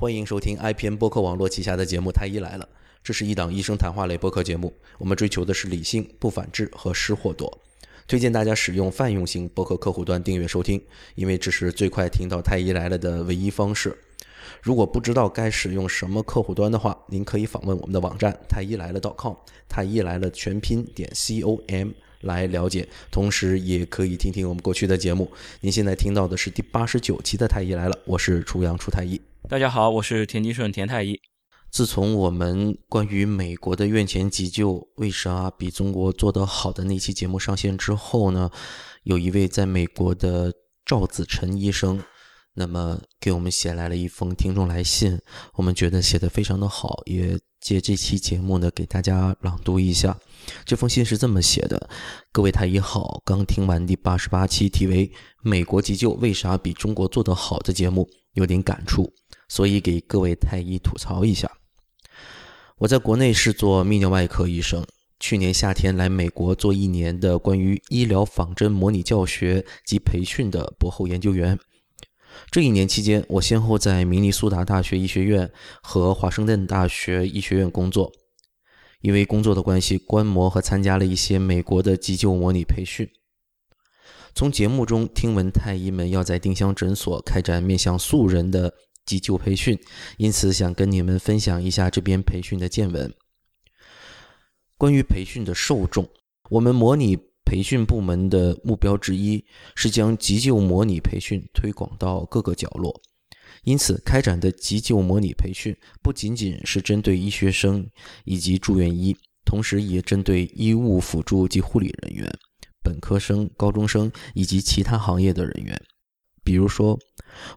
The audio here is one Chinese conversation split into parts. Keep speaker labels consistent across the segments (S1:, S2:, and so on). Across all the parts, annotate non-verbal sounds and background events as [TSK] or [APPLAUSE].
S1: 欢迎收听 IPN 播客网络旗下的节目《太医来了》，这是一档医生谈话类播客节目。我们追求的是理性、不反制和失货多。推荐大家使用泛用型播客客户端订阅收听，因为这是最快听到《太医来了》的唯一方式。如果不知道该使用什么客户端的话，您可以访问我们的网站太医来了 .com，太医来了全拼点 com 来了解。同时，也可以听听我们过去的节目。您现在听到的是第八十九期的《太医来了》，我是初阳初太医。
S2: 大家好，我是田吉顺田太医。
S1: 自从我们关于美国的院前急救为啥比中国做得好的那期节目上线之后呢，有一位在美国的赵子晨医生，那么给我们写来了一封听众来信，我们觉得写的非常的好，也借这期节目呢给大家朗读一下。这封信是这么写的：各位太医好，刚听完第八十八期题为《美国急救为啥比中国做得好》的节目，有点感触。所以给各位太医吐槽一下，我在国内是做泌尿外科医生，去年夏天来美国做一年的关于医疗仿真模拟教学及培训的博后研究员。这一年期间，我先后在明尼苏达大学医学院和华盛顿大学医学院工作，因为工作的关系，观摩和参加了一些美国的急救模拟培训。从节目中听闻太医们要在丁香诊所开展面向素人的。急救培训，因此想跟你们分享一下这边培训的见闻。关于培训的受众，我们模拟培训部门的目标之一是将急救模拟培训推广到各个角落，因此开展的急救模拟培训不仅仅是针对医学生以及住院医，同时也针对医务辅助及护理人员、本科生、高中生以及其他行业的人员。比如说，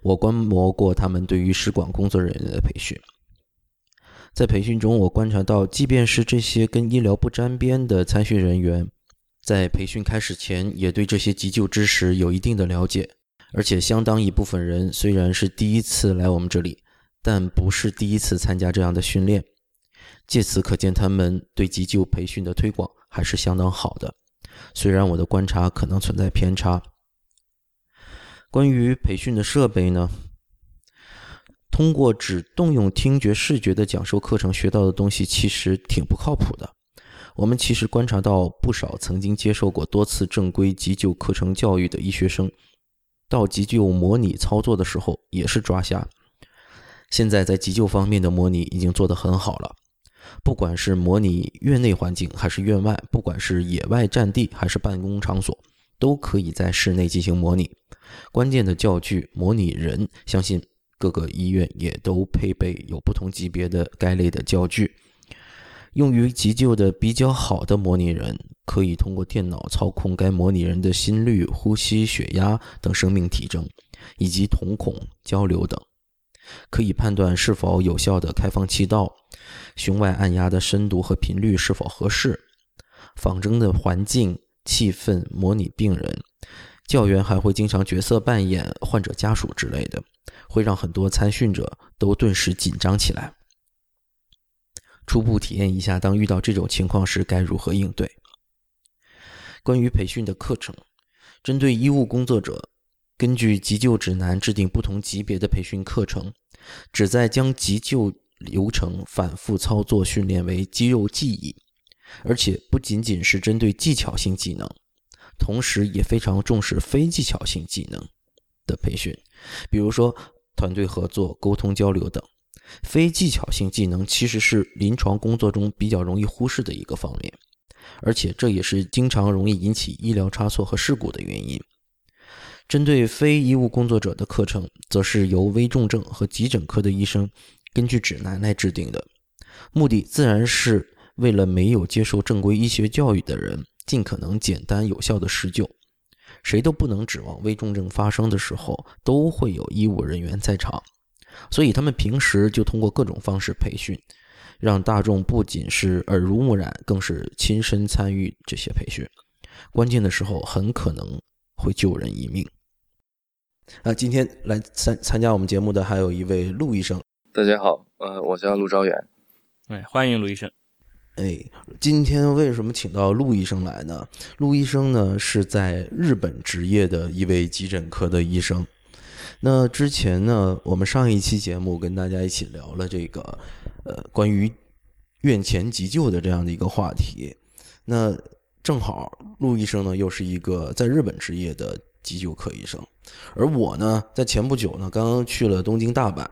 S1: 我观摩过他们对于使馆工作人员的培训，在培训中，我观察到，即便是这些跟医疗不沾边的参训人员，在培训开始前也对这些急救知识有一定的了解，而且相当一部分人虽然是第一次来我们这里，但不是第一次参加这样的训练。借此可见，他们对急救培训的推广还是相当好的。虽然我的观察可能存在偏差。关于培训的设备呢？通过只动用听觉、视觉的讲授课程学到的东西，其实挺不靠谱的。我们其实观察到不少曾经接受过多次正规急救课程教育的医学生，到急救模拟操作的时候也是抓瞎。现在在急救方面的模拟已经做得很好了，不管是模拟院内环境还是院外，不管是野外战地还是办公场所。都可以在室内进行模拟，关键的教具、模拟人，相信各个医院也都配备有不同级别的该类的教具。用于急救的比较好的模拟人，可以通过电脑操控该模拟人的心率、呼吸、血压等生命体征，以及瞳孔交流等，可以判断是否有效的开放气道，胸外按压的深度和频率是否合适，仿真的环境。气氛模拟病人，教员还会经常角色扮演患者家属之类的，会让很多参训者都顿时紧张起来。初步体验一下，当遇到这种情况时该如何应对？关于培训的课程，针对医务工作者，根据急救指南制定不同级别的培训课程，旨在将急救流程反复操作训练为肌肉记忆。而且不仅仅是针对技巧性技能，同时也非常重视非技巧性技能的培训，比如说团队合作、沟通交流等。非技巧性技能其实是临床工作中比较容易忽视的一个方面，而且这也是经常容易引起医疗差错和事故的原因。针对非医务工作者的课程，则是由危重症和急诊科的医生根据指南来制定的，目的自然是。为了没有接受正规医学教育的人，尽可能简单有效的施救，谁都不能指望危重症发生的时候都会有医务人员在场，所以他们平时就通过各种方式培训，让大众不仅是耳濡目染，更是亲身参与这些培训，关键的时候很可能会救人一命。啊，今天来参参加我们节目的还有一位陆医生，
S3: 大家好，呃，我叫陆昭远，
S2: 哎，欢迎陆医生。
S1: 哎，今天为什么请到陆医生来呢？陆医生呢是在日本执业的一位急诊科的医生。那之前呢，我们上一期节目跟大家一起聊了这个，呃，关于院前急救的这样的一个话题。那正好陆医生呢，又是一个在日本执业的急救科医生，而我呢，在前不久呢，刚刚去了东京大阪，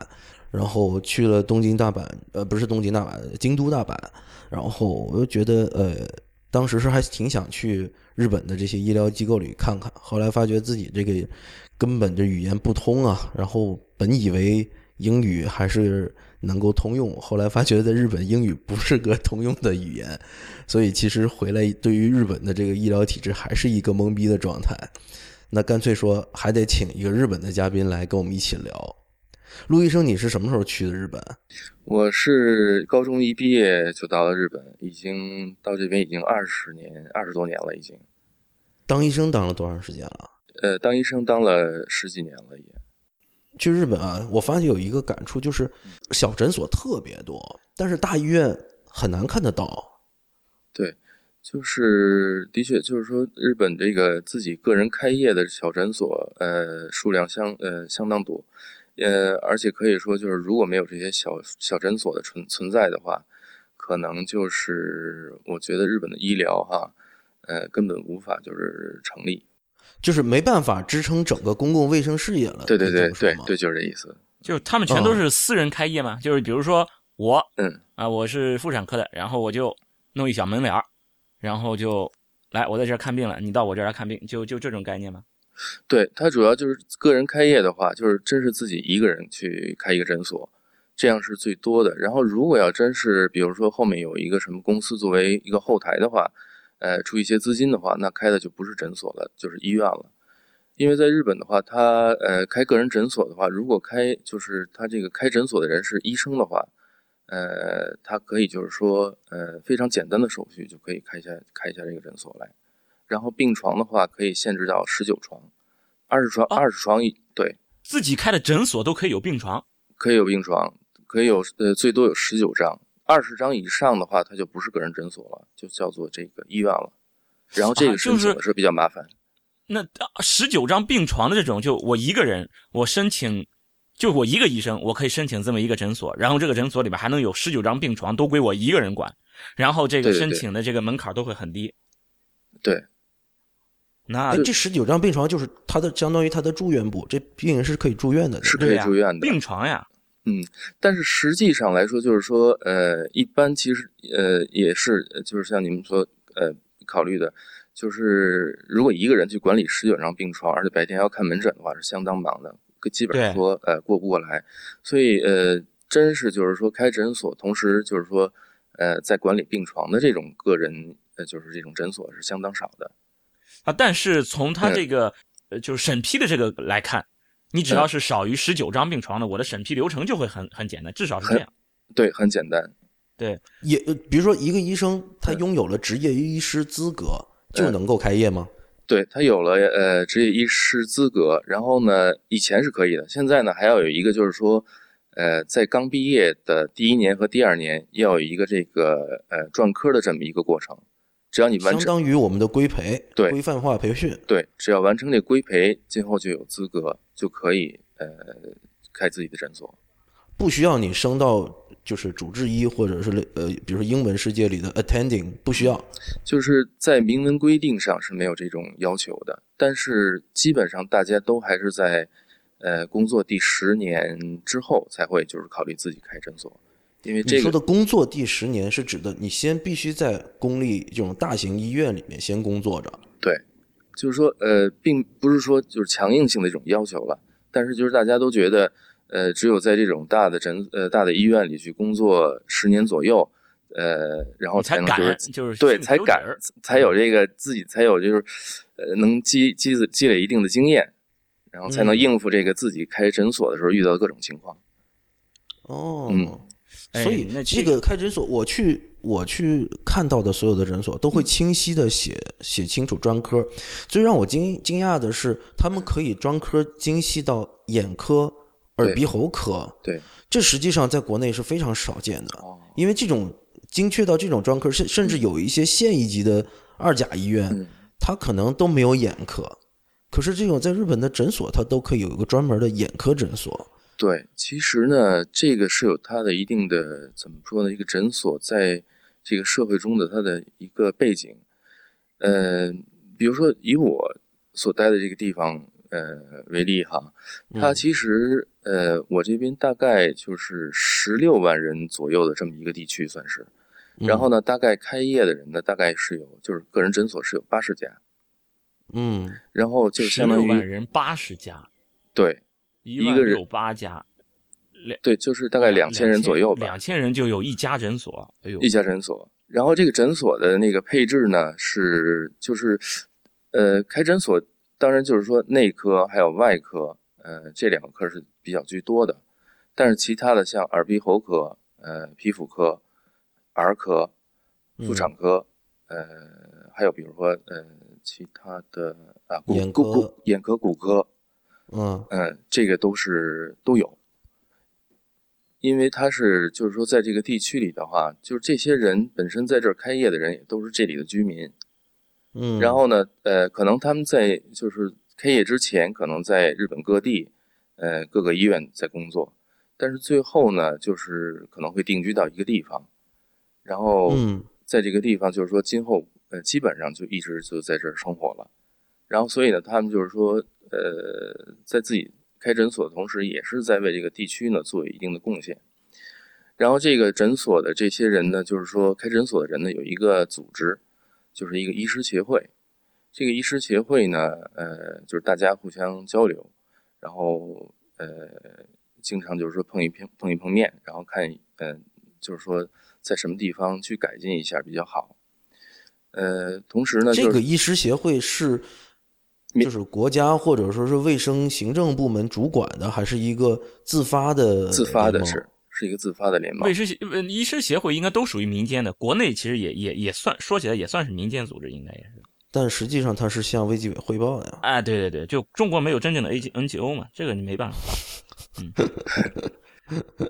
S1: 然后去了东京大阪，呃，不是东京大阪，京都大阪，然后我又觉得，呃，当时是还挺想去日本的这些医疗机构里看看，后来发觉自己这个根本就语言不通啊，然后本以为英语还是能够通用，后来发觉在日本英语不是个通用的语言，所以其实回来对于日本的这个医疗体制还是一个懵逼的状态。那干脆说还得请一个日本的嘉宾来跟我们一起聊。陆医生，你是什么时候去的日本？
S3: 我是高中一毕业就到了日本，已经到这边已经二十年、二十多年了，已经。
S1: 当医生当了多长时间了？
S3: 呃，当医生当了十几年了，也。
S1: 去日本啊，我发现有一个感触，就是小诊所特别多，但是大医院很难看得到。
S3: 对，就是的确，就是说日本这个自己个人开业的小诊所，呃，数量相呃相当多，呃，而且可以说，就是如果没有这些小小诊所的存存在的话，可能就是我觉得日本的医疗哈，呃，根本无法就是成立。
S1: 就是没办法支撑整个公共卫生事业了。
S3: 对对对对对，就是这意思。
S2: 就是他们全都是私人开业嘛，就是比如说我，
S3: 嗯
S2: 啊，我是妇产科的，然后我就弄一小门脸儿，然后就来我在这儿看病了，你到我这儿来看病，就就这种概念吗？
S3: 对他主要就是个人开业的话，就是真是自己一个人去开一个诊所，这样是最多的。然后如果要真是比如说后面有一个什么公司作为一个后台的话。呃，出一些资金的话，那开的就不是诊所了，就是医院了。因为在日本的话，他呃开个人诊所的话，如果开就是他这个开诊所的人是医生的话，呃，他可以就是说呃非常简单的手续就可以开下开下这个诊所来。然后病床的话可以限制到十九床，二十床二十床一对。
S2: 自己开的诊所都可以有病床，
S3: 可以有病床，可以有呃最多有十九张。二十张以上的话，它就不是个人诊所了，就叫做这个医院了。然后这个申请的是比较麻烦。
S2: 那十九张病床的这种，就我一个人，我申请，就我一个医生，我可以申请这么一个诊所，然后这个诊所里边还能有十九张病床，都归我一个人管。然后这个申请的这个门槛都会很低。
S3: 对。
S2: 那
S1: 这十九张病床就是他的，相当于他的住院部，这病人是可以住院的，
S3: 是可以住院的
S2: 病床呀。
S3: 嗯，但是实际上来说，就是说，呃，一般其实，呃，也是，就是像你们说呃考虑的，就是如果一个人去管理十九张病床，而且白天要看门诊的话，是相当忙的，基本上说，呃，过不过来。所以，呃，真是就是说开诊所，同时就是说，呃，在管理病床的这种个人，呃，就是这种诊所是相当少的。
S2: 啊，但是从他这个，呃，就是审批的这个来看。你只要是少于十九张病床的，我的审批流程就会很很简单，至少是这样。
S3: 对，很简单。
S2: 对，
S1: 也比如说一个医生，他拥有了执业医师资格，就能够开业吗？
S3: 对他有了呃执业医师资格，然后呢，以前是可以的，现在呢还要有一个就是说，呃，在刚毕业的第一年和第二年要有一个这个呃专科的这么一个过程。只要你完成，
S1: 相当于我们的规培，
S3: 对
S1: 规范化培训，
S3: 对，只要完成这规培，今后就有资格，就可以呃开自己的诊所，
S1: 不需要你升到就是主治医或者是呃，比如说英文世界里的 attending，不需要，
S3: 就是在明文规定上是没有这种要求的，但是基本上大家都还是在呃工作第十年之后才会就是考虑自己开诊所。因为这个
S1: 你说的工作第十年是指的你先必须在公立这种大型医院里面先工作着。
S3: 对，就是说，呃，并不是说就是强硬性的一种要求了，但是就是大家都觉得，呃，只有在这种大的诊呃大的医院里去工作十年左右，呃，然后
S2: 才
S3: 能就是
S2: 就是
S3: 对才敢才有这个自己才有就是呃能积积积累一定的经验，然后才能应付这个自己开诊所的时候遇到的各种情况。
S1: 哦。
S3: 嗯。
S1: 所以这个开诊所，我去我去看到的所有的诊所都会清晰的写写清楚专科。最让我惊惊讶的是，他们可以专科精细到眼科、耳鼻喉科。
S3: 对，
S1: 这实际上在国内是非常少见的。因为这种精确到这种专科，甚甚至有一些县一级的二甲医院，它可能都没有眼科。可是这种在日本的诊所，它都可以有一个专门的眼科诊所。
S3: 对，其实呢，这个是有它的一定的怎么说呢？一个诊所在这个社会中的它的一个背景。呃，比如说以我所待的这个地方呃为例哈，它其实呃我这边大概就是十六万人左右的这么一个地区算是，然后呢，大概开业的人呢大概是有就是个人诊所是有八十家。
S1: 嗯，
S3: 然后就相当于
S2: 万人八十家，
S3: 对，
S2: 一个人有八家，两
S3: 对，就是大概两千人左右吧。
S2: 两千人就有一家诊所，哎呦，
S3: 一家诊所。然后这个诊所的那个配置呢，是就是，呃，开诊所当然就是说内科还有外科，呃，这两个科是比较居多的。但是其他的像耳鼻喉科、呃，皮肤科、儿科、妇产科，呃，还有比如说，呃。其他的啊，
S1: 眼
S3: 骨、眼科、骨科，
S1: 嗯
S3: 嗯，这个都是都有。因为他是就是说，在这个地区里的话，就是这些人本身在这儿开业的人也都是这里的居民，
S1: 嗯。
S3: 然后呢，呃，可能他们在就是开业之前，可能在日本各地，呃，各个医院在工作，但是最后呢，就是可能会定居到一个地方，然后在这个地方，就是说今后。呃，基本上就一直就在这儿生活了，然后所以呢，他们就是说，呃，在自己开诊所的同时，也是在为这个地区呢做一定的贡献。然后这个诊所的这些人呢，就是说开诊所的人呢有一个组织，就是一个医师协会。这个医师协会呢，呃，就是大家互相交流，然后呃，经常就是说碰一碰碰一碰面，然后看，嗯，就是说在什么地方去改进一下比较好。呃，同时呢，
S1: 这个医师协会是，就是国家或者说是卫生行政部门主管的，还是一个自发的？
S3: 自发的是，是一个自发的联盟。
S2: 卫生协医师协会应该都属于民间的，国内其实也也也算说起来也算是民间组织，应该也是。
S1: 但实际上他是向卫计委汇报的呀。
S2: 哎，对对对，就中国没有真正的 A G N G O 嘛，这个你没办法。[LAUGHS] 嗯。[LAUGHS]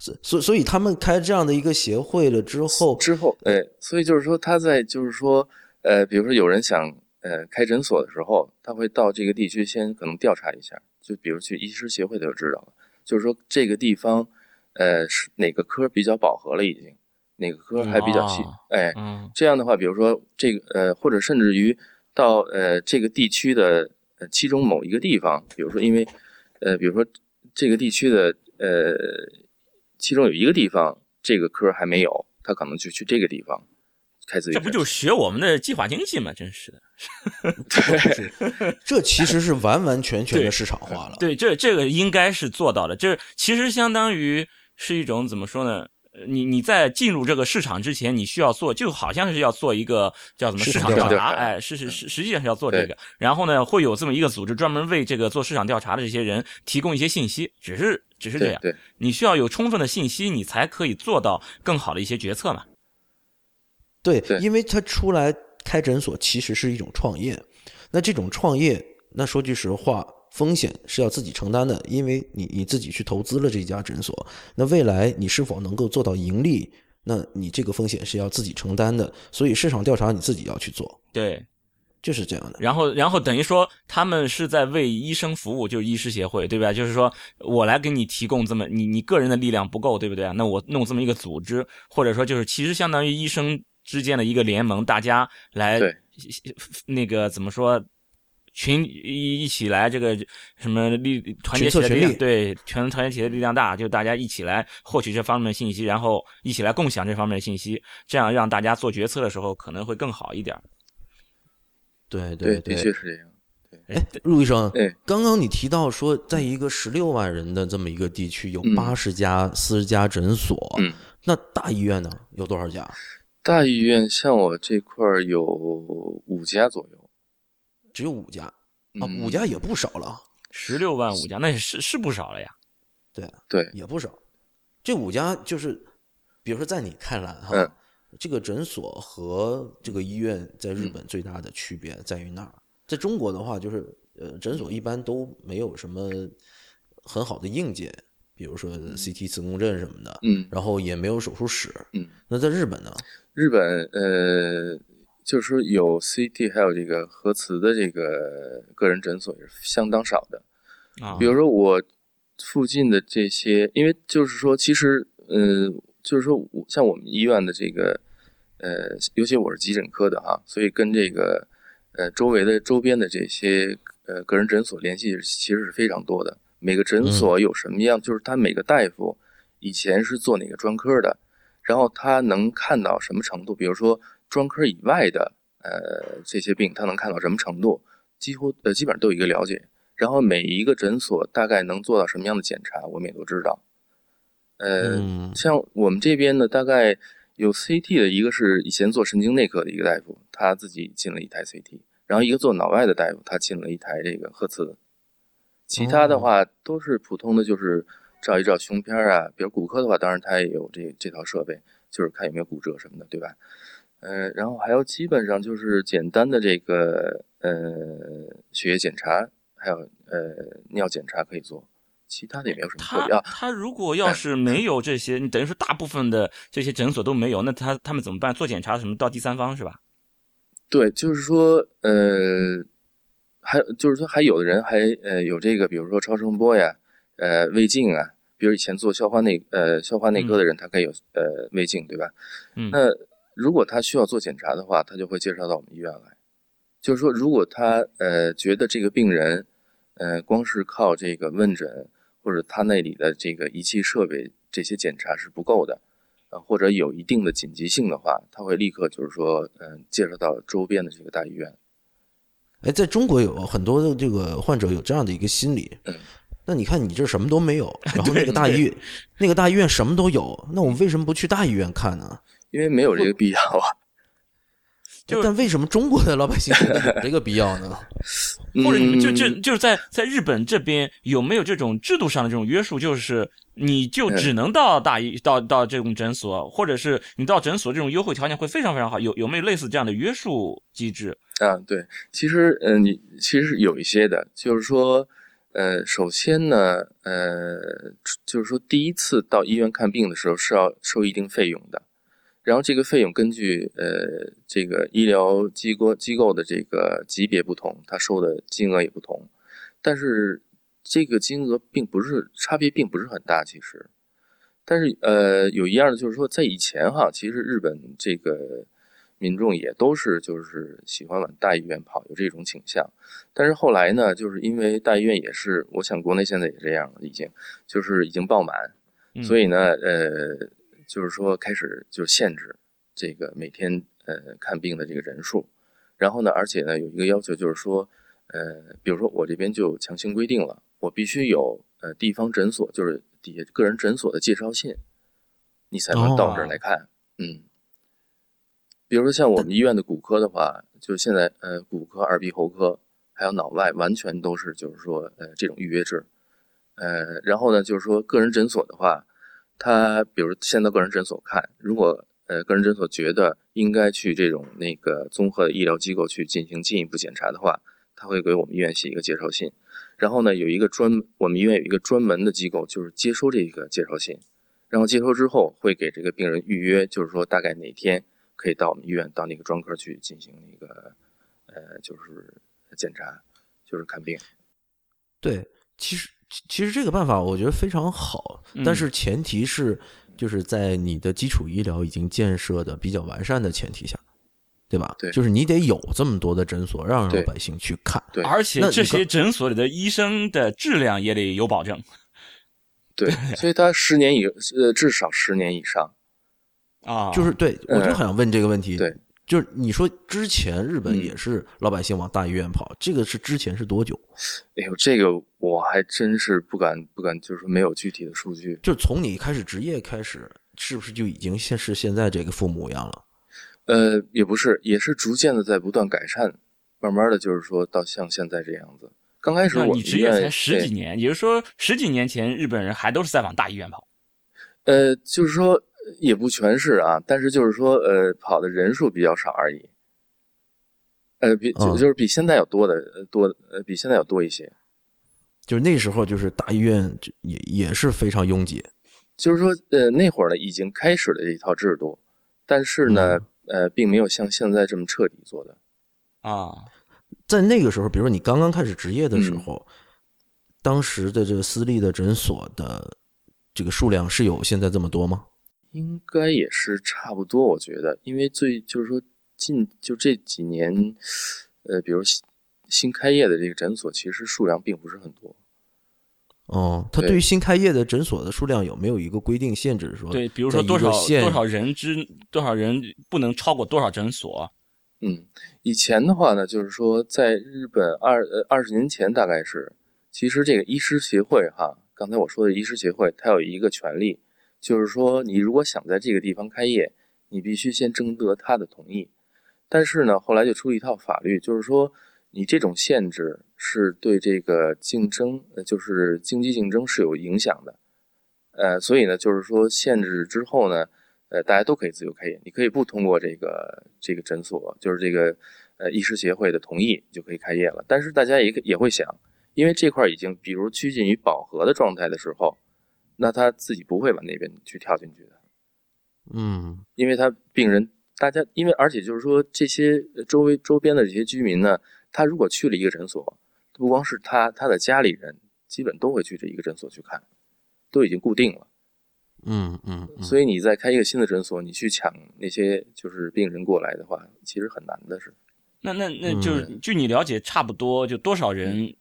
S1: 所所所以他们开这样的一个协会了之后，
S3: 之后，哎，所以就是说他在就是说，呃，比如说有人想呃开诊所的时候，他会到这个地区先可能调查一下，就比如去医师协会他就知道了，就是说这个地方，呃，是哪个科比较饱和了已经，哪个科还比较细，哎，这样的话，比如说这个呃，或者甚至于到呃这个地区的呃其中某一个地方，比如说因为呃，比如说这个地区的呃。其中有一个地方，这个科还没有，他可能就去这个地方开。
S2: 这不就学我们的计划经济吗？真是的，[LAUGHS]
S3: 对，[LAUGHS]
S1: 这其实是完完全全的市场化了。
S2: 对，这这个应该是做到的。这其实相当于是一种怎么说呢？你你在进入这个市场之前，你需要做，就好像是要做一个叫什么市场调查，哎，是是是，实际上是要做这个。然后呢，会有这么一个组织专门为这个做市场调查的这些人提供一些信息，只是只是这样。
S3: 对，
S2: 你需要有充分的信息，你才可以做到更好的一些决策嘛。
S1: 对，因为他出来开诊所其实是一种创业，那这种创业，那说句实话。风险是要自己承担的，因为你你自己去投资了这家诊所，那未来你是否能够做到盈利，那你这个风险是要自己承担的。所以市场调查你自己要去做，
S2: 对，
S1: 就是这样的。
S2: 然后然后等于说他们是在为医生服务，就是医师协会，对吧？就是说我来给你提供这么你你个人的力量不够，对不对啊？那我弄这么一个组织，或者说就是其实相当于医生之间的一个联盟，大家来那个怎么说？群一一起来，这个什么力团结起来力量，对，全团结起来力量大，就大家一起来获取这方面的信息，然后一起来共享这方面的信息，这样让大家做决策的时候可能会更好一点。
S1: 对对，
S3: 的确是这样。
S1: 哎，陆医生，哎，刚刚你提到说，在一个十六万人的这么一个地区，有八十家、四十家诊所，
S3: 嗯，
S1: 那大医院呢，有多少家？
S3: 大医院像我这块儿有五家左右。
S1: 只有五家啊，五家也不少了，
S2: 十六万五家，那是是不少了呀。
S1: 对
S3: 对，
S1: 也不少。这五家就是，比如说在你看来哈，这个诊所和这个医院在日本最大的区别在于哪儿？在中国的话，就是呃，诊所一般都没有什么很好的硬件，比如说 CT 磁共振什么的，
S3: 嗯，
S1: 然后也没有手术室，
S3: 嗯。
S1: 那在日本呢？
S3: 日本呃。就是说有 CT 还有这个核磁的这个个人诊所也是相当少的。
S2: 啊，
S3: 比如说我附近的这些，因为就是说，其实，嗯、就是说我像我们医院的这个，呃，尤其我是急诊科的哈，所以跟这个，呃，周围的周边的这些呃个人诊所联系其实是非常多的。每个诊所有什么样，就是他每个大夫以前是做哪个专科的，然后他能看到什么程度，比如说专科以外的呃这些病，他能看到什么程度，几乎呃基本上都有一个了解。然后每一个诊所大概能做到什么样的检查，我们也都知道。呃，
S1: 嗯
S3: 像我们这边呢，大概有 CT 的一个是以前做神经内科的一个大夫，他自己进了一台 CT，然后一个做脑外的大夫，他进了一台这个核磁。其他的话都是普通的，就是照一照胸片啊，比如骨科的话，当然它也有这这套设备，就是看有没有骨折什么的，对吧？呃，然后还有基本上就是简单的这个呃血液检查，还有呃尿检查可以做，其他的也没有什么特别啊。
S2: 他如果要是没有这些，你等于说大部分的这些诊所都没有，那他他们怎么办？做检查什么到第三方是吧？
S3: 对，就是说，呃，还就是说，还有的人还呃有这个，比如说超声波呀，呃胃镜啊，比如以前做消化内呃消化内科的人，他可以有呃胃镜，对吧？
S2: 嗯
S3: 那如果他需要做检查的话，他就会介绍到我们医院来。就是说，如果他呃觉得这个病人，呃光是靠这个问诊或者他那里的这个仪器设备这些检查是不够的，呃或者有一定的紧急性的话，他会立刻就是说，嗯、介绍到周边的这个大医院。
S1: 哎，在中国有很多的这个患者有这样的一个心理
S3: 嗯，
S1: 那你看你这什么都没有，[LAUGHS] 然后那个大医院，那个大医院什么都有，那我们为什么不去大医院看呢？
S3: 因为没有这个必要啊。[LAUGHS]
S2: 就
S1: 但为什么中国的老百姓有这个必要呢？[LAUGHS]
S2: 或者你们就
S3: 嗯
S2: 就就是在在日本这边有没有这种制度上的这种约束？就是你就只能到大医到到这种诊所，或者是你到诊所这种优惠条件会非常非常好。有有没有类似这样的约束机制？
S3: 啊，对，其实，嗯、你其实是有一些的，就是说，呃，首先呢，呃，就是说第一次到医院看病的时候是要收一定费用的，然后这个费用根据呃这个医疗机构机构的这个级别不同，它收的金额也不同，但是这个金额并不是差别并不是很大，其实，但是呃有一样的就是说，在以前哈，其实日本这个民众也都是就是喜欢往大医院跑，有这种倾向。但是后来呢，就是因为大医院也是，我想国内现在也这样了，已经就是已经爆满，
S2: 嗯
S3: 所以呢，呃，就是说开始就是限制这个每天呃看病的这个人数，然后呢，而且呢有一个要求就是说，呃，比如说我这边就强行规定了，我必须有呃地方诊所，就是底下个人诊所的介绍信，你才能到这儿来看，嗯。比如说像我们医院的骨科的话，就是现在呃骨科、耳鼻喉科还有脑外完全都是就是说呃这种预约制，呃，然后呢就是说个人诊所的话，他比如先到个人诊所看，如果呃个人诊所觉得应该去这种那个综合医疗机构去进行进一步检查的话，他会给我们医院写一个介绍信，然后呢有一个专我们医院有一个专门的机构就是接收这个介绍信，然后接收之后会给这个病人预约，就是说大概哪天。可以到我们医院到那个专科去进行那个，呃，就是检查，就是看病。
S1: 对，其实其其实这个办法我觉得非常好，
S2: 嗯
S1: 但是前提是就是在你的基础医疗已经建设的比较完善的前提下，对吧？
S3: 对
S1: 就是你得有这么多的诊所让老百姓去看。
S3: 对
S2: 而且
S1: 那
S2: 这些诊所里的医生的质量也得有保证
S3: 对，所以他十年以呃至少十年以上。
S2: 啊。
S1: 就是对，我就想问这个问题。
S3: 对，
S1: 就是你说之前日本
S3: 嗯
S1: 也是老百姓往大医院跑，这个是之前是多久？
S3: 哎呦，这个我还真是不敢不敢，就是没有具体的数据。
S1: 就从你开始职业开始，是不是就已经现是现在这个副模样了？
S3: 呃，也不是，也是逐渐的在不断改善，慢慢的就是说到像现在这样子。刚开始我
S2: 职业才十几年，也就是说十几年前日本人还都是在往大医院跑。
S3: 呃，就是说也不全是啊，但是就是说呃跑的人数比较少而已。呃，比就
S1: 嗯
S3: 就是比现在要多的呃多呃比现在要多一些。
S1: 就是那时候就是大医院就也也是非常拥挤。
S3: 就是说，呃，那会儿呢已经开始了这一套制度，但是呢，呃，并没有像现在这么彻底做的。
S2: 啊，
S1: 在那个时候，比如说你刚刚开始执业的时
S3: 嗯
S1: 候，当时的这个私立的诊所的这个数量是有现在这么多吗？
S3: 应该也是差不多，我觉得，因为最就是说近就这几年，呃，比如新新开业的这个诊所，其实数量并不是很多。
S1: 哦，它
S3: 对
S1: 对于新开业的诊所的数量有没有一个规定限制？说
S2: 对，比如说多少多少人之多少人不能超过多少诊所，
S3: 嗯，以前的话呢，就是说在日本二呃二十年前大概是，其实这个医师协会哈，刚才我说的医师协会，它有一个权利，就是说你如果想在这个地方开业，你必须先征得他的同意。但是呢，后来就出了一套法律，就是说你这种限制是对这个竞争，呃，就是经济竞争是有影响的。呃，所以呢，就是说限制之后呢，呃，大家都可以自由开业，你可以不通过这个这个诊所，就是这个呃医师协会的同意就可以开业了。但是大家也也会想，因为这块已经比如趋近于饱和的状态的时候，那他自己不会往那边去跳进去的。
S1: 嗯
S3: 因为他病人，大家因为而且就是说这些呃周围周边的这些居民呢，他如果去了一个诊所，不光是他，他的家里人基本都会去这一个诊所去看，都已经固定了。
S1: 嗯嗯嗯，
S3: 所以你再开一个新的诊所，你去抢那些就是病人过来的话，其实很难的是。
S2: 那那那就是
S3: 嗯
S2: 据你了解，差不多就多少人，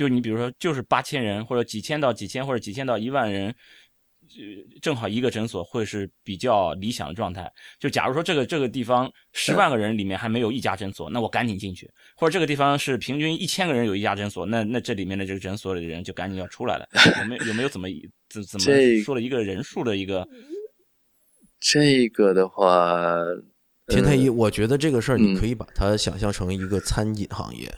S2: 就就你比如说就是八千人或者几千到几千或者几千到一万人，呃正好一个诊所会是比较理想的状态。就假如说这个这个地方十万个人里面还没有一家诊所，那我赶紧进去；或者这个地方是平均一千个人有一家诊所，那那这里面的这个诊所里的人就赶紧要出来了。有没有有没有怎么怎怎么说了一个人数的一个
S3: 这个的话，
S1: 田太医，
S3: 呃
S1: 我觉得这个事儿你
S3: 嗯
S1: 可以把它想象成一个餐饮行业。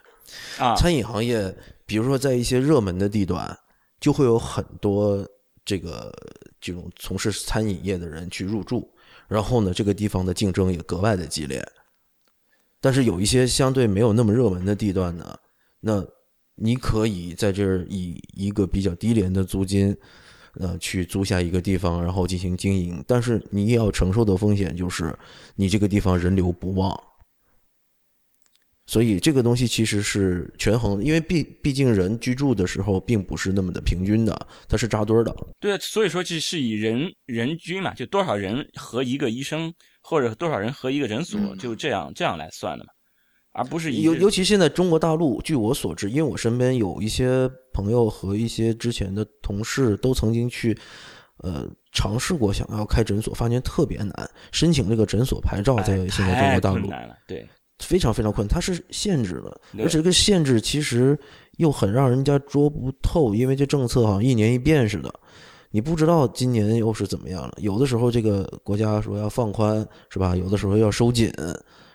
S2: 啊？
S1: 餐饮行业，比如说在一些热门的地段，就会有很多这个这种从事餐饮业的人去入驻，然后呢，这个地方的竞争也格外的激烈。但是有一些相对没有那么热门的地段呢，那你可以在这儿以一个比较低廉的租金，呃，去租下一个地方，然后进行经营。但是你也要承受的风险就是，你这个地方人流不旺。所以这个东西其实是权衡，因为毕毕竟人居住的时候并不是那么的平均的，它是扎堆儿的。
S2: 对啊，所以说这是以人人均嘛，就多少人和一个医生，或者多少人和一个诊所，
S3: 嗯。
S2: 就这样这样来算的嘛，而不是以
S1: 尤尤其现在中国大陆，据我所知，因为我身边有一些朋友和一些之前的同事都曾经去，呃，尝试过想要开诊所，发现特别难，申请这个诊所牌照在
S2: 哎
S1: 现在中国大陆。
S2: 对
S1: 非常非常困难，它是限制的，而且这个限制其实又很让人家捉不透，因为这政策好像一年一变似的，你不知道今年又是怎么样了。有的时候这个国家说要放宽，是吧？有的时候要收紧，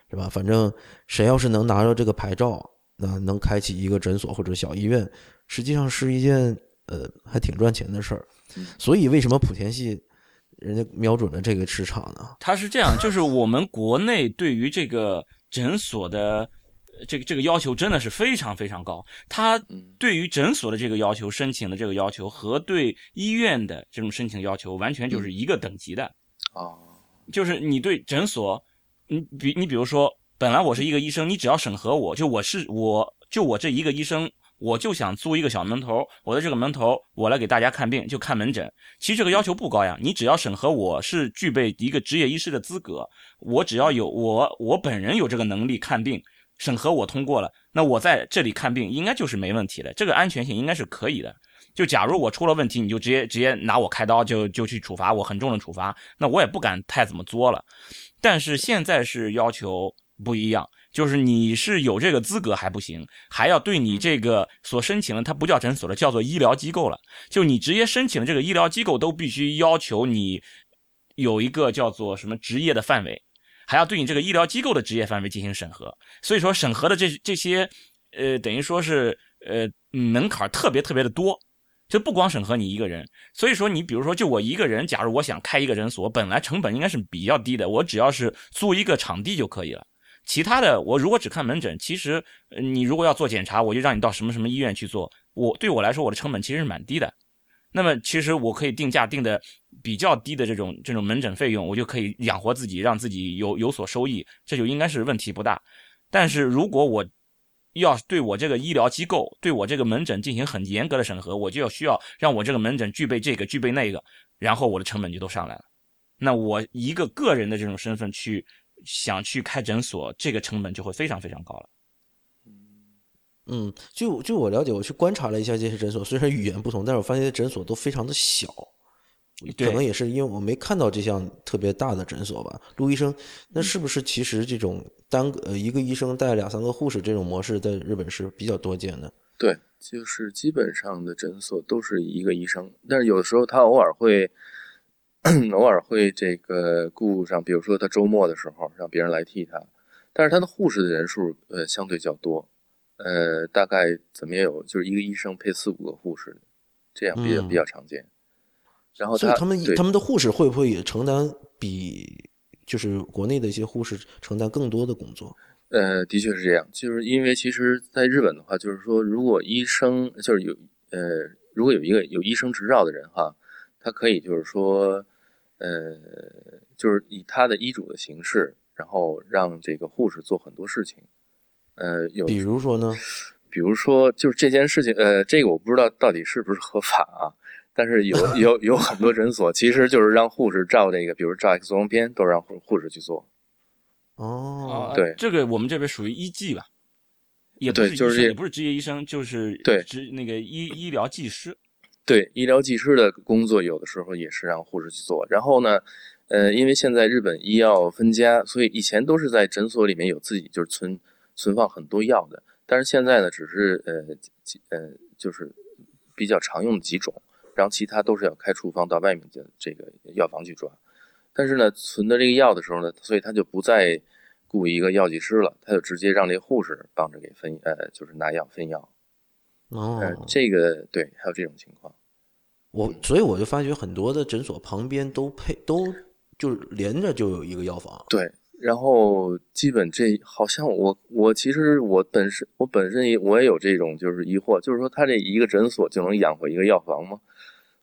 S1: 是吧？反正谁要是能拿到这个牌照，那能开启一个诊所或者小医院，实际上是一件呃还挺赚钱的事儿。所以为什么莆田系人家瞄准了这个市场呢？
S2: 它是这样，就是我们国内对于这个诊所的呃这个这个要求真的是非常非常高。它
S3: 嗯
S2: 对于诊所的这个要求、申请的这个要求和对医院的这种申请要求，完全就是一个等级的。
S3: 哦，
S2: 就是你对诊所，你比你比如说，本来我是一个医生，你只要审核我，就我是我就我这一个医生，我就想租一个小门头，我的这个门头我来给大家看病，就看门诊。其实这个要求不高呀，你只要审核我是具备一个职业医师的资格，我只要有我我本人有这个能力看病，审核我通过了，那我在这里看病应该就是没问题的，这个安全性应该是可以的。就假如我出了问题，你就直接直接拿我开刀就就去处罚我，很重的处罚，那我也不敢太怎么作了。但是现在是要求不一样，就是你是有这个资格还不行，还要对你这个所申请的，它不叫诊所了，叫做医疗机构了。就你直接申请的这个医疗机构都必须要求你有一个叫做什么职业的范围，还要对你这个医疗机构的职业范围进行审核。所以说审核的这这些，呃，等于说是呃门槛特别特别的多。就不光审核你一个人，所以说你比如说就我一个人，假如我想开一个诊所，本来成本应该是比较低的，我只要是租一个场地就可以了。其他的我如果只看门诊，其实你如果要做检查，我就让你到什么什么医院去做，我对我来说我的成本其实是蛮低的。那么其实我可以定价定的比较低的这种这种门诊费用，我就可以养活自己，让自己有有所收益，这就应该是问题不大。但是如果我要对我这个医疗机构，对我这个门诊进行很严格的审核，我就要需要让我这个门诊具备这个具备那个，然后我的成本就都上来了。那我一个个人的这种身份去想去开诊所，这个成本就会非常非常高了。
S1: 嗯，就就我了解，我去观察了一下这些诊所，虽然语言不同，但是我发现诊所都非常的小，可能也是因为我没看到这项特别大的诊所吧。陆医生，那是不是其实这种单个呃一个医生带两三个护士这种模式，在日本是比较多见的？
S3: 对，就是基本上的诊所都是一个医生，但是有的时候他偶尔会 [CLEARS THROAT] 偶尔会这个雇上，比如说他周末的时候让别人来替他，但是他的护士的人数呃相对较多。呃，大概怎么也有，就是一个医生配四五个护士，这样比较比较常见。然后
S1: 他们他们的护士会不会也承担比就是国内的一些护士承担更多的工作？
S3: 呃，的确是这样，就是因为其实在日本的话，就是说如果医生就是有呃，如果有一个有医生执照的人哈，他可以就是说呃，就是以他的医嘱的形式，然后让这个护士做很多事情。呃，有，
S1: 比如说呢？
S3: 比如说，就是这件事情，呃，这个我不知道到底是不是合法啊。但是有 [LAUGHS] 有有很多诊所，其实就是让护士照这个，比如照 X 光片，都让护护士去做。
S1: 哦，
S3: 对，
S2: 这个我们这边属于医技吧，也不
S3: 是就是
S2: 也不是职业医生，就是
S3: 对
S2: 职那个医医疗技师。
S3: 对，医疗技师的工作有的时候也是让护士去做。然后呢，呃，因为现在日本医药分家，所以以前都是在诊所里面有自己就是存。存放很多药的，但是现在呢，只是呃呃就是比较常用的几种，然后其他都是要开处方到外面的这个药房去抓。但是呢，存的这个药的时候呢，所以他就不再雇一个药剂师了，他就直接让这护士帮着给分呃就是拿药分药。
S1: 哦，
S3: 这个对，还有这种情况。
S1: 我所以我就发觉很多的诊所旁边都配都就是连着就有一个药房。
S3: 对。然后基本这好像我我其实我本身我本身也我也有这种就是疑惑，就是说他这一个诊所就能养活一个药房吗？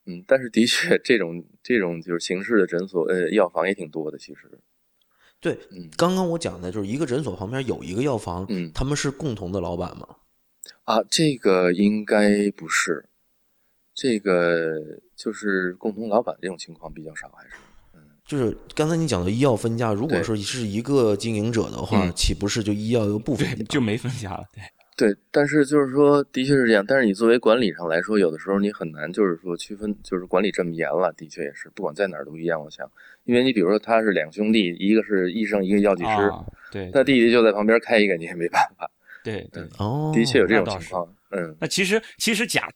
S3: 嗯，但是的确这种这种就是形式的诊所呃药房也挺多的，其实。
S1: 对，刚刚我讲的就是一个诊所旁边有一个药房，
S3: 嗯，
S1: 他们是共同的老板吗？
S3: 啊，这个应该不是，这个就是共同老板这种情况比较少，还是。
S1: 就是刚才你讲的医药分家，如果说是一个经营者的话，岂不是就医药又不分家，
S2: 就没分家了？对 [LAUGHS]
S3: 对，但是就是说，的确是这样。但是你作为管理上来说，有的时候你很难，就是说区分，就是管理这么严了，的确也是，不管在哪儿都一样。我想，因为你比如说他是两兄弟，一个是医生，一个药剂师，
S2: 对，
S3: 他弟弟就在旁边开一个，你也没办法。
S2: 对对，
S1: 哦，
S3: 的确有这种情况。嗯，
S2: 那其实其实假。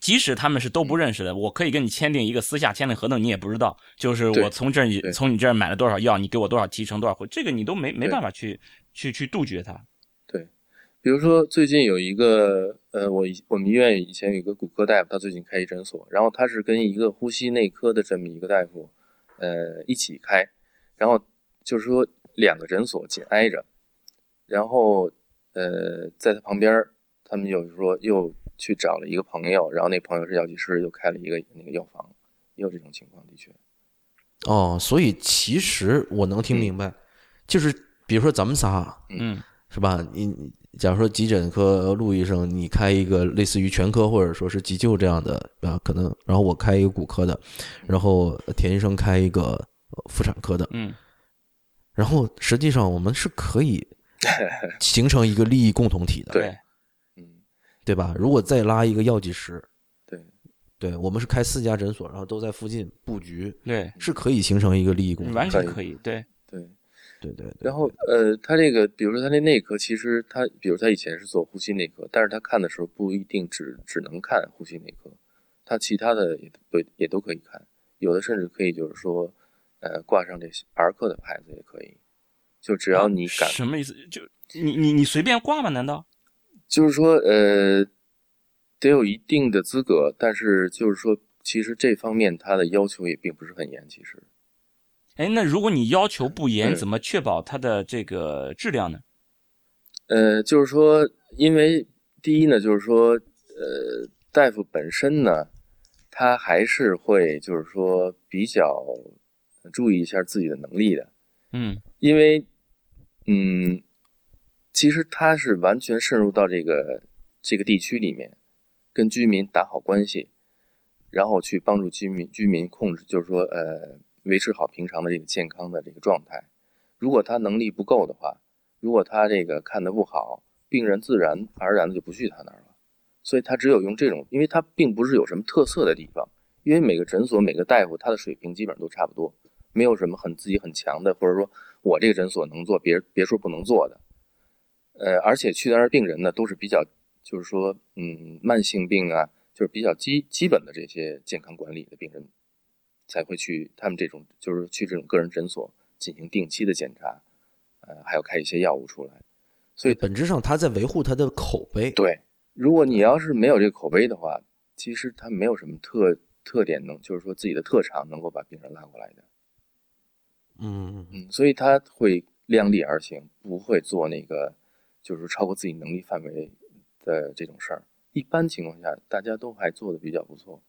S2: 即使他们是都不认识的，我可以跟你签订一个私下签订合同，你也不知道。就是我从这儿从你这儿买了多少药，你给我多少提成多少回，这个你都没没办法去去去杜绝它。
S3: 对，比如说最近有一个呃，我我们医院以前有一个骨科大夫，他最近开一诊所，然后他是跟一个呼吸内科的这么一个大夫呃一起开，然后就是说两个诊所紧挨着，然后呃在他旁边，他们有说又。去找了一个朋友，然后那朋友是药剂师，又开了一个那个药房，也有这种情况，的确。
S1: 哦，所以其实我能听明白，就是比如说咱们仨，
S2: 嗯，
S1: 是吧？你假如说急诊科陆医生，你开一个类似于全科或者说是急救这样的啊，可能，然后我开一个骨科的，然后田医生开一个妇产科的，
S2: 嗯，
S1: 然后实际上我们是可以 [LAUGHS] 形成一个利益共同体的，
S3: 对。嗯。
S1: 对吧？如果再拉一个药剂师，
S3: 对，
S1: 对我们是开四家诊所，然后都在附近布局，
S2: 对，
S1: 是可以形成一个利益共同体，
S2: 完全可以，对，
S3: 对，
S1: 对对。
S3: 然后呃，他这个，比如说他那内科，其实他，比如他以前是做呼吸内科，但是他看的时候不一定只只能看呼吸内科，他其他的也都也都可以看，有的甚至可以就是说，呃，挂上这儿科的牌子也可以，就只要你敢。
S2: 什么意思？就你你你随便挂吗？难道？
S3: 就是说，呃，得有一定的资格，但是就是说，其实这方面他的要求也并不是很严。其实，
S2: 哎，那如果你要求不严，怎么确保它的这个质量呢？
S3: 呃，就是说，因为第一呢，就是说，呃，大夫本身呢，他还是会就是说比较注意一下自己的能力的，
S2: 嗯
S3: 因为嗯，其实他是完全渗入到这个这个地区里面，跟居民打好关系，然后去帮助居民居民控制，就是说呃维持好平常的这个健康的这个状态。如果他能力不够的话，如果他这个看的不好，病人自然而然的就不去他那儿了。所以他只有用这种，因为他并不是有什么特色的地方，因为每个诊所每个大夫他的水平基本上都差不多，没有什么很自己很强的，或者说我这个诊所能做，别别说不能做的。呃，而且去那儿病人呢，都是比较就是说，嗯，慢性病啊，就是比较基基本的这些健康管理的病人，才会去他们这种就是去这种个人诊所进行定期的检查，呃，还要开一些药物出来。所以
S1: 本质上他在维护他的口碑。
S3: 对，如果你要是没有这个口碑的话，其实他没有什么特特点能，就是说自己的特长能够把病人拉过来的。
S1: 嗯
S3: 嗯，所以他会量力而行，不会做那个就是超过自己能力范围的这种事儿。一般情况下，大家都还做的比较不错。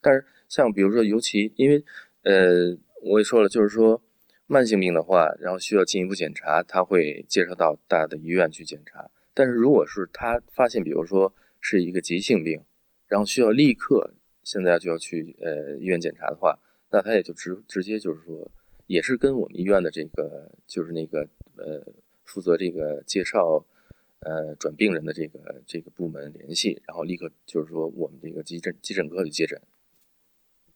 S3: 但是像比如说，尤其因为呃，我也说了，就是说慢性病的话，然后需要进一步检查，他会介绍到大的医院去检查。但是如果是他发现，比如说是一个急性病，然后需要立刻现在就要去呃医院检查的话，那他也就直直接就是说，也是跟我们医院的这个就是那个呃负责这个介绍呃转病人的这个这个部门联系，然后立刻就是说我们这个急诊急诊科去接诊，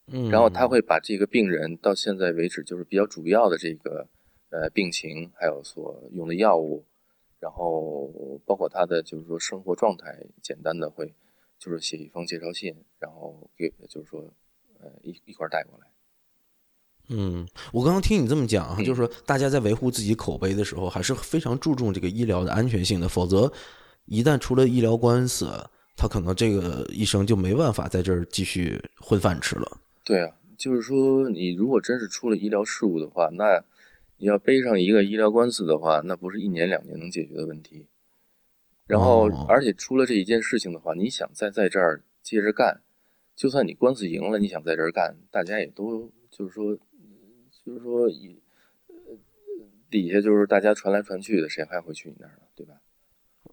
S1: 嗯，
S3: 然后他会把这个病人到现在为止就是比较主要的这个呃病情，还有所用的药物，然后包括他的就是说生活状态，简单的会就是写一封介绍信，然后给就是说呃一一块带过来。
S1: 嗯，我刚刚听你这么讲就是说大家在维护自己口碑的时候，还是非常注重这个医疗的安全性的，否则一旦出了医疗官司，他可能这个医生就没办法在这儿继续混饭吃了。
S3: 对啊，就是说你如果真是出了医疗事故的话，那你要背上一个医疗官司的话，那不是一年两年能解决的问题。然后
S1: 哦，
S3: 而且出了这一件事情的话，你想再在这儿接着干，就算你官司赢了，你想在这儿干，大家也都就是说，嗯就是说以呃底下就是大家传来传去的，谁还会去你那儿呢？对吧？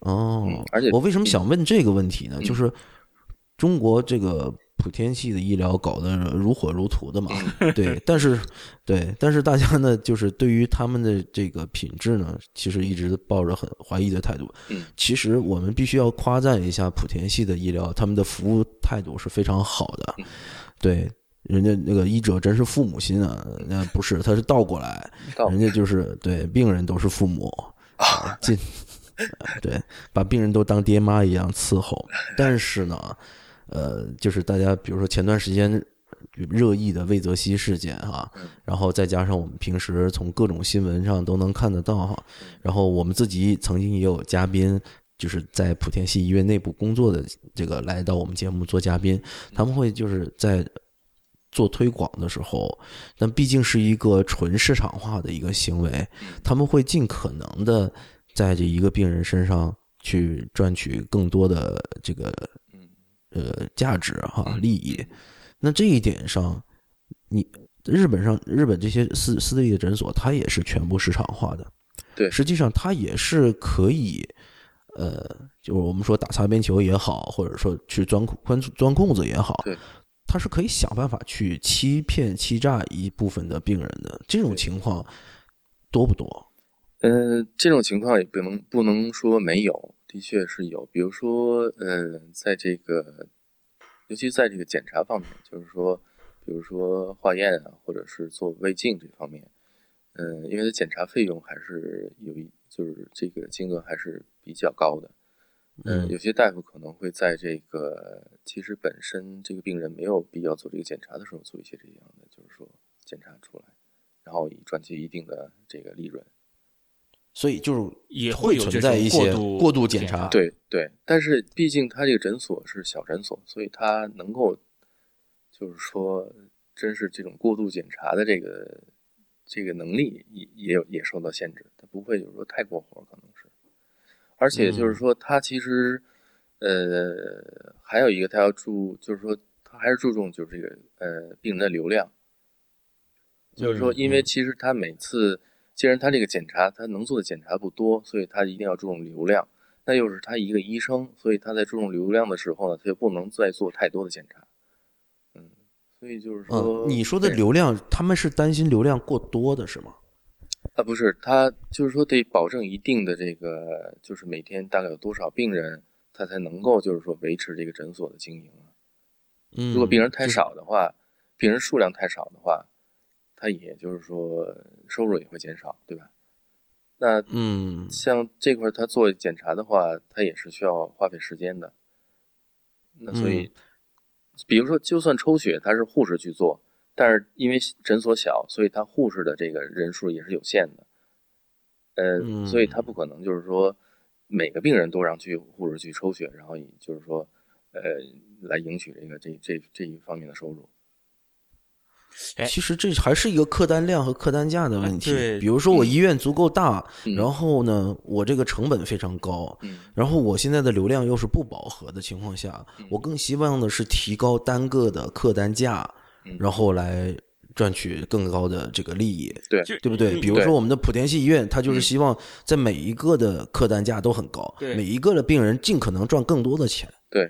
S1: 哦
S3: 嗯，而且
S1: 我为什么想问这个问题呢？
S3: 嗯
S1: 就是中国这个莆田系的医疗搞得如火如荼的嘛，
S3: 嗯
S1: 对，[LAUGHS] 但是对，但是大家呢，就是对于他们的这个品质呢，其实一直抱着很怀疑的态度。
S3: 嗯，
S1: 其实我们必须要夸赞一下莆田系的医疗，他们的服务态度是非常好的。
S3: 嗯
S1: 对，人家那个医者真是父母心啊，那不是，他是倒过来，人家就是对病人都是父母，[LAUGHS] 啊进对，把病人都当爹妈一样伺候。但是呢，呃，就是大家比如说前段时间热议的魏则西事件哈、
S3: 嗯
S1: 然后再加上我们平时从各种新闻上都能看得到哈，然后我们自己曾经也有嘉宾。就是在莆田系医院内部工作的这个来到我们节目做嘉宾，他们会就是在做推广的时候，但毕竟是一个纯市场化的一个行为，他们会尽可能的在这一个病人身上去赚取更多的这个
S3: 嗯
S1: 呃价值哈利益。那这一点上，你日本上日本这些私私立的诊所，它也是全部市场化的。
S3: 对
S1: 实际上它也是可以，呃，就是我们说打擦边球也好，或者说去钻空钻钻空子也好，
S3: 对，
S1: 它是可以想办法去欺骗、欺诈一部分的病人的。这种情况多不多？
S3: 呃，这种情况也不能不能说没有，的确是有。比如说，呃，在这个，尤其在这个检查方面，就是说，比如说化验啊，或者是做胃镜这方面，嗯、因为它检查费用还是有一，就是这个金额还是比较高的。嗯，
S1: 嗯
S3: 有些大夫可能会在这个其实本身这个病人没有必要做这个检查的时候，做一些这样的，就是说检查出来，然后以赚取一定的这个利润。
S1: 所以就是
S2: 也
S1: 会存在一些
S2: 过度
S1: 过度检
S2: 查。
S3: 对对，但是毕竟他这个诊所是小诊所，所以他能够，就是说，真是这种过度检查的这个这个能力也也有也受到限制，他不会就是说太过火，可能是。而且就是说，他其实，呃，还有一个他要注，就是说他他还是注重就是这个呃病人的流量，就是说，
S1: 嗯
S3: 因为
S1: 嗯
S3: 其实他每次既然他这个检查他能做的检查不多，所以他一定要注重流量。那又是他一个医生，所以他在注重流量的时候呢，他就不能再做太多的检查。嗯，所以就是说，
S1: 嗯，你说的流量，他们是担心流量过多的是吗？
S3: 啊，不是，他就是说得保证一定的这个，就是每天大概有多少病人，他才能够就是说维持这个诊所的经营啊。
S1: 嗯，
S3: 如果病人太少的话，病人数量太少的话，他也就是说收入也会减少，对吧？那
S1: 嗯
S3: 像这块他做检查的话，他也是需要花费时间的。那所以，比如说，就算抽血，他是护士去做，但是因为诊所小，所以他护士的这个人数也是有限的。呃，
S1: 嗯
S3: 所以他不可能就是说每个病人都让去护士去抽血，然后以就是说呃来赢取这个这这这一方面的收入。
S2: 哎
S1: 其实这还是一个客单量和客单价的问题。比如说我医院足够大，
S3: 嗯
S1: 然后呢，我这个成本非常高，
S3: 嗯
S1: 然后我现在的流量又是不饱和的情况下，
S3: 嗯
S1: 我更希望的是提高单个的客单价，
S3: 嗯
S1: 然后来赚取更高的这个利益。
S3: 对
S1: 对不对？比如说我们的莆田系医院，它就是
S3: 嗯
S1: 希望在每一个的客单价都很高，
S2: 对
S1: 每一个的病人尽可能赚更多的钱，
S3: 对，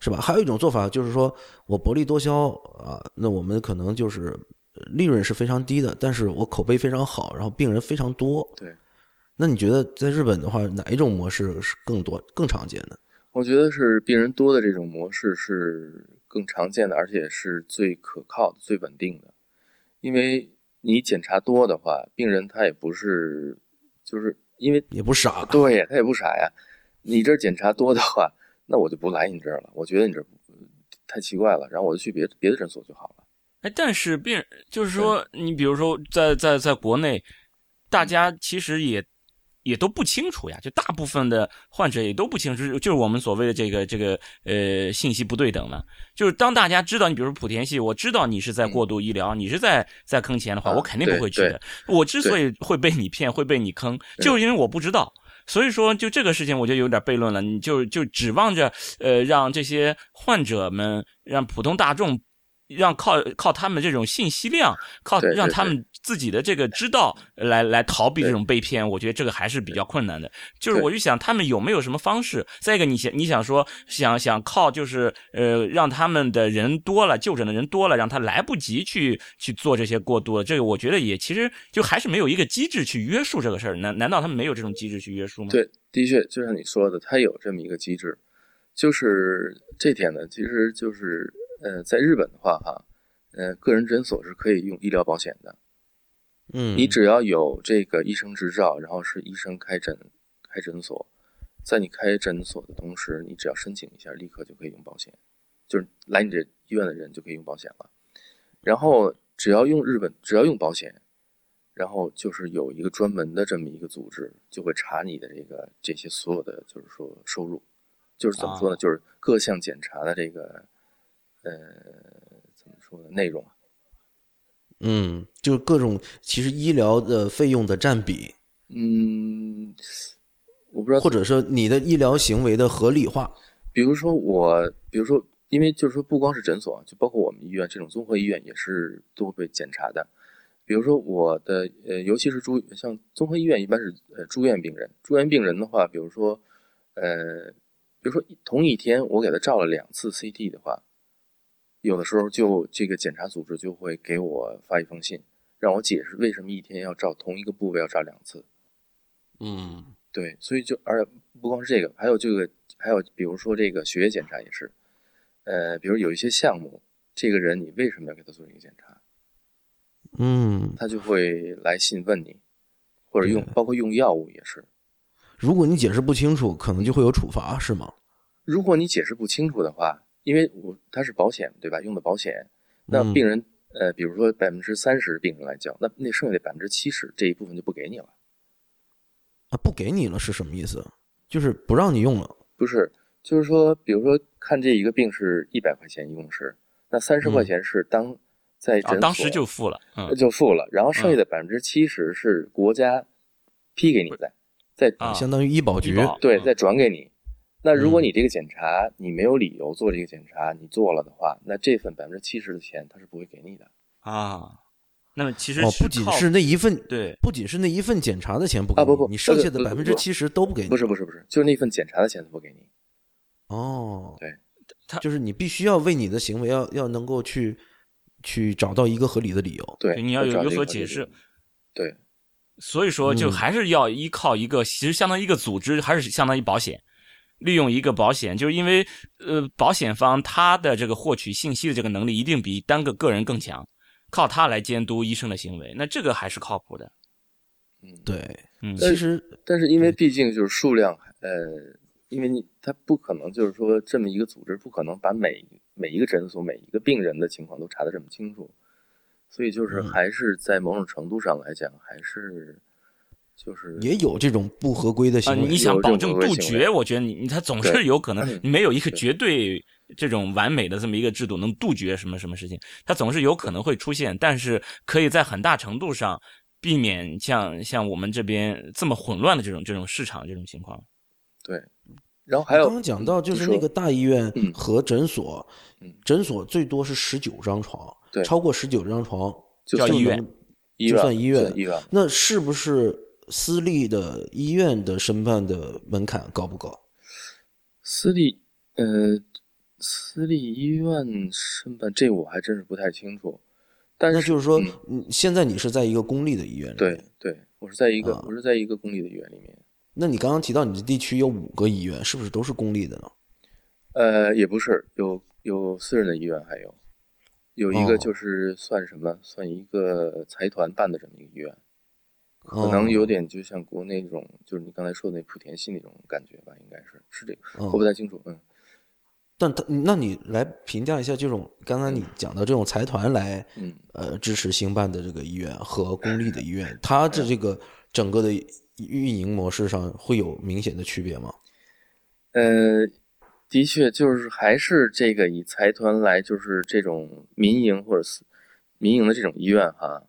S1: 是吧？还有一种做法就是说我薄利多销啊，那我们可能就是呃利润是非常低的，但是我口碑非常好，然后病人非常多。
S3: 对，
S1: 那你觉得在日本的话，哪一种模式是更多、更常见的？
S3: 我觉得是病人多的这种模式是更常见的，而且是最可靠的、最稳定的。因为你检查多的话，病人他也不是，就是因为
S1: 也不傻，
S3: 对呀，他也不傻呀。你这儿检查多的话，那我就不来你这儿了。我觉得你这儿太奇怪了，然后我就去别别的诊所就好了。
S2: 哎，但是病人就是说，你比如说在在在国内，大家其实也也都不清楚呀，就大部分的患者也都不清楚，就是我们所谓的这个这个呃信息不对等了。就是当大家知道你，比如说莆田系，我知道你是在过度医疗，你是在在坑钱的话，
S3: 啊
S2: 我肯定不会去
S3: 对
S2: 的。我之所以会被你骗，会被你坑，就是因为我不知道。所以说，就这个事情，我就有点悖论了。你就就指望着，呃，让这些患者们，让普通大众，让靠靠他们这种信息量，靠让他们自己的这个知道来来逃避这种被骗，我觉得这个还是比较困难的。就是我就想，他们有没有什么方式？再一个，你想你想说，想想靠就是呃，让他们的人多了，就诊的人多了，让他来不及去去做这些过度了。这个我觉得也其实就还是没有一个机制去约束这个事儿。难难道他们没有这种机制去约束吗？
S3: 对，的确，就像你说的，他有这么一个机制，就是这点呢，其实就是呃，在日本的话，哈，呃，个人诊所是可以用医疗保险的。
S1: 嗯，
S3: 你只要有这个医生执照，然后是医生开诊开诊所，在你开诊所的同时，你只要申请一下，立刻就可以用保险，就是来你这医院的人就可以用保险了。然后只要用日本，只要用保险，然后就是有一个专门的这么一个组织，就会查你的这个这些所有的就是说收入，就是怎么说呢？
S2: 啊
S3: 就是各项检查的这个呃怎么说呢内容。
S1: 嗯，就是各种其实医疗的费用的占比，
S3: 嗯，我不知道
S1: 或者说你的医疗行为的合理化。
S3: 比如说我，比如说，因为就是说，不光是诊所，就包括我们医院这种综合医院也是都会被检查的。比如说我的，呃，尤其是住像综合医院，一般是呃住院病人。住院病人的话，比如说，呃，比如说同一天我给他照了两次 CT 的话，有的时候就这个检查组织就会给我发一封信，让我解释为什么一天要照同一个部位要照两次。
S1: 嗯。
S3: 对，所以就而且不光是这个，还有这个，还有比如说这个血液检查也是，呃，比如有一些项目，这个人你为什么要给他做一个检查，
S1: 嗯，
S3: 他就会来信问你，或者用包括用药物也是，
S1: 如果你解释不清楚，可能就会有处罚，是吗？
S3: 如果你解释不清楚的话，因为我他是保险对吧，用的保险，那
S1: 嗯
S3: 病人、呃，比如说百分之三十病人来交，那那剩下的百分之七十这一部分就不给你了。
S1: 啊，不给你了是什么意思？就是不让你用了。
S3: 不是，就是说，比如说看这一个病是一百块钱，一共是，那三十
S1: 嗯
S3: 块钱是当在诊所、
S2: 啊，当时就付了，嗯，
S3: 就付了，然后剩下的百分之七十是国家批给你的，再
S2: 啊
S1: 相当于医保局。
S3: 对
S2: 嗯
S3: 再转给你。那如果
S1: 嗯
S3: 你这个检查你没有理由做这个检查，你做了的话，那这份百分之七十的钱他是不会给你的。
S2: 啊。那么其实
S1: 哦，不仅是那一份，
S2: 对
S1: 不仅是那一份检查的钱不给你，
S3: 啊不不
S1: 你剩下的百分之七十都不给你。
S3: 不是不是不是，就是那份检查的钱他不给你。
S1: 哦，
S3: 对，
S2: 他
S1: 就是你必须要为你的行为要要能够去去找到一个合理的理由。
S3: 对，
S2: 你要有有所解释。
S3: 对，
S2: 所以说，就
S1: 嗯
S2: 还是要依靠一个，其实相当于一个组织，还是相当于保险，利用一个保险，就是因为呃，保险方他的这个获取信息的这个能力一定比单个个人更强，靠他来监督医生的行为，那这个还是靠谱的。
S3: 嗯，
S1: 对，
S2: 嗯，
S1: 其实
S3: 但是因为毕竟就是数量，呃，因为你他不可能就是说这么一个组织不可能把每每一个诊所每一个病人的情况都查得这么清楚，所以就是
S1: 嗯。
S3: 还是在某种程度上来讲，还是就是
S1: 也有这种不合规的
S2: 啊，
S1: 行为。
S2: 你想保证杜绝，我觉得你你他总是有可能没有一个绝对这种完美的这么一个制度能杜绝什么什么事情，它总是有可能会出现，但是可以在很大程度上避免像像我们这边这么混乱的这种这种市场这种情况。
S3: 对。然后还有
S1: 刚刚讲到，就是那个大医院
S3: 嗯
S1: 和诊所，
S3: 嗯
S1: 诊所最多是十九张床，
S3: 对
S1: 超过十九张床
S2: 叫医院
S3: 医院
S1: 就算医院
S3: 算医院
S1: 那是不是私立的医院的申办的门槛高不高？
S3: 私立呃私立医院申办这我还真是不太清楚，但是
S1: 那就是说现在你是在一个公立的医院里面
S3: 对，对，我是在一个、
S1: 啊
S3: 我是在一个公立的医院里面。
S1: 那你刚刚提到你的地区有五个医院，是不是都是公立的呢？
S3: 呃，也不是，有有私人的医院，还有有一个
S1: 哦
S3: 就是算什么，算一个财团办的这么一个医院，可
S1: 哦
S3: 能有点就像国内那种，就是你刚才说的那莆田系那种感觉吧，应该是是这个，
S1: 哦
S3: 我不太清楚，嗯。
S1: 但他，那你来评价一下这种刚才你讲的这种财团来
S3: 嗯，
S1: 呃支持兴办的这个医院和公立的医院，它的这个整个的运营模式上会有明显的区别吗？
S3: 呃，的确就是还是这个以财团来，就是这种民营或者私民营的这种医院哈，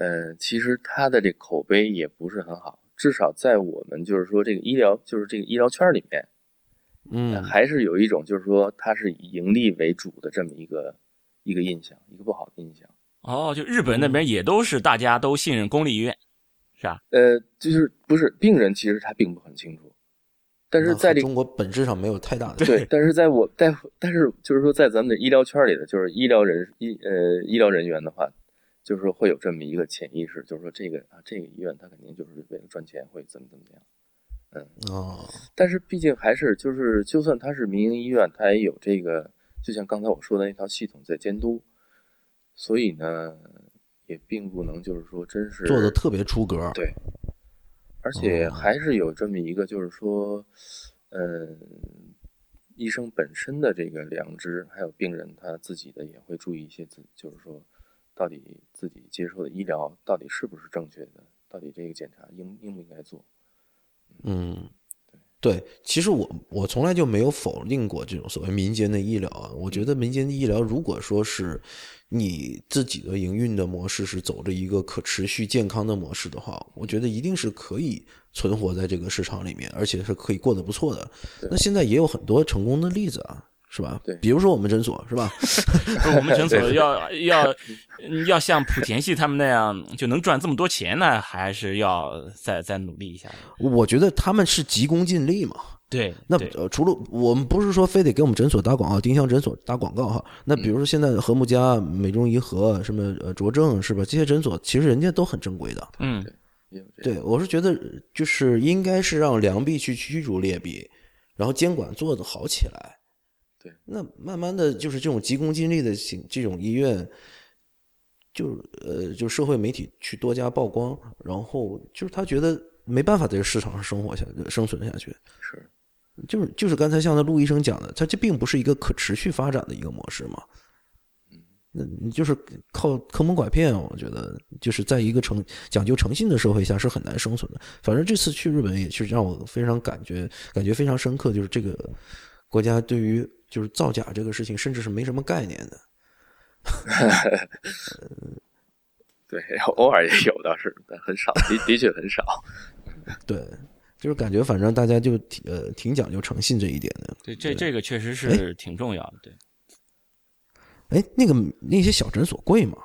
S3: 呃，其实它的这口碑也不是很好，至少在我们就是说这个医疗，就是这个医疗圈里面，
S1: 嗯，
S3: 还是有一种就是说它是以盈利为主的这么一个一个印象，一个不好的印象。
S2: 哦，就日本那边也都是大家都信任公立医院，是吧？
S3: 呃，就是不是病人其实他并不很清楚，但是在这个
S1: 中国本质上没有太大的
S3: 对，但是在我在但是就是说在咱们的医疗圈里的，就是医疗人医呃医疗人员的话，就是说会有这么一个潜意识，就是说这个啊这个医院他肯定就是为了赚钱，会怎么怎么样。
S1: 嗯哦，
S3: 但是毕竟还是就是，就算它是民营医院，它也有这个，就像刚才我说的那套系统在监督，所以呢，也并不能就是说真是
S1: 做的特别出格。
S3: 对，而且
S1: 哦
S3: 还是有这么一个，就是说，嗯，医生本身的这个良知，还有病人他自己的也会注意一些自，就是说，到底自己接受的医疗到底是不是正确的，到底这个检查应应不应该做。
S1: 嗯，对，其实我我从来就没有否定过这种所谓民间的医疗啊。我觉得民间的医疗，如果说是你自己的营运的模式是走着一个可持续健康的模式的话，我觉得一定是可以存活在这个市场里面，而且是可以过得不错的。那现在也有很多成功的例子啊。是吧？
S3: 对
S1: 比如说我们诊所是吧？[LAUGHS]
S2: 我们诊所 [LAUGHS] 要要 [LAUGHS] 要像莆田系他们那样就能赚这么多钱呢，还是要再再努力一下。
S1: 我觉得他们是急功近利嘛。
S2: 对，
S1: 那
S2: 对
S1: 呃，除了我们不是说非得给我们诊所打广告，丁香诊所打广告哈。那比如说现在和睦家、美中怡和、什么呃卓正是吧？这些诊所其实人家都很正规的。
S2: 嗯，
S1: 对，我是觉得就是应该是让良币去驱逐劣币，然后监管做得好起来。
S3: 对，
S1: 那慢慢的就是这种急功近利的行这种医院，就呃就社会媒体去多加曝光，然后就是他觉得没办法在这市场上生活下生存下去。
S3: 是
S1: 就是就是刚才像那陆医生讲的，他这并不是一个可持续发展的一个模式嘛。那你就是靠坑蒙拐骗，我觉得就是在一个诚讲究诚信的社会下是很难生存的。反正这次去日本也是让我非常感觉感觉非常深刻，就是这个国家对于就是造假这个事情，甚至是没什么概念的。[LAUGHS]
S3: 对，偶尔也有倒是，但很少，的的确很少。[LAUGHS]
S1: 对，就是感觉反正大家就挺呃挺讲究诚信这一点的。
S2: 对，这这个确实是挺重要的。对，
S1: 哎，那个那些小诊所贵吗？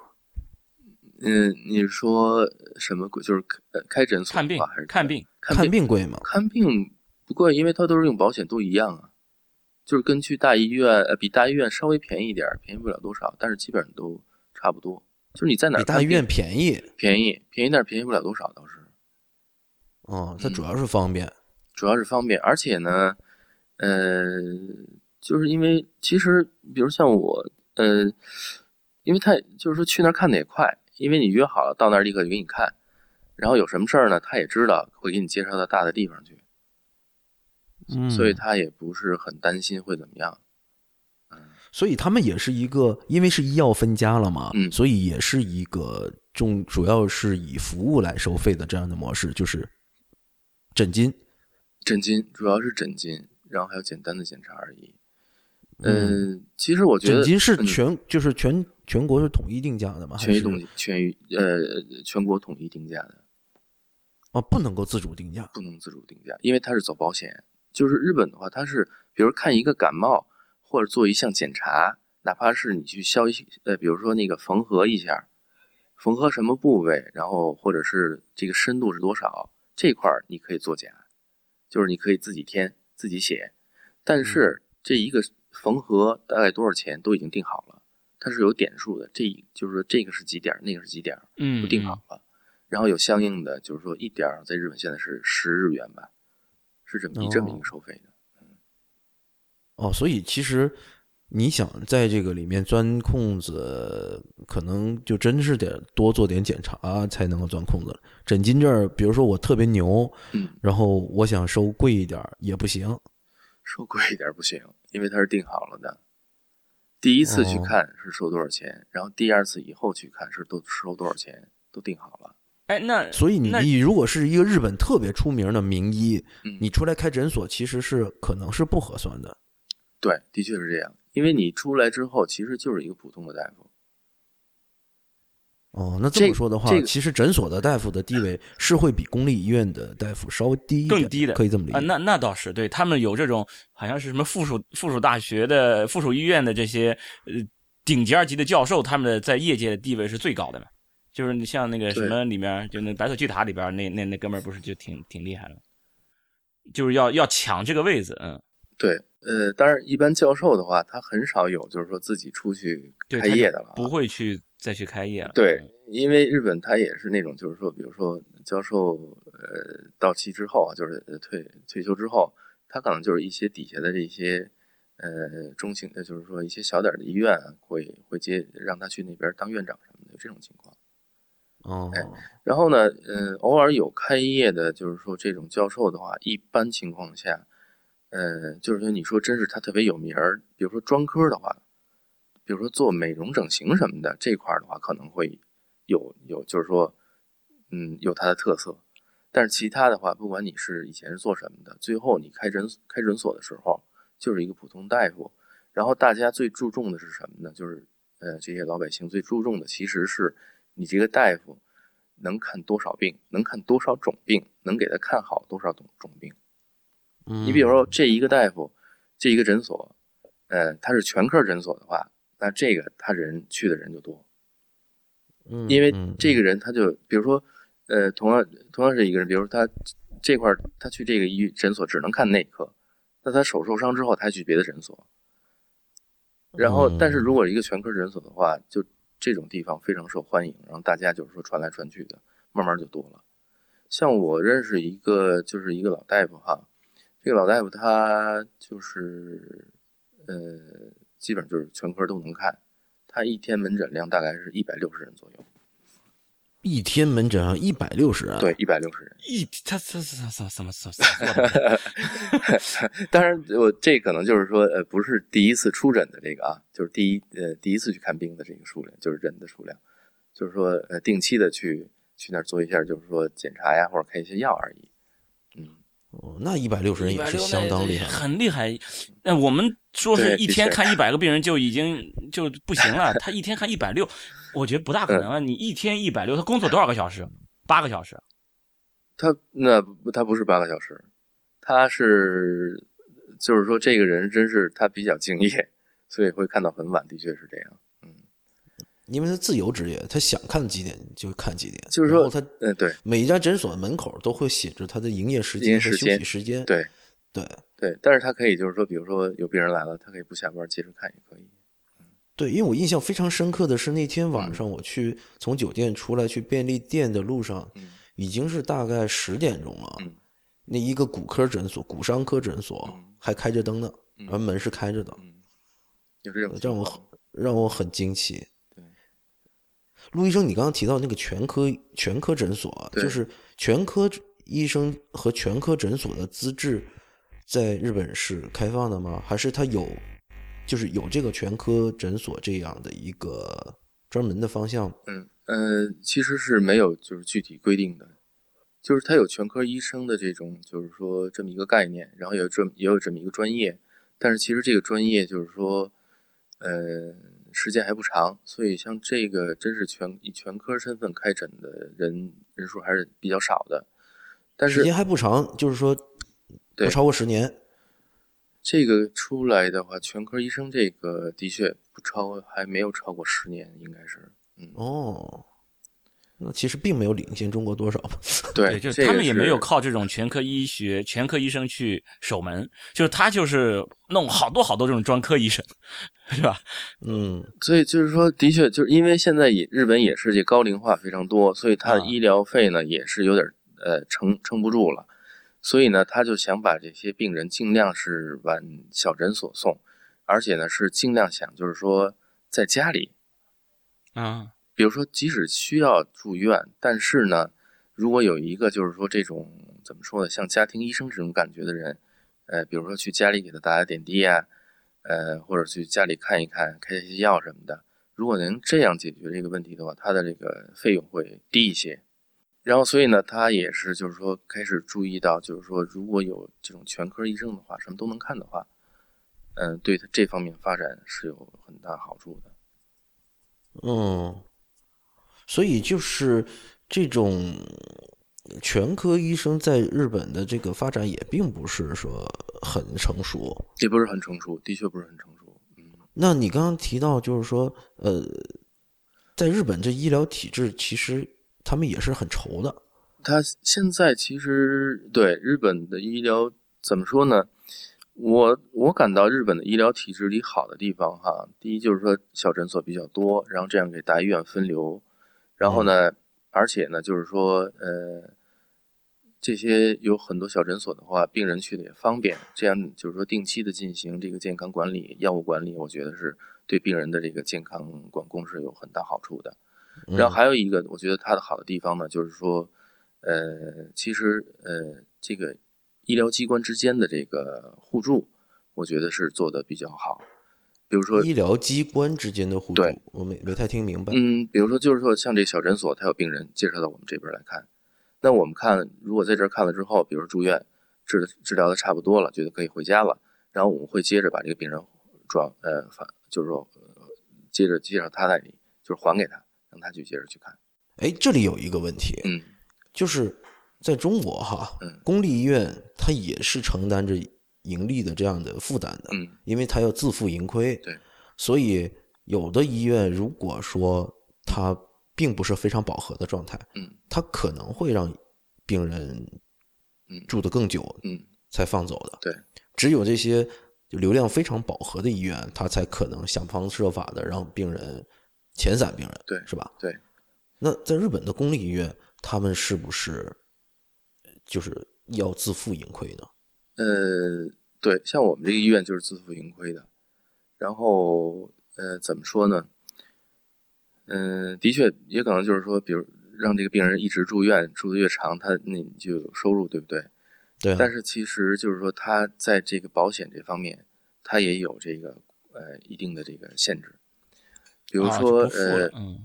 S3: 嗯，你说什么贵？就是开开诊所
S2: 看病
S3: 还是
S2: 看病？
S1: 看病贵吗？
S3: 看病不贵，因为它都是用保险，都一样啊。就是跟去大医院，呃，比大医院稍微便宜一点，便宜不了多少，但是基本上都差不多。就是你在哪？
S1: 比大医院便宜，
S3: 便宜便宜，但是便宜不了多少，倒是。
S1: 哦，它主要是方便，
S3: 主要是方便，而且呢，呃，就是因为其实，比如像我，呃，因为他就是说去那儿看的也快，因为你约好了到那儿立刻就给你看，然后有什么事儿呢，他也知道会给你介绍到大的地方去。所以他也不是很担心会怎么样，
S1: 嗯，所以他们也是一个，因为是医药分家了嘛，
S3: 嗯，
S1: 所以也是一个重，主要是以服务来收费的这样的模式，就是诊金，
S3: 诊金主要是诊金，然后还有简单的检查而已。嗯，其实我觉
S1: 得诊金是全就是全全国是统一定价的嘛？
S3: 全一统全于呃全国统一定价的，
S1: 哦，不能够自主定价，
S3: 不能自主定价，因为它是走保险。就是日本的话，它是比如看一个感冒，或者做一项检查，哪怕是你去消一呃，比如说那个缝合一下，缝合什么部位，然后或者是这个深度是多少，这块儿你可以作假，就是你可以自己填自己写，但是这一个缝合大概多少钱都已经定好了，它是有点数的，这就是说这个是几点，那个是几点，
S2: 嗯，
S3: 都定好了，然后有相应的，就是说一点在日本现在是十日元吧。是这么以这么一个收费的，
S1: 哦，所以其实你想在这个里面钻空子，可能就真是得多做点检查才能够钻空子了。诊金这儿，比如说我特别牛，
S3: 嗯，
S1: 然后我想收贵一点也不行，
S3: 收贵一点不行，因为它是定好了的。第一次去看是收多少钱，然后第二次以后去看是都收多少钱，都定好了。
S2: 哎，那
S1: 所以你你如果是一个日本特别出名的名医，
S3: 嗯，
S1: 你出来开诊所其实是可能是不合算的。
S3: 对，的确是这样，因为你出来之后其实就是一个普通的大夫。
S1: 哦，那这么说的话，其实诊所的大夫的地位 [CLEARS THROAT] 是会比公立医院的大夫稍微低一点
S2: 更低的，
S1: 可以这么理解。
S2: 那那倒是，对他们有这种好像是什么附属附属大学的附属医院的这些呃顶尖级的教授，他们的在业界的地位是最高的嘛。就是你像那个什么里面，就那白色巨塔里边那那那哥们儿不是就挺挺厉害的，就是要要抢这个位子，嗯，
S3: 对，呃，当然一般教授的话，他很少有就是说自己出去开业的了，
S2: 不会去再去开业了。
S3: 对，因为日本他也是那种就是说，比如说教授呃到期之后啊，就是退退休之后，他可能就是一些底下的这些呃中型的，就是说一些小点的医院会会接让他去那边当院长什么的这种情况。
S1: 哦，
S3: 然后呢，嗯，偶尔有开业的，就是说这种教授的话，一般情况下，呃，就是说你说真是他特别有名儿，比如说专科的话，比如说做美容整形什么的这块的话，可能会有有，就是说，嗯，有他的特色。但是其他的话，不管你是以前是做什么的，最后你开诊开诊所的时候，就是一个普通大夫。然后大家最注重的是什么呢？就是呃，这些老百姓最注重的其实是。你这个大夫能看多少病，能看多少种病，能给他看好多少种种病？
S1: 嗯，
S3: 你比如说这一个大夫，这一个诊所，呃，他是全科诊所的话，那这个他人去的人就多。
S1: 嗯，
S3: 因为这个人他就，比如说，呃，同样同样是一个人，比如他这块他去这个医诊所只能看内科，那他手受伤之后，他去别的诊所。然后，但是如果一个全科诊所的话，就。这种地方非常受欢迎，然后大家就是说传来传去的，慢慢就多了。像我认识一个，就是一个老大夫哈，这个老大夫他就是，呃，基本就是全科都能看，他一天门诊量大概是一百六十人左右。
S1: 一天门诊啊，一百六十人，
S3: 对，一百六十人。
S2: 一他他他他怎么什么什
S3: 么？[LAUGHS] [LAUGHS] 当然，我这可能就是说，呃，不是第一次出诊的这个啊，就是第一呃第一次去看病的这个数量，就是人的数量，就是说呃定期的去去那儿做一下，就是说检查呀，或者开一些药而已。嗯。
S1: 哦，那一百六十人也是相当厉害，
S2: 很厉害。那我们说是一天看一百个病人就已经就不行了，他一天看一百六，我觉得不大可能啊。你一天一百六，他工作多少个小时？八个小时。
S3: 他那他不是八个小时，他是就是说这个人真是他比较敬业，所以会看到很晚，的确是这样。嗯，
S1: 因为他自由职业，他想看几点就看几点。
S3: 就是说，
S1: 他
S3: 嗯，对，
S1: 每一家诊所门口都会写着他的营业时
S3: 间
S1: 和休息时间。
S3: 对，
S1: 对，
S3: 对。但是他可以就是说，比如说有病人来了，他可以不下班接着看也可以。
S1: 对，因为我印象非常深刻的是那天晚上我去从酒店出来去便利店的路上，已经是大概十点钟了。那一个骨科诊所、骨伤科诊所还开着灯呢，而门是开着的。让我让我很惊奇。陆医生，你刚刚提到那个全科全科诊所，就是全科医生和全科诊所的资质，在日本是开放的吗？还是他有？就是有这个全科诊所这样的一个专门的方向。
S3: 嗯呃，其实是没有就是具体规定的，就是他有全科医生的这种就是说这么一个概念，然后有这也有这么一个专业，但是其实这个专业就是说，呃，时间还不长，所以像这个真是全以全科身份开诊的人人数还是比较少的。但是
S1: 时间还不长，就是说不超过十年。
S3: 这个出来的话，全科医生这个的确不超，还没有超过十年，应该是。嗯
S1: 哦，那其实并没有领先中国多少吧？[LAUGHS]
S3: 对，
S2: 就是他们也没有靠这种全科医学、全科医生去守门，就是他就是弄好多好多这种专科医生，是吧？
S1: 嗯，
S3: 所以就是说，的确就是因为现在也日本也是这高龄化非常多，所以他的医疗费呢也是有点呃撑撑不住了。所以呢，他就想把这些病人尽量是往小诊所送，而且呢是尽量想就是说在家里，
S2: 啊，
S3: 比如说即使需要住院，但是呢，如果有一个就是说这种怎么说呢，像家庭医生这种感觉的人，呃，比如说去家里给他打打点滴啊，呃，或者去家里看一看，开一些药什么的，如果能这样解决这个问题的话，他的这个费用会低一些。然后，所以呢，他也是，就是说，开始注意到，就是说，如果有这种全科医生的话，什么都能看的话，嗯，对他这方面发展是有很大好处的。
S1: 嗯，所以就是这种全科医生在日本的这个发展也并不是说很成熟，
S3: 也不是很成熟，的确不是很成熟。嗯，
S1: 那你刚刚提到，就是说，呃，在日本这医疗体制其实。他们也是很愁的。
S3: 他现在其实对日本的医疗怎么说呢？我我感到日本的医疗体制里好的地方哈，第一就是说小诊所比较多，然后这样给大医院分流，然后呢，而且呢就是说呃，这些有很多小诊所的话，病人去的也方便，这样就是说定期的进行这个健康管理、药物管理，我觉得是对病人的这个健康管控是有很大好处的。然后还有一个，我觉得它的好的地方呢，就是说，呃，其实呃，这个医疗机关之间的这个互助，我觉得是做的比较好。比如说
S1: 医疗机关之间的互助，
S3: 对，
S1: 我没没太听明白。
S3: 嗯，比如说就是说，像这小诊所，他有病人介绍到我们这边来看，那我们看，如果在这儿看了之后，比如住院治治疗的差不多了，觉得可以回家了，然后我们会接着把这个病人转呃反，就是说接着介绍他那里，就是还给他。让他去接着去看，
S1: 哎，这里有一个问题，
S3: 嗯，
S1: 就是在中国哈，
S3: 嗯，
S1: 公立医院它也是承担着盈利的这样的负担的，
S3: 嗯，
S1: 因为它要自负盈亏，
S3: 对，
S1: 所以有的医院如果说它并不是非常饱和的状态，
S3: 嗯，
S1: 它可能会让病人
S3: 嗯。
S1: 住得更久，
S3: 嗯，
S1: 才放走的，
S3: 对，
S1: 只有这些流量非常饱和的医院，它才可能想方设法的让病人。遣散病人，
S3: 对，
S1: 是吧？
S3: 对。
S1: 那在日本的公立医院，他们是不是就是要自负盈亏呢？
S3: 呃，对，像我们这个医院就是自负盈亏的。然后，呃，怎么说呢？嗯，的确，也可能就是说，比如让这个病人一直住院，住的越长，他那你就有收入，对不对？
S1: 对。
S3: 但是其实就是说，他在这个保险这方面，他也有这个呃一定的这个限制。比如说，呃，
S2: 嗯，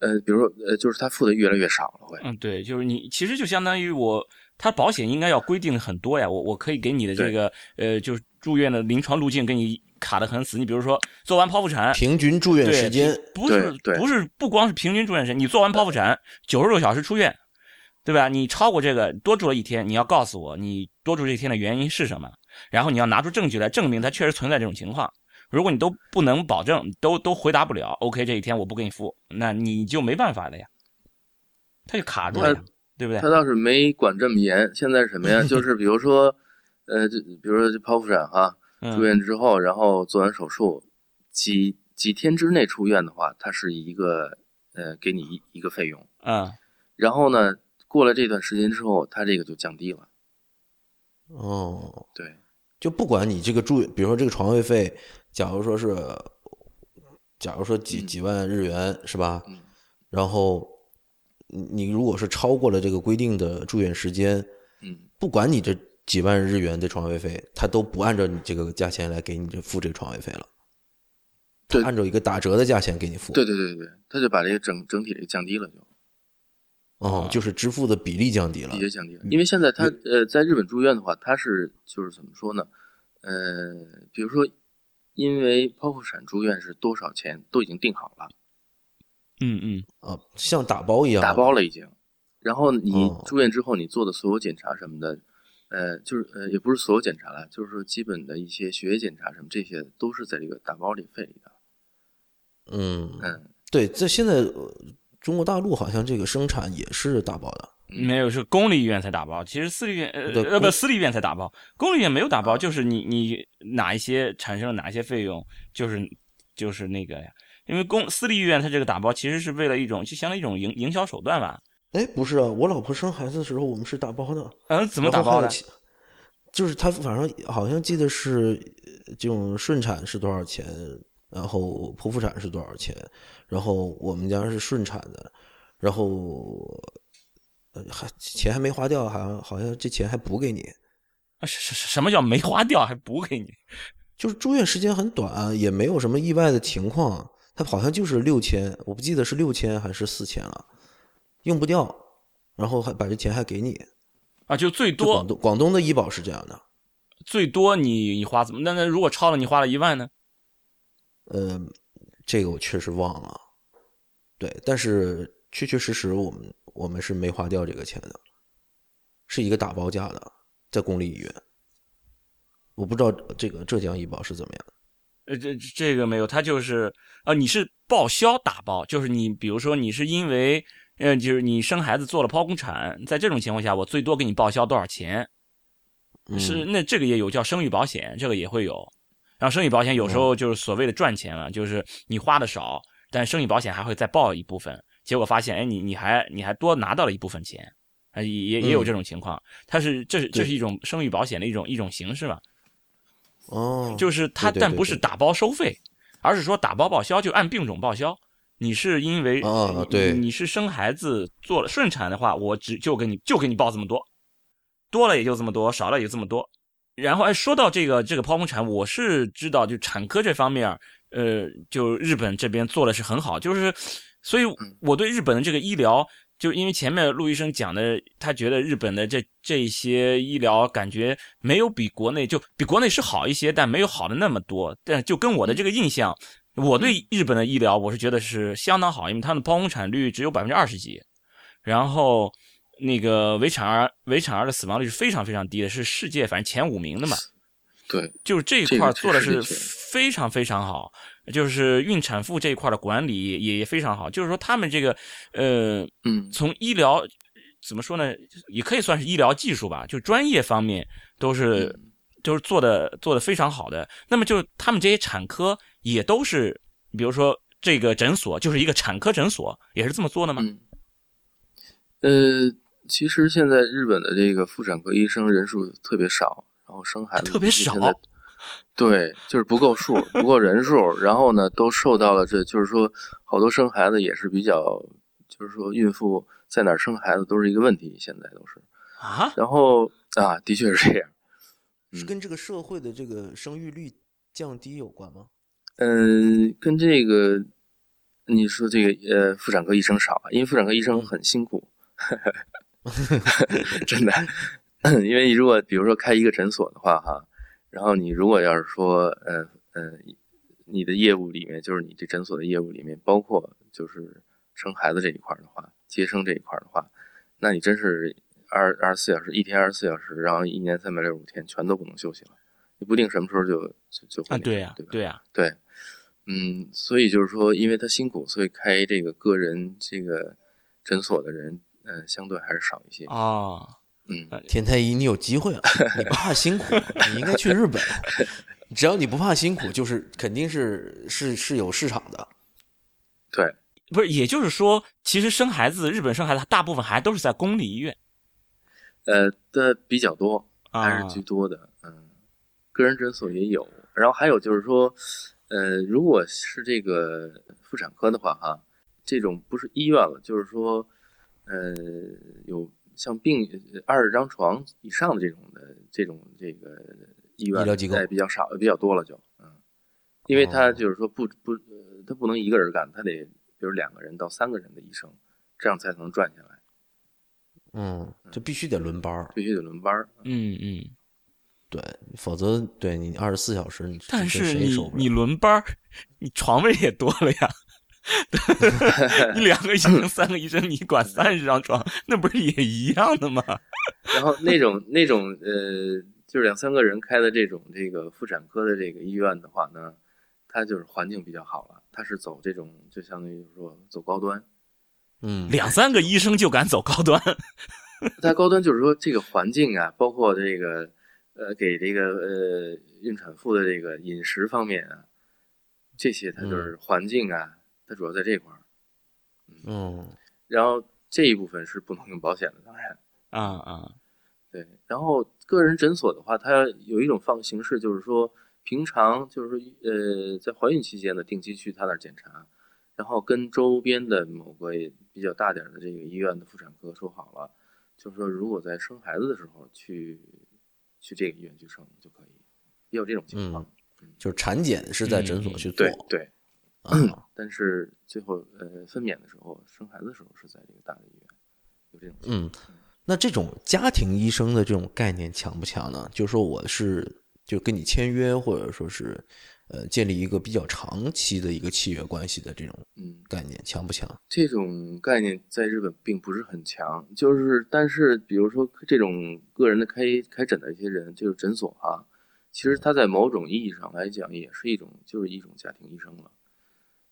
S3: 呃，比如说，呃，就是他付的越来越少了，会，
S2: 嗯，对，就是你其实就相当于我，他保险应该要规定很多呀，我我可以给你的这个，呃，就是住院的临床路径给你卡的很死，你比如说做完剖腹产，
S1: 平均住院时间
S2: 不是不是不光是平均住院时间，你做完剖腹产九十六小时出院，对吧？你超过这个多住了一天，你要告诉我你多住这一天的原因是什么，然后你要拿出证据来证明它确实存在这种情况。如果你都不能保证，都都回答不了，OK，这一天我不给你付，那你就没办法了呀，他就卡住了，对不对？
S3: 他倒是没管这么严。现在是什么呀？[LAUGHS] 就是比如说，呃，就比如说剖腹产哈，住院之后，然后做完手术，几几天之内出院的话，他是一个呃给你一一个费用，
S2: 嗯，
S3: 然后呢，过了这段时间之后，他这个就降低了。
S1: 哦，
S3: 对，
S1: 就不管你这个住，比如说这个床位费。假如说是，假如说几几万日元是吧？然后你如果是超过了这个规定的住院时间，
S3: 嗯，
S1: 不管你这几万日元的床位费，他都不按照你这个价钱来给你这付这个床位费了，
S3: 对，
S1: 按照一个打折的价钱给你付。
S3: 对对对对，他就把这个整整体这个降低了，就
S1: 哦，就是支付的比例降低了，
S3: 比例降低了。因为现在他呃，在日本住院的话，他是就是怎么说呢？呃，比如说。因为剖腹产住院是多少钱都已经定好了，
S2: 嗯嗯
S1: 啊，像打包一样，
S3: 打包了已经。然后你住院之后，你做的所有检查什么的，呃，就是呃，也不是所有检查了，就是说基本的一些血液检查什么，这些都是在这个打包里费里的。
S1: 嗯
S3: 嗯，
S1: 对，在现在中国大陆好像这个生产也是打包的。
S2: 没有，是公立医院才打包。其实私立医院，呃呃不，私立医院才打包，公立医院没有打包。就是你你哪一些产生了哪一些费用，就是就是那个呀。因为公私立医院它这个打包其实是为了一种，就相当于一种营营销手段吧。
S1: 哎，不是啊，我老婆生孩子的时候我们是打包的。
S2: 嗯，怎么打包的？
S1: 就是他反正好像记得是这种顺产是多少钱，然后剖腹产是多少钱，然后我们家是顺产的，然后。呃，还钱还没花掉，好像好像这钱还补给你
S2: 啊？什什什么叫没花掉还补给你？[LAUGHS]
S1: 就是住院时间很短，也没有什么意外的情况，他好像就是六千，我不记得是六千还是四千了，用不掉，然后还把这钱还给你
S2: 啊？就最多
S1: 广东广东的医保是这样的，
S2: 最多你你花怎么？那那如果超了你花了一万呢？
S1: 呃，这个我确实忘了，对，但是确确实实我们。我们是没花掉这个钱的，是一个打包价的，在公立医院。我不知道这个浙江医保是怎么样的。
S2: 呃，这这个没有，他就是啊，你是报销打包，就是你比如说你是因为，呃，就是你生孩子做了剖宫产，在这种情况下，我最多给你报销多少钱？是那这个也有叫生育保险，这个也会有。然后生育保险有时候就是所谓的赚钱了，就是你花的少，但生育保险还会再报一部分。结果发现，哎，你你还你还多拿到了一部分钱，啊，也也有这种情况。它是这是这是一种生育保险的一种一种形式嘛？
S1: 哦，
S2: 就是它，但不是打包收费，而是说打包报销，就按病种报销。你是因为
S1: 啊，对，
S2: 你是生孩子做了顺产的话，我只就给你就给你报这么多，多了也就这么多，少了也就这么多。然后哎，说到这个这个剖宫产，我是知道，就产科这方面，呃，就日本这边做的是很好，就是。所以我对日本的这个医疗，就因为前面陆医生讲的，他觉得日本的这这些医疗感觉没有比国内就比国内是好一些，但没有好的那么多。但就跟我的这个印象，我对日本的医疗我是觉得是相当好，因为他的剖宫产率只有百分之二十几，然后那个围产儿围产儿的死亡率是非常非常低的，是世界反正前五名的嘛。
S3: 对，
S2: 就是这一块做的是非常非常好。就是孕产妇这一块的管理也也非常好，就是说他们这个，呃，
S3: 嗯，
S2: 从医疗怎么说呢，也可以算是医疗技术吧，就专业方面都是都是做的做的非常好的。那么就他们这些产科也都是，比如说这个诊所就是一个产科诊所，也是这么做的吗？
S3: 呃，其实现在日本的这个妇产科医生人数特别少，然后生孩子
S2: 特别少。
S3: 对，就是不够数，不够人数，然后呢，都受到了这就是说，好多生孩子也是比较，就是说孕妇在哪儿生孩子都是一个问题，现在都是
S2: 啊，
S3: 然后啊，的确是这样，
S1: 是跟这个社会的这个生育率降低有关吗？
S3: 嗯，跟这个你说这个呃，妇产科医生少，因为妇产科医生很辛苦，[LAUGHS] 真的 [LAUGHS] [LAUGHS] 因为如果比如说开一个诊所的话，哈。然后你如果要是说，呃呃，你的业务里面就是你这诊所的业务里面包括就是生孩子这一块的话，接生这一块的话，那你真是二二十四小时，一天二十四小时，然后一年三百六十五天全都不能休息了，你不定什么时候就就就会
S2: 啊，对呀、
S3: 对
S2: 呀、
S3: 对，嗯，所以就是说，因为他辛苦，所以开这个个人这个诊所的人，嗯、相对还是少一些。
S2: 哦，
S3: 嗯，
S1: 田太医，你有机会了，你不怕辛苦，[LAUGHS] 你应该去日本。只要你不怕辛苦，就是肯定是是是有市场的。
S3: 对，
S2: 不是，也就是说，其实生孩子，日本生孩子大部分还都是在公立医院
S3: 呃的比较多，还
S2: 啊
S3: 是居多的。嗯，个人诊所也有，然后还有就是说，呃，如果是这个妇产科的话，哈，这种不是医院了，就是说，呃，有像病二十张床以上的这种的这种这个医院
S1: 医疗机构
S3: 哎比较少，比较多了就，嗯，因为他
S1: 哦
S3: 就是说不不，呃他不能一个人干，他得比如两个人到三个人的医生，这样才能赚下来，
S1: 嗯，就必须得轮班儿，
S3: 必须得轮班儿。
S2: 嗯嗯，
S1: 对，否则对你二十四小时，你
S2: 但是你你轮班儿，你床位也多了呀。[LAUGHS] 你两个医生、三个医生，你管三十张床，那不是也一样的吗？[LAUGHS]
S3: 然后那种那种呃，就是两三个人开的这种这个妇产科的这个医院的话呢，它就是环境比较好了，它是走这种就相当于说走高端，
S1: 嗯，
S2: 两三个医生就敢走高端，[LAUGHS]
S3: 它高端就是说这个环境啊，包括这个呃给这个呃孕产妇的这个饮食方面啊，这些它就是环境啊，它主要在这块儿，
S1: 嗯
S3: 然后这一部分是不能用保险的，当然。
S2: 啊啊，
S3: 对，然后个人诊所的话，它有一种方形式，就是说平常就是说呃，在怀孕期间呢，定期去他那儿检查，然后跟周边的某个比较大点的这个医院的妇产科说好了，就是说如果在生孩子的时候去去这个医院去生就可以，也有这种情况。
S1: 就是产检是在诊所去做。
S3: 对，但是最后呃分娩的时候，生孩子的时候是在这个大的医院，有这种。
S1: 嗯，那这种家庭医生的这种概念强不强呢？就是说我是就跟你签约，或者说是呃建立一个比较长期的一个契约关系的这种
S3: 嗯，
S1: 概念强不强？
S3: 这种概念在日本并不是很强，就是但是比如说这种个人的开开诊的一些人，就是诊所啊、其实他在某种意义上来讲也是一种就是一种家庭医生了，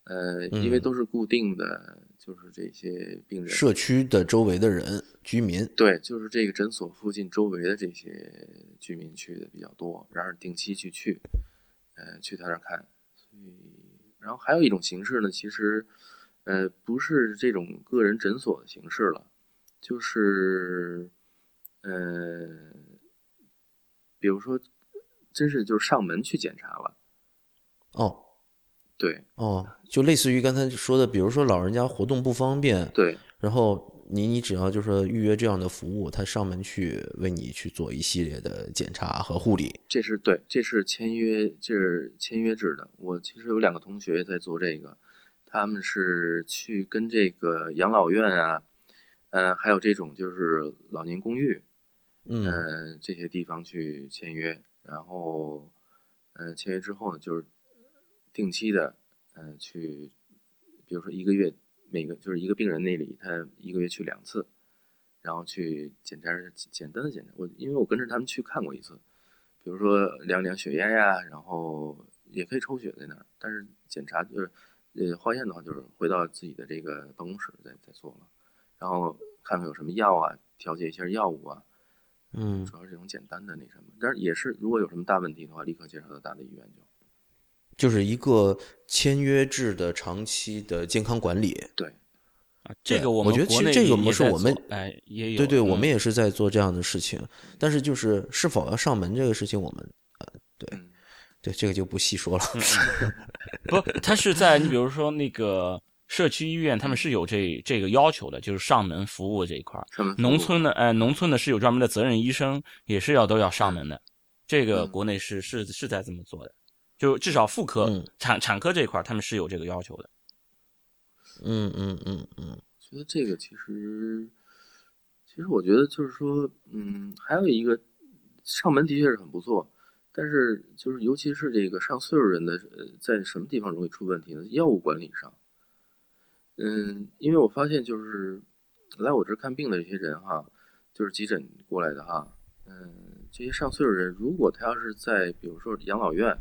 S3: 呃，因为
S1: 嗯。
S3: 都是固定的，就是这些病人
S1: 社区的周围的人居民，
S3: 对，就是这个诊所附近周围的这些居民去的比较多，然后定期去去，呃，去他那儿看。所以，然后还有一种形式呢，其实，呃，不是这种个人诊所的形式了，就是，呃，比如说，真是就是上门去检查了，
S1: 哦
S3: 对
S1: 哦，就类似于刚才说的，比如说老人家活动不方便，
S3: 对
S1: 然后你你只要就是说预约这样的服务，他上门去为你去做一系列的检查和护理。
S3: 这是对，这是签约，这是签约制的。我其实有两个同学在做这个，他们是去跟这个养老院啊，呃，还有这种就是老年公寓，
S1: 嗯
S3: 呃，这些地方去签约，然后，呃，签约之后呢，就是定期的，呃，去，比如说一个月每个就是一个病人那里，他一个月去两次，然后去检查简单的检查。我因为我跟着他们去看过一次，比如说量量血压呀，然后也可以抽血在那儿，但是检查就是呃化验的话，就是回到自己的这个办公室再再做了，然后看看有什么药啊，调节一下药物啊，
S1: 嗯。
S3: 主要是这种简单的那什么，但是也是如果有什么大问题的话，立刻介绍到大的医院就
S1: 就是一个签约制的长期的健康管理。
S3: 对。
S2: 啊这个
S1: 我
S2: 们
S1: 觉得其实这个模式我们
S2: 哎也有，
S1: 对对，我
S2: 嗯
S1: 们也是在做这样的事情，但是就是是否要上门这个事情，我们呃，对
S3: 嗯
S1: 对，这个就不细说了。
S2: 不，他是在你比如说那个社区医院，他们是有这这个要求的，就是上门服务这一块儿。农村的，呃，农村的是有专门的责任医生，也是要都要上门的。这个
S3: 嗯
S2: 国内是是是在这么做的，就至少妇科、
S1: 嗯
S2: 产产科这一块，他们是有这个要求的。
S1: 嗯嗯嗯嗯
S3: 觉得这个其实，其实我觉得就是说，嗯，还有一个上门的确是很不错，但是就是尤其是这个上岁数人的，呃，在什么地方容易出问题呢？药物管理上，嗯，因为我发现就是，来我这儿看病的这些人哈，就是急诊过来的哈，嗯，这些上岁数人，如果他要是在比如说养老院，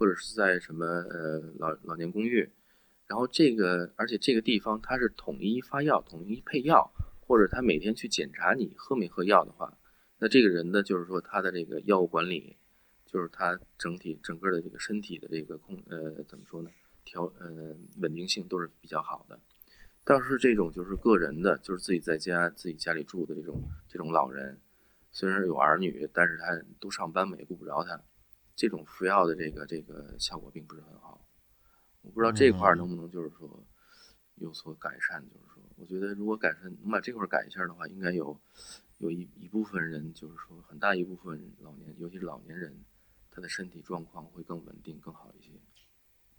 S3: 或者是在什么呃老老年公寓，然后这个而且这个地方它是统一发药、统一配药，或者他每天去检查你喝没喝药的话，那这个人的，就是说他的这个药物管理，就是他整体整个的这个身体的这个控呃怎么说呢？调呃稳定性都是比较好的。倒是这种就是个人的，就是自己在家自己家里住的这种这种老人，虽然有儿女，但是他都上班嘛，也顾不着他。这种服药的这个这个效果并不是很好。我不知道这块能不能就是说有所改善。就是说，我觉得如果改善能把这块改一下的话，应该有有一一部分人，就是说很大一部分老年，尤其是老年人，他的身体状况会更稳定、更好一些。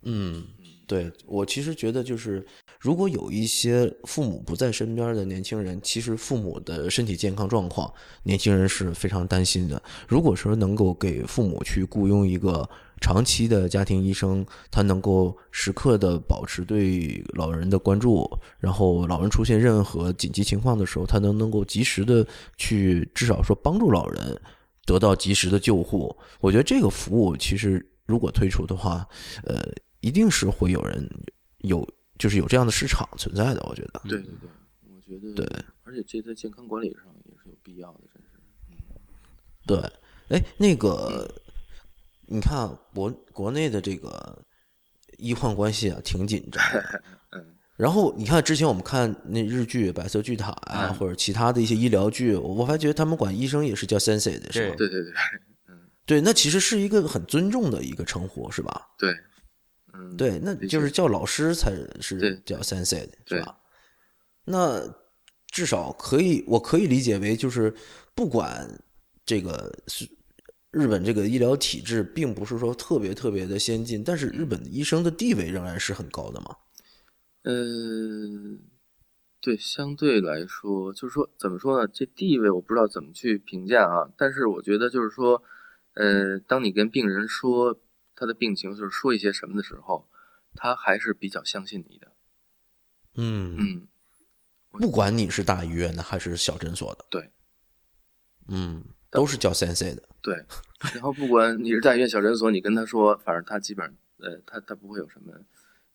S1: 嗯，对我其实觉得就是，如果有一些父母不在身边的年轻人，其实父母的身体健康状况，年轻人是非常担心的。如果说能够给父母去雇佣一个长期的家庭医生，他能够时刻的保持对老人的关注，然后老人出现任何紧急情况的时候，他能能够及时的去至少说帮助老人得到及时的救护。我觉得这个服务其实如果推出的话，呃。一定是会有人有，就是有这样的市场存在的。我觉得，
S3: 对对对，我觉得
S1: 对，
S3: 而且这在健康管理上也是有必要的，真是。
S1: 对，哎，那个，你看国国内的这个医患关系啊，挺紧张。[LAUGHS]
S3: 嗯。
S1: 然后你看之前我们看那日剧《白色巨塔》啊，或者其他的一些医疗剧，我还觉得他们管医生也是叫 sensei 的，是吧？
S3: 对对对。嗯。
S1: 对，那其实是一个很尊重的一个称呼，是吧？
S3: 对。嗯，
S1: 对，那就是叫老师才是叫 sensei 的是吧？那至少可以，我可以理解为就是不管这个是日本这个医疗体制，并不是说特别特别的先进，但是日本医生的地位仍然是很高的嘛。
S3: 嗯，对，相对来说，就是说怎么说呢？这地位我不知道怎么去评价啊，但是我觉得就是说，呃，当你跟病人说。他的病情就是说一些什么的时候，他还是比较相信你的。
S1: 嗯
S3: 嗯，
S1: 不管你是大医院的还是小诊所的，
S3: 对，
S1: 嗯，都是叫先生的。
S3: 对，然后不管你是大医院、小诊所，你跟他说，反正他基本上，呃，他他不会有什么，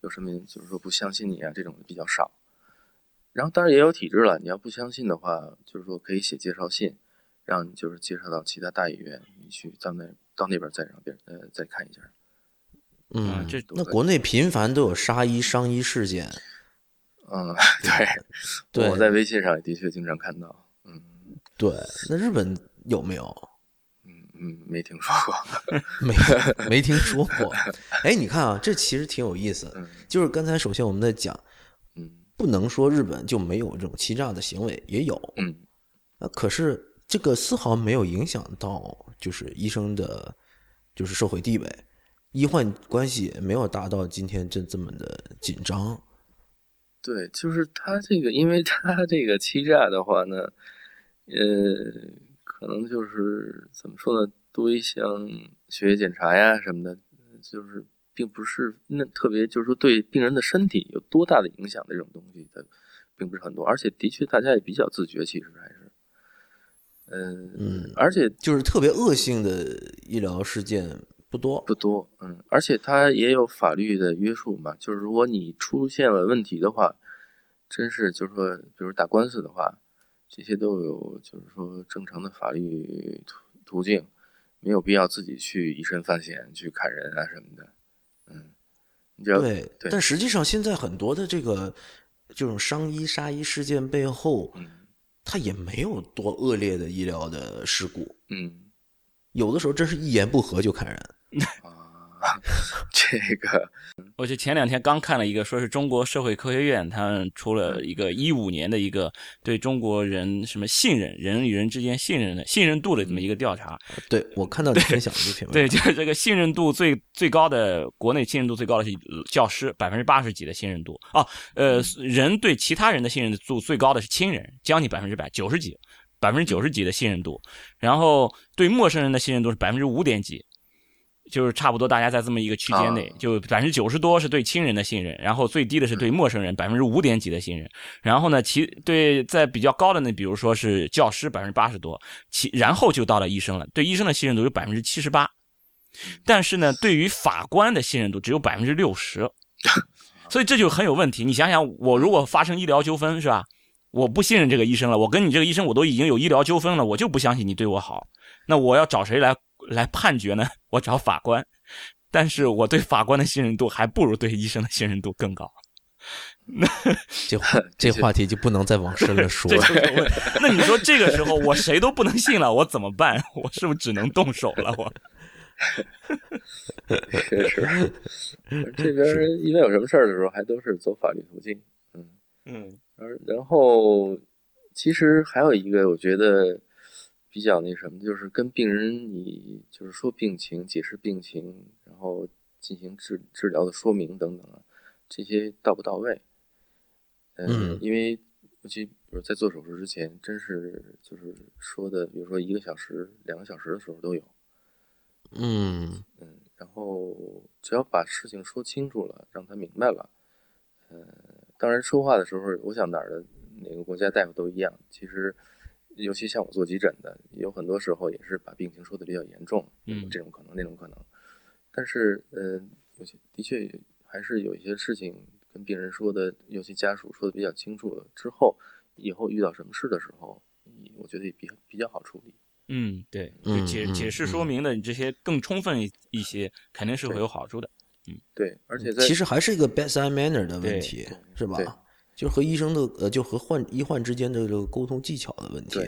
S3: 有什么就是说不相信你啊，这种比较少。然后当然也有体制了，你要不相信的话，就是说可以写介绍信，让你就是介绍到其他大医院，你去到那到那边再让别人呃再看一下。
S1: 嗯，这那国内频繁都有杀医伤医事件。
S3: 嗯，[LAUGHS] 对，对我在微信上也的确经常看到。嗯，
S1: 对，那日本有没有？
S3: 嗯嗯，没听说过，[LAUGHS]
S1: 没没听说过。哎，你看啊，这其实挺有意思。就是刚才首先我们在讲，
S3: 嗯，
S1: 不能说日本就没有这种欺诈的行为，也有。
S3: 嗯，
S1: 啊，可是这个丝毫没有影响到就是医生的，就是社会地位。医患关系也没有达到今天这这么的紧张。
S3: 对，就是他这个，因为他这个欺诈的话呢，呃，可能就是怎么说呢，多一项血液检查呀什么的，就是并不是那特别，就是说对病人的身体有多大的影响这种东西，它并不是很多，而且的确大家也比较自觉，其实还是，嗯
S1: 嗯，
S3: 而且
S1: 就是特别恶性的医疗事件。不多
S3: 不多，嗯，而且它也有法律的约束嘛，就是如果你出现了问题的话，真是就是说，比如打官司的话，这些都有就是说正常的法律途途径，没有必要自己去以身犯险去砍人啊什么的，嗯，
S1: 对对。但实际上现在很多的这个这种伤医杀医事件背后，
S3: 嗯，
S1: 它也没有多恶劣的医疗的事故，
S3: 嗯，
S1: 有的时候真是一言不合就砍人。
S3: 啊，[LAUGHS] 这个，
S2: 我就前两天刚看了一个，说是中国社会科学院，他们出了一个一五年的一个对中国人什么信任人与人之间信任的信任度的这么一个调查。
S1: 对我看到 [LAUGHS] 你分享的这篇文，
S2: 对，就是这个信任度最最高的，国内信任度最高的是教师，百分之八十几的信任度哦。呃，人对其他人的信任度最高的是亲人，将近百分之百，九十几，百分之九十几的信任度。然后对陌生人的信任度是百分之五点几。就是差不多大家在这么一个区间内，就百分之九十多是对亲人的信任，然后最低的是对陌生人百分之五点几的信任，然后呢，其对在比较高的呢，比如说是教师百分之八十多，其然后就到了医生了，对医生的信任度有百分之七十八，但是呢，对于法官的信任度只有百分之六十，[LAUGHS] 所以这就很有问题。你想想，我如果发生医疗纠纷是吧？我不信任这个医生了，我跟你这个医生我都已经有医疗纠纷了，我就不相信你对我好，那我要找谁来？来判决呢？[LAUGHS] 我找法官，但是我对法官的信任度还不如对医生的信任度更高。那
S1: 这这话题就不能再往深了说。
S2: 那你说这个时候我谁都不能信了，我怎么办？我是不是只能动手了？我 [LAUGHS]
S3: 确实，[LAUGHS] 这边一般有什么事儿的时候，还都是走法律途径。嗯嗯，而然后其实还有一个，我觉得。比较那什么，就是跟病人你就是说病情、解释病情，然后进行治治疗的说明等等啊，这些到不到位？嗯，因为尤其比如在做手术之前，真是就是说的，比如说一个小时、两个小时的时候都有。
S1: 嗯
S3: 嗯，然后只要把事情说清楚了，让他明白了，呃，当然说话的时候，我想哪儿的哪个国家大夫都一样，其实。尤其像我做急诊的，有很多时候也是把病情说的比较严重，嗯，这种可能那种可能，但是呃，有些的确还是有一些事情跟病人说的，尤其家属说的比较清楚了之后，以后遇到什么事的时候，我觉得也比比较好处理。
S2: 嗯，对，就解解释说明的你这些更充分一些，肯定是会有好处的。嗯，
S3: 对，而且在
S1: 其实还是一个 bedside manner 的问题，是吧？就是和医生的呃，就和患医患之间的这个沟通技巧的问题。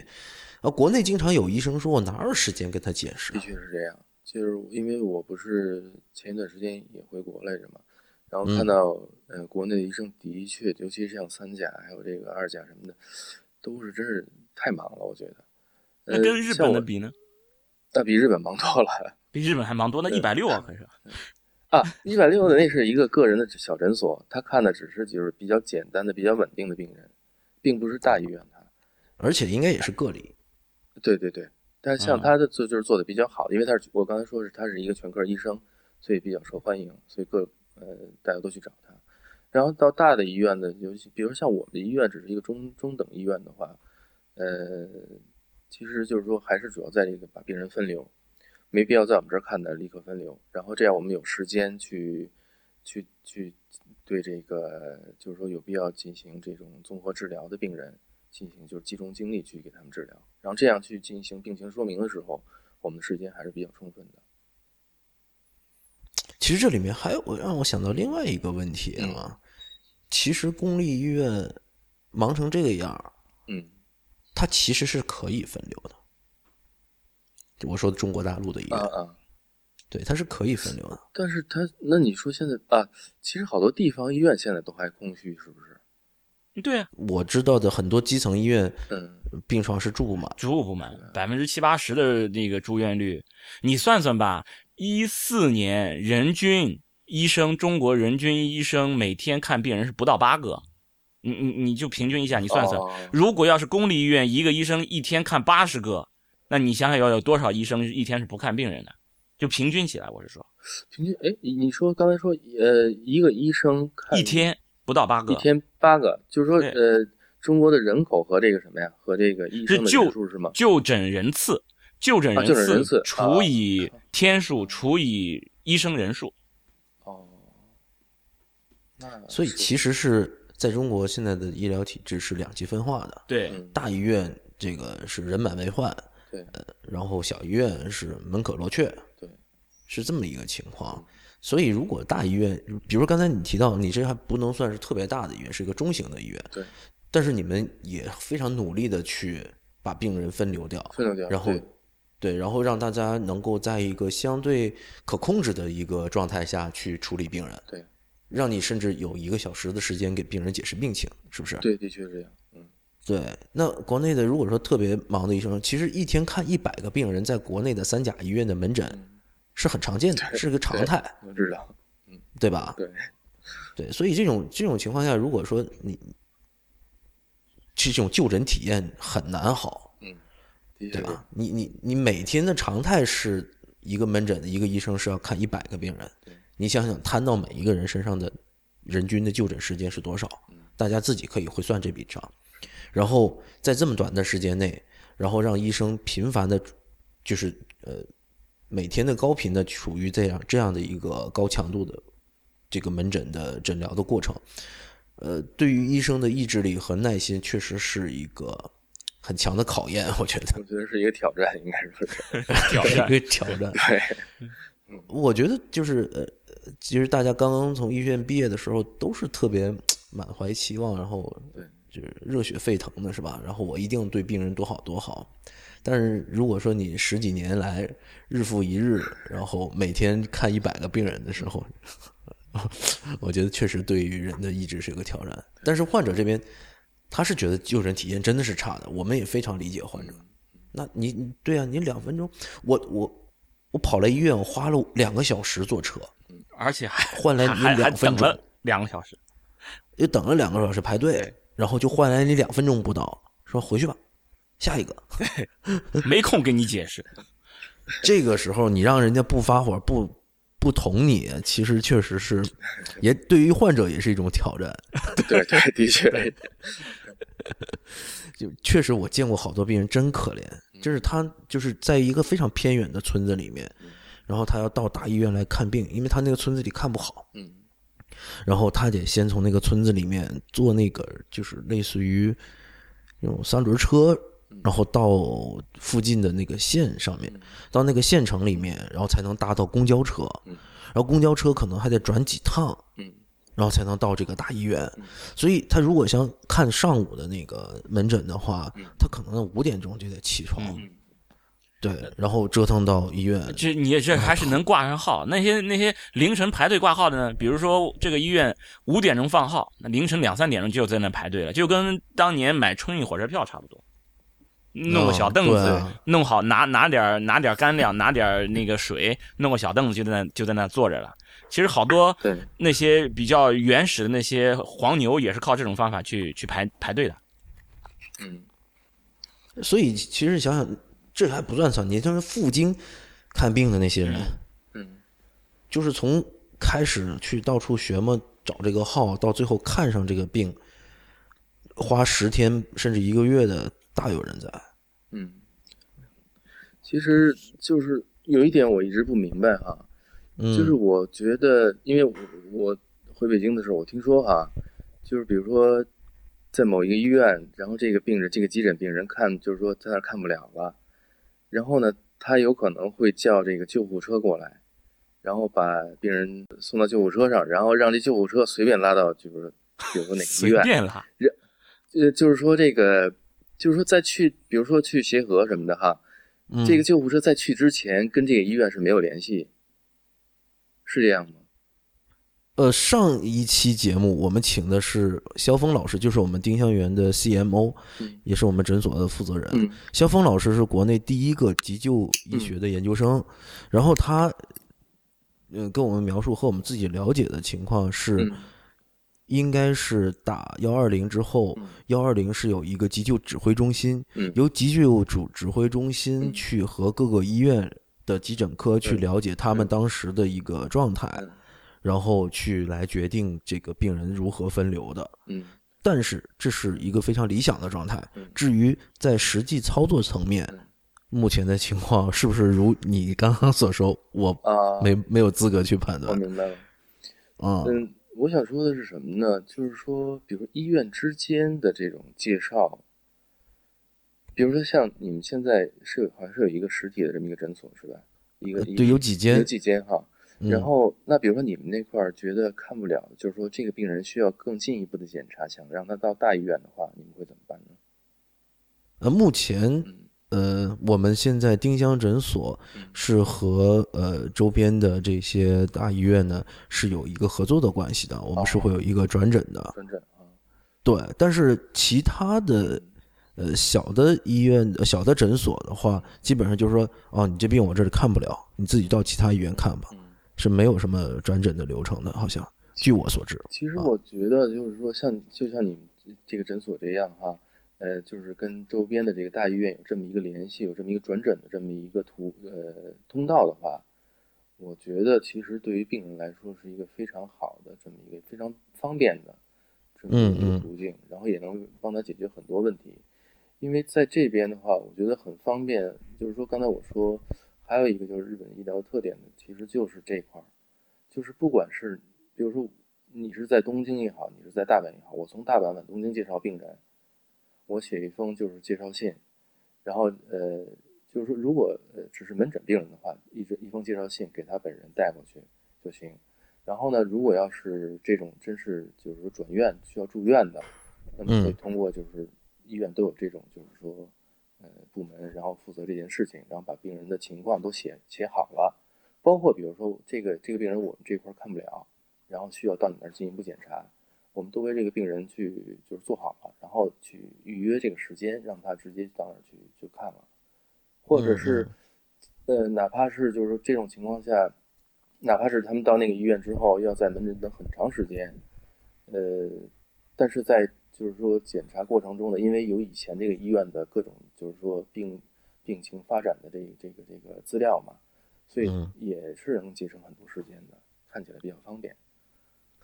S1: 啊，国内经常有医生说，我哪有时间跟他解释？
S3: 的确是这样，就是因为我不是前一段时间也回国来着嘛，然后看到呃，国内的医生的确，尤其是像三甲还有这个二甲什么的，都是真是太忙了，我觉得。
S2: 那跟日本的比呢？
S3: 那比日本忙多了，
S2: 比日本还忙多，那一百六啊，[LAUGHS] 可是。
S3: 啊，一百六的那是一个个人的小诊所，他看的只是就是比较简单的、比较稳定的病人，并不是大医院的，
S1: 而且应该也是个例。
S3: 对对对，但是像他的做就是做的比较好，因为他是我刚才说是他是一个全科医生，所以比较受欢迎，所以各呃大家都去找他。然后到大的医院的，尤其比如像我们的医院只是一个中中等医院的话，呃，其实就是说还是主要在这个把病人分流。没必要在我们这儿看的，立刻分流，然后这样我们有时间去，去去对这个就是说有必要进行这种综合治疗的病人进行就是集中精力去给他们治疗，然后这样去进行病情说明的时候，我们的时间还是比较充分的。
S1: 其实这里面还有让我想到另外一个问题啊，其实公立医院忙成这个样
S3: 嗯，
S1: 它其实是可以分流的。我说的中国大陆的医院，
S3: 啊啊，
S1: 对，它是可以分流的。
S3: 但是它，那你说现在啊，其实好多地方医院现在都还空虚，是不是？
S2: 对啊，
S1: 我知道的很多基层医院，
S3: 嗯，
S1: 病床是住不满，
S2: 住不满，百分之七八十的那个住院率，你算算吧，一四年人均医生，中国人均医生每天看病人是不到八个，你你你就平均一下，你算算，如果要是公立医院，一个医生一天看八十个。那你想想要有多少医生一天是不看病人的？就平均起来，我是说，
S3: 平均哎，你说刚才说呃，一个医生看
S2: 一天不到八个，
S3: 一天八个，就是说呃，中国的人口和这个什么呀，和这个医生的人数是吗？
S2: 就诊人次，就诊
S3: 人次
S2: 除以天数除以医生人数。
S3: 哦，那
S1: 所以其实是在中国现在的医疗体制是两极分化的，
S2: 对，
S1: 大医院这个是人满为患。
S3: 对，
S1: 然后小医院是门可罗雀，
S3: 对，
S1: 是这么一个情况。所以，如果大医院，比如刚才你提到，你这还不能算是特别大的医院，是一个中型的医院，
S3: 对。
S1: 但是你们也非常努力的去把病人分流掉，
S3: 分流掉，
S1: 然后，对，然后让大家能够在一个相对可控制的一个状态下去处理病人，
S3: 对，
S1: 让你甚至有一个小时的时间给病人解释病情，是不是？
S3: 对，的确是这样。
S1: 对，那国内的如果说特别忙的医生，其实一天看一百个病人，在国内的三甲医院的门诊是很常见的，是个常态。
S3: 我知道，嗯，
S1: 对吧？
S3: 对，
S1: 对，所以这种这种情况下，如果说你这种就诊体验很难好，
S3: 嗯，
S1: 对吧？你你你每天的常态是一个门诊的一个医生是要看一百个病人，你想想摊到每一个人身上的人均的就诊时间是多少？大家自己可以会算这笔账，然后在这么短的时间内，然后让医生频繁的，就是呃每天的高频的处于这样这样的一个高强度的这个门诊的诊疗的过程，呃，对于医生的意志力和耐心，确实是一个很强的考验。[LAUGHS] 我觉得，
S3: 我觉得是一个挑战，应该说是。[LAUGHS]
S2: 挑战。
S1: 一个挑战。
S3: 对，
S1: 我觉得就是呃，其实大家刚刚从医学院毕业的时候，都是特别满怀期望，然后
S3: 对，
S1: 就是热血沸腾的，是吧？然后我一定对病人多好多好。但是如果说你十几年来日复一日，然后每天看一百个病人的时候，[LAUGHS] 我觉得确实对于人的意志是一个挑战。但是患者这边，他是觉得就诊体验真的是差的，我们也非常理解患者。那你你对啊，你两分钟，我我我跑来医院，我花了两个小时坐车，
S2: 而且还
S1: 换来两分钟
S2: 两个小时，
S1: 又等了两个小时排队
S2: 对，
S1: 然后就换来你两分钟不到，说回去吧，下一个。[LAUGHS]
S2: 没空跟你解释。
S1: 这个时候你让人家不发火不不捅你，其实确实是，也对于患者也是一种挑战。[LAUGHS]
S3: 对对，的确，[LAUGHS]
S1: 就确实我见过好多病人真可怜，就是他就是在一个非常偏远的村子里面，然后他要到大医院来看病，因为他那个村子里看不好，
S3: 嗯
S1: 然后他得先从那个村子里面坐那个就是类似于那种三轮车，然后到附近的那个县上面，到那个县城里面，然后才能搭到公交车，然后公交车可能还得转几趟，
S3: 嗯
S1: 然后才能到这个大医院。所以他如果想看上午的那个门诊的话，他可能五点钟就得起床，
S3: 嗯
S1: 对，然后折腾到医院。
S2: 这你这还是能挂上号。那些那些凌晨排队挂号的呢？比如说这个医院五点钟放号，那凌晨两三点钟就在那排队了，就跟当年买春运火车票差不多。弄个小凳子，弄好拿拿点拿点干粮，拿点那个水，弄个小凳子就在那就在那坐着了。其实好多，那些比较原始的那些黄牛也是靠这种方法去去排排队的。
S3: 嗯
S1: 所以其实想想，这还不算少，你像是赴京看病的那些人，
S3: 嗯
S1: 就是从开始去到处学嘛，找这个号，到最后看上这个病，花十天甚至一个月的大有人在。
S3: 嗯，其实就是有一点我一直不明白哈，
S1: 嗯，
S3: 就是我觉得，因为我我回北京的时候，我听说哈，就是比如说在某一个医院，然后这个病人这个急诊病人看，就是说在那儿看不了了，然后呢，他有可能会叫这个救护车过来，然后把病人送到救护车上，然后让这救护车随便拉到，就是比如说哪个医院 [LAUGHS]
S2: 随
S3: 院，
S2: 便拉，
S3: 呃，就是说这个，就是说再去，比如说去协和什么的哈，
S1: 嗯
S3: 这个救护车在去之前跟这个医院是没有联系，是这样吗？
S1: 呃，上一期节目我们请的是肖峰老师，就是我们丁香园的 CMO，、
S3: 嗯。
S1: 也是我们诊所的负责人。
S3: 嗯。
S1: 肖峰老师是国内第一个急救医学的研究生，然后他，呃，跟我们描述和我们自己了解的情况是，
S3: 嗯。
S1: 应该是打幺二零之后
S3: 嗯，
S1: 幺二零是有一个急救指挥中心，
S3: 嗯。
S1: 由急救主指挥中心
S3: 嗯。
S1: 去和各个医院的急诊科去了解他们当时的一个状态。
S3: 嗯
S1: 然后去来决定这个病人如何分流的。
S3: 嗯
S1: 但是这是一个非常理想的状态
S3: 嗯。
S1: 至于在实际操作层面
S3: 嗯，
S1: 目前的情况是不是如你刚刚所说，我
S3: 啊，
S1: 没没有资格去判断我
S3: 明白了。
S1: 啊。
S3: 嗯，我想说的是什么呢？就是说，比如说医院之间的这种介绍，比如说像你们现在是有好像是有一个实体的这么一个诊所是吧？一个
S1: 对，有几间有，
S3: 几间哈。
S1: 嗯
S3: 然后，那比如说你们那块儿觉得看不了，就是说这个病人需要更进一步的检查，想让他到大医院的话，你们会怎么办呢？
S1: 呃，目前
S3: 嗯
S1: 呃，我们现在丁香诊所
S3: 嗯
S1: 是和呃周边的这些大医院呢是有一个合作的关系的，我们是会有一个转诊的。
S3: 转诊啊，
S1: 对，但是其他的呃小的医院、呃小的诊所的话，基本上就是说，哦，你这病我这里看不了，你自己到其他医院看吧，
S3: 嗯。
S1: 是没有什么转诊的流程的，好像据我所知。
S3: 其实我觉得就是说像，就像你们这个诊所这样哈，呃，就是跟周边的这个大医院有这么一个联系，有这么一个转诊的这么一个途呃通道的话，我觉得其实对于病人来说是一个非常好的这么一个非常方便的这么一个途径，然后也能帮他解决很多问题。因为在这边的话，我觉得很方便，就是说刚才我说还有一个就是日本医疗特点的，其实就是这块儿，就是不管是比如说。你是在东京也好，你是在大阪也好，我从大阪往东京介绍病人，我写一封就是介绍信，然后呃，就是说如果呃只是门诊病人的话，一一封介绍信给他本人带过去就行。然后呢，如果要是这种真是就是说转院需要住院的，那么会通过就是医院都有这种就是说呃部门，然后负责这件事情，然后把病人的情况都写写好了，包括比如说这个这个病人我们这块看不了。然后需要到你那儿进一步检查，我们都为这个病人去就是做好了，然后去预约这个时间，让他直接到那儿去去看了，或者是，呃，哪怕是就是说这种情况下，哪怕是他们到那个医院之后要在门诊等很长时间，呃，但是在就是说检查过程中呢，因为有以前这个医院的各种就是说病病情发展的这这个这个资料嘛，所以也是能节省很多时间的，看起来比较方便。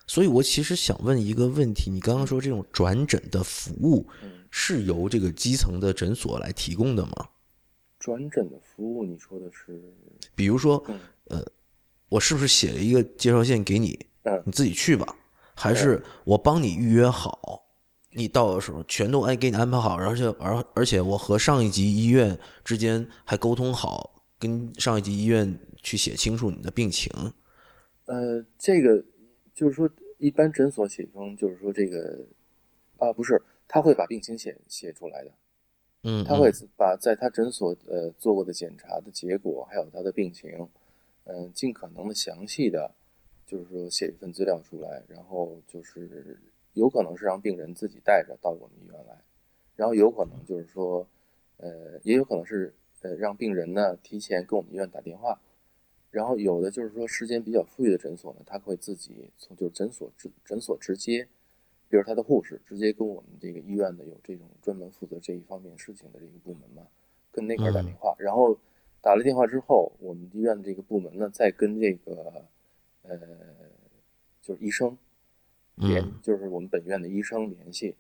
S1: 所以，我其实想问一个问题：你刚刚说这种转诊的服务是由这个基层的诊所来提供的吗？
S3: 转诊的服务，你说的是？
S1: 比如说，呃，我是不是写了一个介绍信给你？
S3: 嗯，
S1: 你自己去吧，还是我帮你预约好？你到的时候全都哎给你安排好，而且而而且我和上一级医院之间还沟通好，跟上一级医院去写清楚你的病情。
S3: 呃，这个。就是说，一般诊所写成，就是说这个，啊，不是，他会把病情写写出来的，
S1: 嗯，
S3: 他会把在他诊所呃做过的检查的结果，还有他的病情，嗯，尽可能的详细的，就是说写一份资料出来，然后就是有可能是让病人自己带着到我们医院来，然后有可能就是说，呃，也有可能是呃让病人呢提前跟我们医院打电话。然后有的就是说时间比较富裕的诊所呢，他会自己从就是诊所直诊所直接，比如他的护士直接跟我们这个医院的有这种专门负责这一方面事情的这个部门嘛，跟那块打电话，然后打了电话之后，我们医院的这个部门呢再跟这个呃就是医生联，就是我们本院的医生联系，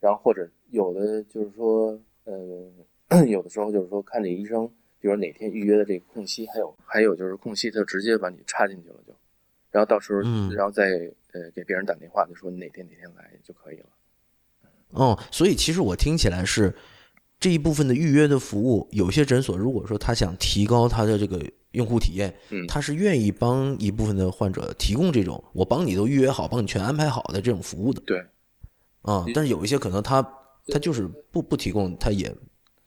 S3: 然后或者有的就是说呃有的时候就是说看这医生。比如哪天预约的这个空隙，还有还有就是空隙，他就直接把你插进去了，就，然后到时候，然后再呃给别人打电话，就说你哪天哪天来就可以了。
S1: 哦，所以其实我听起来是这一部分的预约的服务，有些诊所如果说他想提高他的这个用户体验，
S3: 嗯，
S1: 他是愿意帮一部分的患者提供这种我帮你都预约好，帮你全安排好的这种服务的。
S3: 对，
S1: 啊，但是有一些可能他他就是不不提供，他也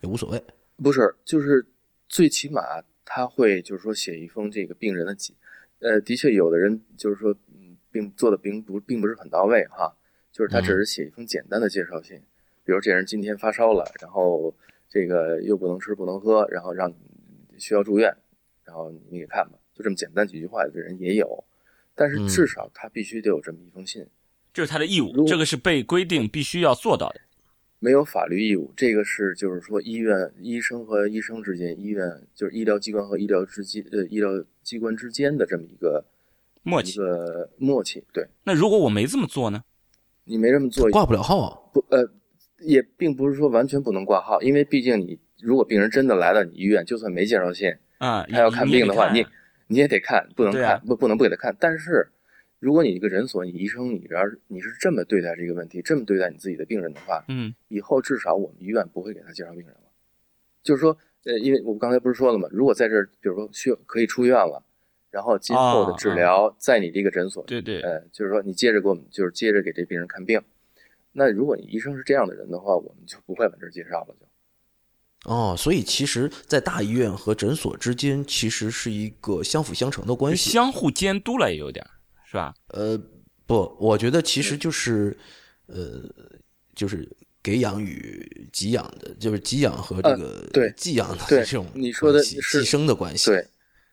S1: 也无所谓。
S3: 不是，就是。最起码他会就是说写一封这个病人的记，呃，的确有的人就是说，嗯，并做的并不并不是很到位哈，就是他只是写一封简单的介绍信，比如这人今天发烧了，然后这个又不能吃不能喝，然后让需要住院，然后你给看吧，就这么简单几句话的人也有，但是至少他必须得有这么一封信，
S2: 这是他的义务，这个是被规定必须要做到的。
S3: 没有法律义务，这个是就是说医院医生和医生之间，医院就是医疗机关和医疗之间，呃，医疗机关之间的这么一个
S2: 默契，
S3: 一个默契。对。
S2: 那如果我没这么做呢？
S3: 你没这么做，
S1: 挂不了号啊。
S3: 不，呃，也并不是说完全不能挂号，因为毕竟你如果病人真的来到你医院，就算没介绍信
S2: 啊，
S3: 他要看病的话，
S2: 你
S3: 你也得看，不能看，不不能不给他看，但是。如果你一个诊所，你医生，你要是你是这么对待这个问题，这么对待你自己的病人的话，
S2: 嗯，
S3: 以后至少我们医院不会给他介绍病人了。就是说，呃，因为我刚才不是说了吗？如果在这儿，比如说需要可以出院了，然后今后的治疗在你这个诊所，
S2: 对对，
S3: 呃，就是说你接着给我们，就是接着给这病人看病。那如果你医生是这样的人的话，我们就不会往这儿介绍了，就。
S1: 哦，所以其实，在大医院和诊所之间，其实是一个相辅相成的关系，
S2: 相互监督了，也有点。是吧？
S1: 呃，不，我觉得其实就是，呃，就是给养与给养的，就是给养和这个
S3: 对
S1: 寄养的
S3: 这
S1: 种
S3: 你说的是
S1: 寄生的关系。
S3: 对，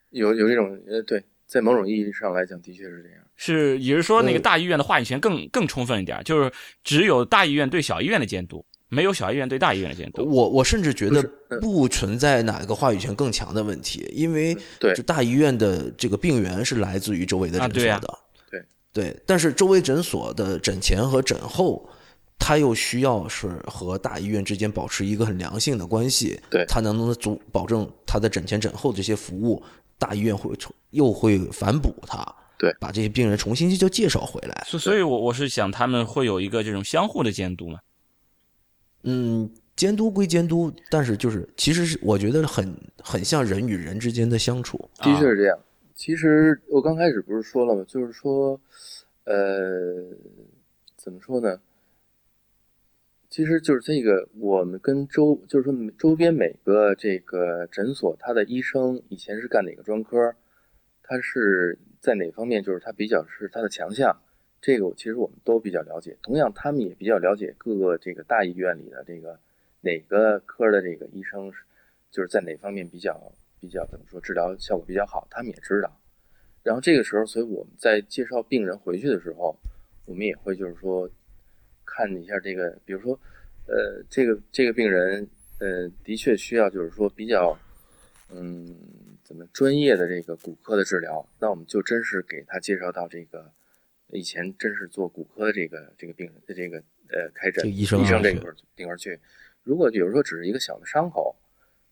S3: 有有这种呃，对，在某种意义上来讲，的确是这样。
S2: 是，也是说那个大医院的话语权更更充分一点，就是只有大医院对小医院的监督，没有小医院对大医院的监督。
S1: 我我甚至觉得
S3: 嗯。
S1: 不存在哪个话语权更强的问题，因为
S3: 对。
S1: 就大医院的这个病源是来自于周围的诊所的，
S3: 对
S1: 对，但是周围诊所的诊前和诊后，它又需要是和大医院之间保持一个很良性的关系，
S3: 对。
S1: 它能不能足保证他的诊前诊后这些服务，大医院会重又会反哺它，
S3: 对。
S1: 把这些病人重新就介绍回来，
S2: 所所以，我我是想他们会有一个这种相互的监督嘛。
S1: 嗯，监督归监督，但是就是其实是我觉得很很像人与人之间的相处。
S3: 的确是这样。其实我刚开始不是说了吗？就是说，呃，怎么说呢？其实就是这个，我们跟周，就是说周边每个这个诊所，他的医生以前是干哪个专科，他是在哪方面，就是他比较是他的强项，这个其实我们都比较了解。同样，他们也比较了解各个这个大医院里的这个哪个科的这个医生，就是在哪方面比较比较怎么说治疗效果比较好，他们也知道。然后这个时候，所以我们在介绍病人回去的时候，我们也会就是说看一下这个，比如说，呃，这个这个病人，呃，的确需要就是说比较，嗯，怎么专业的这个骨科的治疗，那我们就真是给他介绍到这个以前真是做骨科的这个这个病人的这个呃开诊
S1: 这个医生
S3: 医生这块儿这块儿去。如果比如说只是一个小的伤口，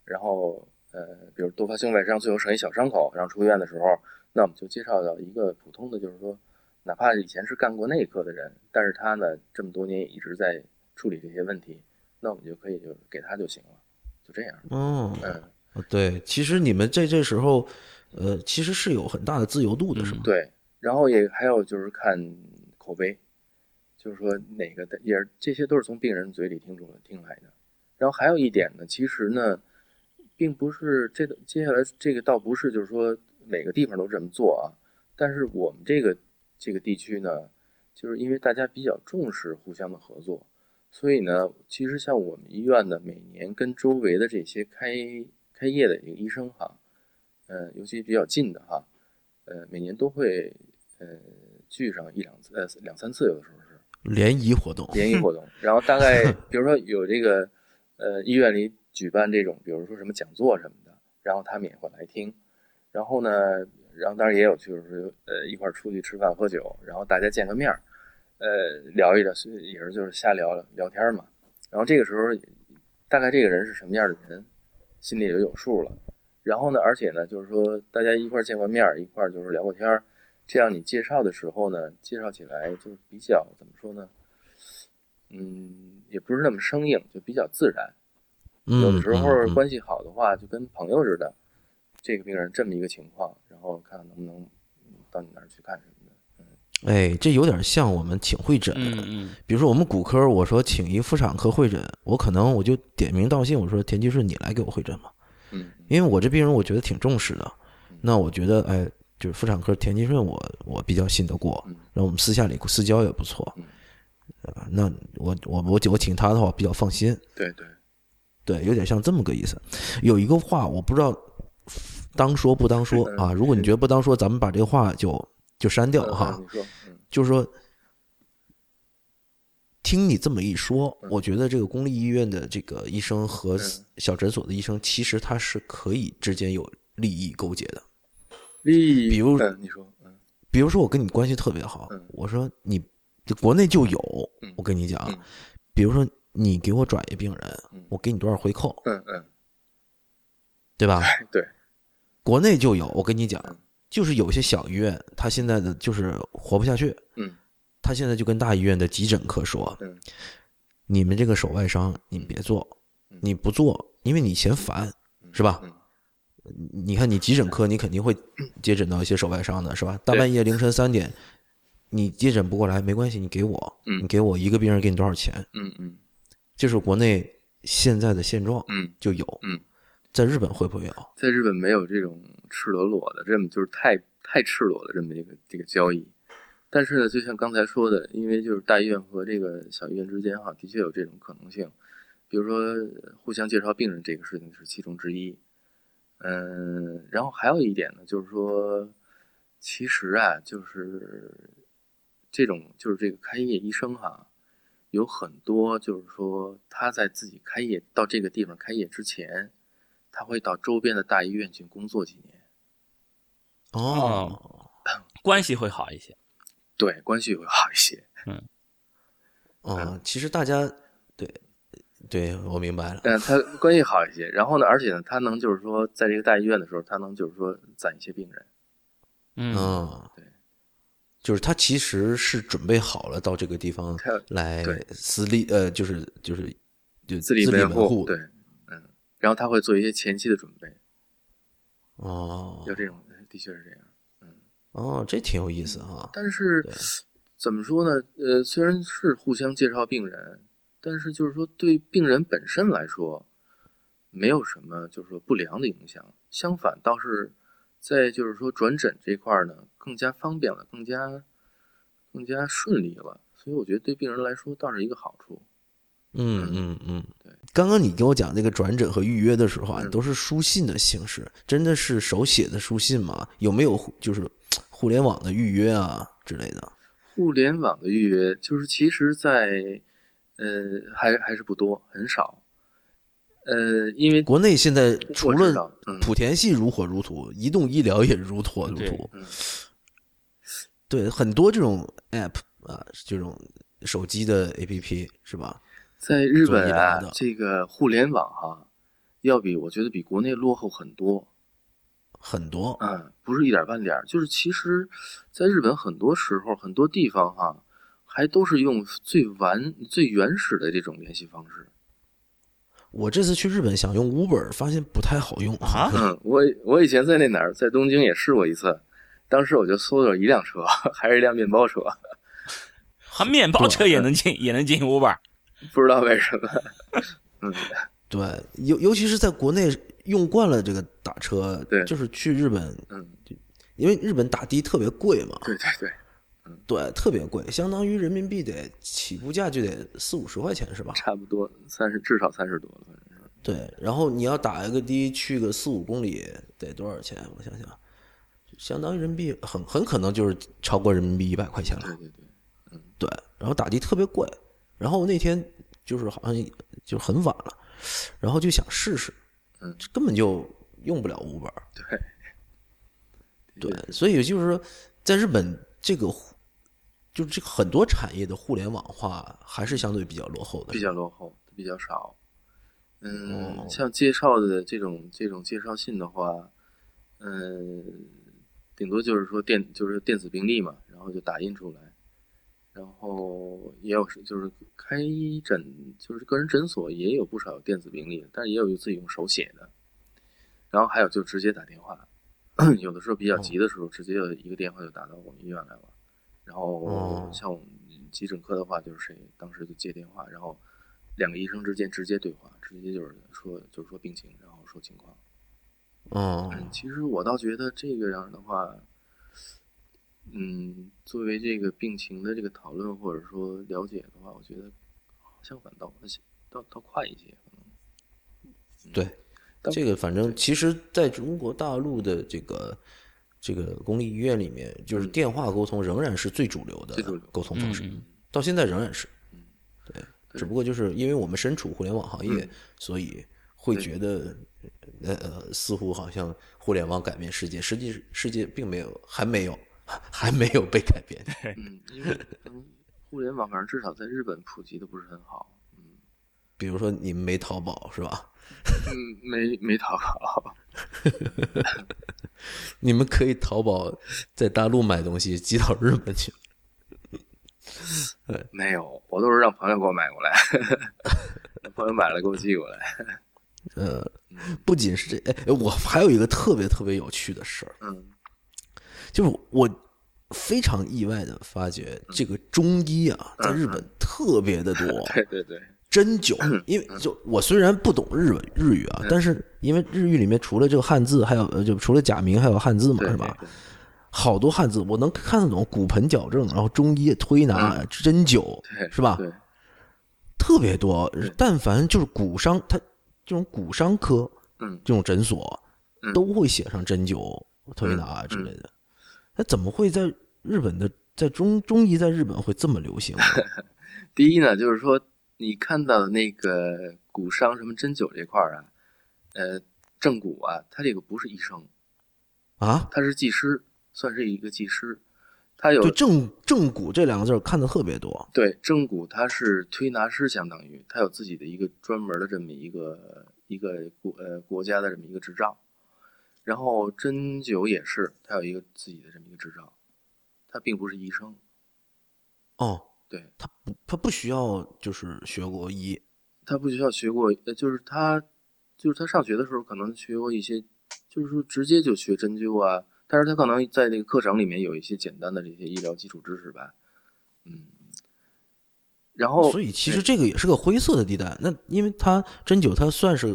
S3: 然后呃，比如多发性外伤，最后剩一小伤口，然后出院的时候，那我们就介绍到一个普通的，就是说，哪怕以前是干过内科的人，但是他呢这么多年一直在处理这些问题，那我们就可以就给他就行了，就这样。
S1: 哦，
S3: 嗯，
S1: 对，其实你们在这时候，呃，其实是有很大的自由度的，是吗？
S3: 对。然后也还有就是看口碑，就是说哪个的也这些都是从病人嘴里听出来听来的。然后还有一点呢，其实呢，并不是这接下来这个倒不是就是说每个地方都这么做啊，但是我们这个这个地区呢，就是因为大家比较重视互相的合作，所以呢，其实像我们医院呢，每年跟周围的这些开开业的这个医生哈，呃，尤其比较近的哈，呃，每年都会呃聚上一两次，呃两三次，有的时候是
S1: 联谊活动，
S3: 联谊活动。然后大概 [LAUGHS] 比如说有这个呃医院里举办这种，比如说什么讲座什么的，然后他们也会来听。然后呢，然后当然也有就是呃一块儿出去吃饭喝酒，然后大家见个面儿，呃聊一聊，也是就是瞎聊聊天嘛。然后这个时候大概这个人是什么样的人，心里也就有数了。然后呢，而且呢，就是说大家一块儿见过面儿，一块儿就是聊过天儿，这样你介绍的时候呢，介绍起来就比较怎么说呢？嗯，也不是那么生硬，就比较自然。
S1: 嗯，
S3: 有的时候关系好的话，就跟朋友似的。这个病人这么一个情况，然后看看能不能嗯到你那儿去看什么的。
S1: 哎，这有点像我们请会诊。
S2: 嗯嗯
S1: 比如说我们骨科，我说请一妇产科会诊，我可能我就点名道姓，我说田吉顺，你来给我会诊吧，
S3: 嗯
S1: 因为我这病人我觉得挺重视的。那我觉得，哎，就是妇产科田金顺我，我比较信得过，
S3: 嗯
S1: 然后我们私下里私交也不错那我我我我请他的话我比较放心。
S3: 对对，
S1: 对，有点像这么个意思。有一个话我不知道当说不当说 [LAUGHS] 啊，如果你觉得不当说，咱们把这个话就就删掉
S3: 嗯
S1: 哈。就是说，听你这么一说，我觉得这个公立医院的这个医生和
S3: 嗯
S1: 小诊所的医生，其实他是可以之间有利益勾结的。
S3: 利益，
S1: 比如
S3: 嗯，你说，嗯
S1: 比如说，我跟你关系特别好
S3: 嗯，
S1: 我说你这国内就有
S3: 嗯，
S1: 我跟你讲
S3: 嗯，
S1: 比如说你给我转一病人
S3: 嗯，
S1: 我给你多少回扣，
S3: 嗯嗯，
S1: 对吧？
S3: 对，
S1: 国内就有，我跟你讲
S3: 嗯，
S1: 就是有些小医院，他现在的就是活不下去，
S3: 嗯
S1: 他现在就跟大医院的急诊科说，
S3: 嗯
S1: 你们这个手外伤你别做
S3: 嗯，
S1: 你不做，因为你嫌烦，是吧？
S3: 嗯
S1: 你看你急诊科，你肯定会接诊到一些手外伤的，是吧？大半夜凌晨三点，你接诊不过来没关系，你给我，
S3: 嗯
S1: 你给我一个病人给你多少钱？
S3: 嗯嗯
S1: 这是国内现在的现状，
S3: 嗯，
S1: 就有。
S3: 嗯，
S1: 在日本会不会有？
S3: 在日本没有这种赤裸裸的，这么就是太太赤裸的这么一个这个交易。但是呢，就像刚才说的，因为就是大医院和这个小医院之间哈，的确有这种可能性。比如说呃互相介绍病人这个事情是其中之一。嗯，然后还有一点呢，就是说，其实啊，就是这种就是这个开业医生哈，有很多就是说他在自己开业到这个地方开业之前，他会到周边的大医院去工作几年，
S1: 哦，
S2: 关系会好一些。
S3: 对，关系会好一些。
S1: 嗯哦，其实大家对，对我明白了。
S3: 但他关系好一些，然后呢，而且呢，他能就是说，在这个大医院的时候，他能就是说攒一些病人。
S2: 嗯，
S1: 嗯，
S3: 对，
S1: 就是他其实是准备好了到这个地方
S3: 他
S1: 来
S3: 对
S1: 私立，呃，就是就是就
S3: 自立
S1: 门
S3: 门户，对，嗯，然后他会做一些前期的准备，
S1: 哦
S3: 要这种，的确是这样。
S1: 嗯哦，这挺有意思哈。
S3: 但是怎么说呢？呃，虽然是互相介绍病人，但是就是说对病人本身来说，没有什么就是说不良的影响。相反，倒是在就是说转诊这块儿呢，更加方便了，更加更加顺利了。所以我觉得对病人来说倒是一个好处。
S1: 嗯嗯嗯，
S3: 对。
S1: 刚刚你跟我讲那个转诊和预约的时候啊，
S3: 嗯
S1: 都是书信的形式，真的是手写的书信吗？有没有就是 [TSK] 互联网的预约啊之类的？
S3: 互联网的预约，就是其实在，呃，还还是不多，很少。呃，因为
S1: 国内现在除了莆田系如火如荼，移动医疗也如火如荼。
S3: 嗯
S1: 对，很多这种 app 啊，这种手机的 app 是吧？
S3: 在日本啊，这个互联网哈、要比我觉得比国内落后很多。
S1: 很多。
S3: 嗯，不是一点半点，就是其实，在日本很多时候很多地方哈、还都是用最完最原始的这种联系方式。
S1: 我这次去日本想用 Uber，发现不太好用
S2: 啊
S3: 嗯，我我以前在那哪儿，在东京也试过一次，当时我就搜到一辆车，[LAUGHS] 还是一辆面包车，[LAUGHS]
S2: 还面包车也能进，也能进 Uber。[LAUGHS]
S3: 不知道为什么。嗯，
S1: 对，尤尤其是在国内用惯了这个打车，
S3: 对
S1: 就是去日本，
S3: 嗯，
S1: 因为日本打的特别贵嘛，
S3: 对对对，
S1: 对，特别贵，相当于人民币得起步价就得四五十块钱是吧？
S3: 差不多三十，至少三十多了，反正是。
S1: 对，然后你要打一个的去个四五公里得多少钱？我想想，相当于人民币很很可能就是超过人民币一百块钱了。
S3: 对对对，
S1: 对，然后打的特别贵，然后那天就是好像就很晚了，然后就想试试，
S3: 嗯，
S1: 根本就用不了 Uber。
S3: 对，
S1: 对，所以就是说，在日本这个互就是这个很多产业的互联网化还是相对比较落后的，
S3: 比较落后，比较少。嗯，
S1: 哦
S3: 像介绍的这种这种介绍信的话，嗯，顶多就是说电就是电子病历嘛，然后就打印出来，然后也有是就是开诊就是个人诊所也有不少有电子病历，但是也有自己用手写的，然后还有就直接打电话，[COUGHS] 有的时候比较急的时候，直接有一个电话就打到我们医院来了，然后
S1: 哦
S3: 像我们急诊科的话，就是谁当时就接电话，然后两个医生之间直接对话，直接就是说就是说病情，然后说情况。
S1: 嗯
S3: 嗯，其实我倒觉得这个样的话，嗯，作为这个病情的这个讨论或者说了解的话，我觉得相反倒倒倒快一些，可能。
S1: 对，这个反正其实在中国大陆的这个这个公立医院里面，就是电话沟通仍然是最主流的沟通方式，
S2: 嗯。
S1: 到现在仍然是。
S3: 嗯。
S1: 对，只不过就是因为我们身处互联网行业，
S3: 嗯。
S1: 所以会觉得，呃呃，似乎好像互联网改变世界，实际世界并没有，还没有，[LAUGHS] 还没有被改变。
S3: 嗯，因为嗯，互联网反正至少在日本普及的不是很好。嗯
S1: 比如说你们没淘宝是吧？
S3: 嗯，没没淘宝。[LAUGHS]
S1: 你们可以淘宝在大陆买东西寄到日本去。[LAUGHS]
S3: 没有，我都是让朋友给我买过来，[LAUGHS] 朋友买了给我寄过来。
S1: 呃，不仅是这，哎，我还有一个特别特别有趣的事儿，
S3: 嗯
S1: 就是我非常意外的发觉，这个中医啊，在日本特别的多。
S3: 对对对，
S1: 针灸，因为就我虽然不懂日文日语啊，但是因为日语里面除了这个汉字，还有呃就除了假名还有汉字嘛，是吧？好多汉字我能看得懂，骨盆矫正，然后中医推拿、针灸，是吧？
S3: 对，
S1: 特别多。但凡就是骨伤，它这种骨伤科
S3: 嗯
S1: 这种诊所
S3: 嗯
S1: 都会写上针灸、推拿啊之类的。那怎么会在日本的在中中医在日本会这么流行？[LAUGHS]
S3: 第一呢，就是说你看到的那个骨伤什么针灸这块儿啊，呃，正骨啊，他这个不是医生，
S1: 啊，
S3: 他是技师，算是一个技师。他有
S1: 对正正骨这两个字看的特别多。
S3: 对正骨，他是推拿师，相当于他有自己的一个专门的这么一个一个国呃国家的这么一个执照。然后针灸也是，他有一个自己的这么一个执照，他并不是医生。
S1: 哦，
S3: 对
S1: 他不他不需要就是学过医。
S3: 他不需要学过，呃，就是他就是他上学的时候可能学过一些，就是说直接就学针灸啊。但是他可能在这个课程里面有一些简单的这些医疗基础知识吧，嗯，然后
S1: 所以其实这个也是个灰色的地带。那因为他针灸，他算是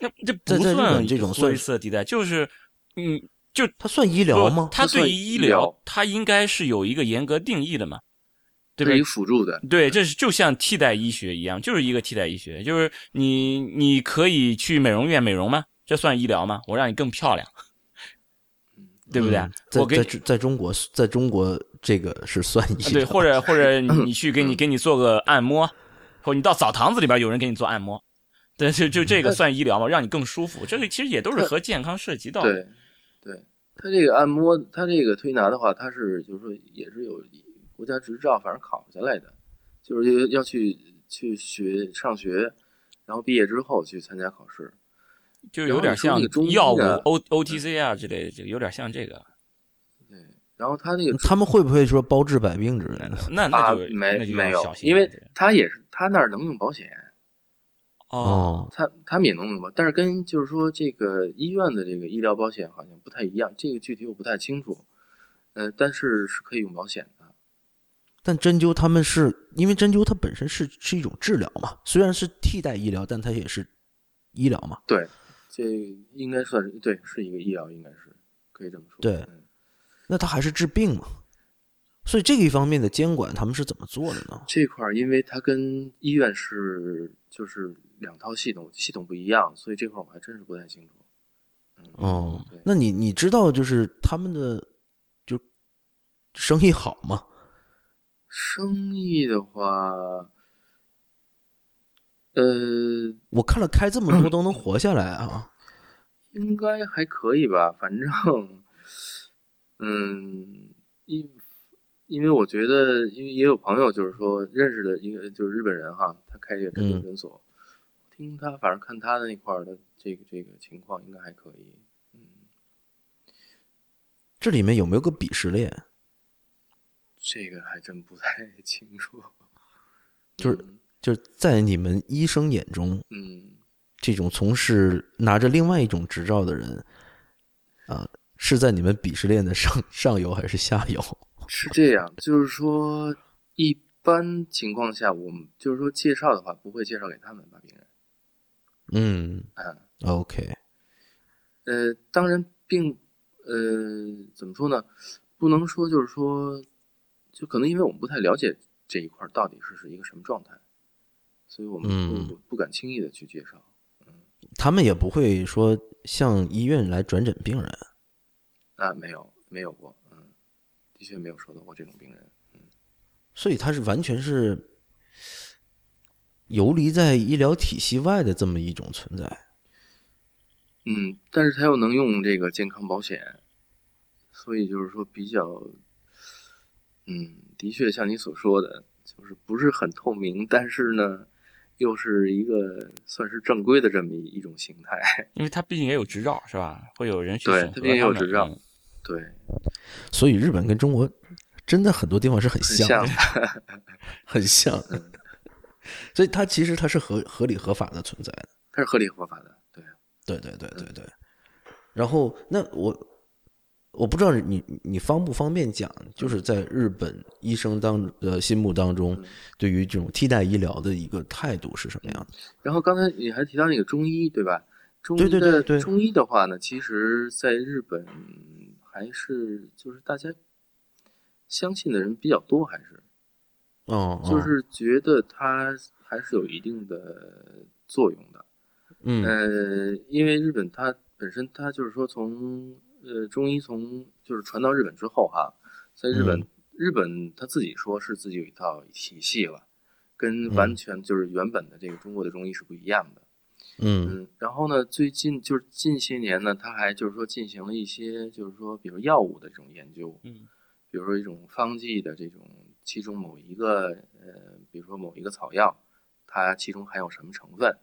S2: 那这
S1: 在在日
S2: 不算
S1: 本这种算
S2: 灰色地带，就是嗯，就
S1: 他算医疗吗？
S2: 他对于医
S3: 医疗
S2: 他应该是有一个严格定义的嘛，对不对
S3: 这是一个？辅助的，
S2: 对，这是就像替代医学一样，就是一个替代医学，就是你你可以去美容院美容吗？这算医疗吗？我让你更漂亮，对不对？
S1: 嗯在
S2: 我给
S1: 在在中国，在中国这个是算医疗。
S2: 对，或者或者 [LAUGHS] 你去给你给你做个按摩，或者你到澡堂子里边有人给你做按摩，对，就就这个算医疗吗？让你更舒服，这个其实也都是和健康涉及到的。
S3: 对，对，他这个按摩，他这个推拿的话，他是就是说也是有国家执照，反正考下来的，就是要去去学上学，然后毕业之后去参加考试。
S2: 就有点像
S3: 中
S2: 药物 O O T C 啊之类的，就有点像这个。
S3: 对，然后他那个
S1: 他们会不会说包治百病之类的？
S2: 那那
S3: 没
S2: 那就
S3: 没有因为他也是他那儿能用保险，
S2: 哦，
S3: 他他们也能用保，但是跟就是说这个医院的这个医疗保险好像不太一样，这个具体我不太清楚。呃，但是是可以用保险的。
S1: 但针灸他们是因为针灸它本身是是一种治疗嘛，虽然是替代医疗，但它也是医疗嘛。
S3: 对，这应该算是对，是一个医疗，应该是可以这么说。
S1: 对
S3: 嗯
S1: 那它还是治病嘛。所以这个一方面的监管他们是怎么做的呢？
S3: 这块儿，因为它跟医院是就是两套系统，系统不一样，所以这块儿我还真是不太清楚。嗯，
S1: 哦，那你你知道就是他们的就生意好吗？
S3: 生意的话，呃，
S1: 我看了开这么多都能活下来啊。[CLEARS THROAT]
S3: 应该还可以吧，反正，嗯，因因为我觉得，因为也有朋友就是说认识的一个就是日本人哈，他开这个诊所，听他反正看他的那块儿的这个这个情况应该还可以，嗯，
S1: 这里面有没有个鄙视链？
S3: 这个还真不太 [LAUGHS] 清楚，[LAUGHS]
S1: 就是
S3: 嗯
S1: 就是在你们医生眼中，
S3: 嗯，
S1: 这种从事拿着另外一种执照的人，啊，是在你们鄙视链的上上游还是下游？[LAUGHS]
S3: 是这样，就是说一般情况下，我们就是说介绍的话，不会介绍给他们吧，病人，
S1: 嗯
S3: 啊
S1: ，，OK，
S3: 呃，当然并呃怎么说呢？不能说就是说，就可能因为我们不太了解这一块到底是是一个什么状态，所以我们
S1: 嗯
S3: 不不敢轻易的去介绍。
S1: 他们也不会说向医院来转诊病人。
S3: 啊，没有没有过，嗯，的确没有收到过这种病人。
S1: 嗯所以他是完全是游离在医疗体系外的这么一种存在。
S3: 嗯，但是他又能用这个健康保险，所以就是说比较，嗯，的确像你所说的，就是不是很透明，但是呢，又是一个算是正规的这么一一种形态。[LAUGHS]
S2: 因为它毕竟也有执照是吧？会有人去审核
S3: 对它毕竟有执照
S2: 嗯
S3: 对，
S1: 所以日本跟中国真的很多地方是很
S3: 很
S1: 像的，
S3: 像。
S1: 很像。所以它其实它是合合理合法的存在的。
S3: 它是合理合法的，对。
S1: 对对对对对。然后那我我不知道你你方不方便讲，就是在日本医生当呃心目当中，对于这种替代医疗的一个态度是什么样的？
S3: 然后刚才你还提到那个中医，对吧？中
S1: 对
S3: 医的
S1: 对对对
S3: 中医的话呢，其实在日本还是就是大家相信的人比较多，还是
S1: 哦，哦
S3: 就是觉得它还是有一定的作用的。
S1: 嗯
S3: 呃，因为日本它本身它就是说从呃中医从就是传到日本之后哈，在日本、
S1: 嗯。
S3: 日本他自己说是自己有一套体系了，跟完全就是原本的这个中国的中医是不一样的。
S1: 嗯。
S3: 嗯，然后呢，最近就是近些年呢，他还就是说进行了一些就是说比如药物的这种研究，
S2: 嗯。
S3: 比如说一种方剂的这种其中某一个呃，比如说某一个草药，它其中含有什么成分，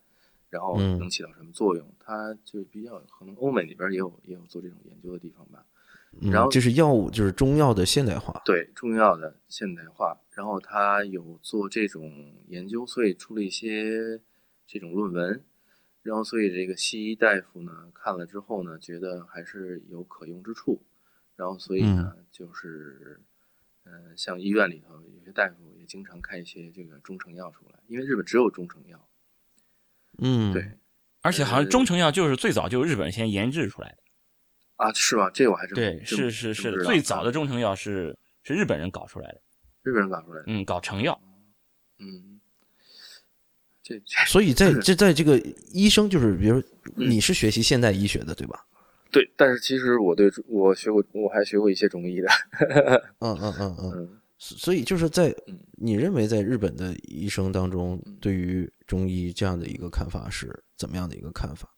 S3: 然后
S1: 嗯
S3: 能起到什么作用，它就比较可能欧美那边也有也有做这种研究的地方吧。然后
S1: 嗯，就是药物，就是中药的现代化。
S3: 对中药的现代化，然后他有做这种研究，所以出了一些这种论文，然后所以这个西医大夫呢看了之后呢，觉得还是有可用之处，然后所以呢、就是，呃，像医院里头有些大夫也经常开一些这个中成药出来，因为日本只有中成药，
S1: 嗯，
S3: 对
S2: 而且好像中成药就是最早就是日本先研制出来的。
S3: 啊，是吗？这我还真
S2: 对，是是是最早的中成药是是日本人搞出来的。
S3: 日本人搞出来的，
S2: 嗯，搞成药。
S3: 嗯，这这 [LAUGHS] [LAUGHS]
S1: 所以在这在这个医生，就是比如
S3: 嗯
S1: 你是学习现代医学的，对吧？
S3: 对，但是其实我对我学过，我还学过一些中医的，
S1: 嗯嗯嗯嗯。
S3: 嗯。
S1: 所以就是在
S3: 嗯
S1: 你认为在日本的医生当中
S3: 嗯，
S1: 对于中医这样的一个看法是怎么样的一个看法？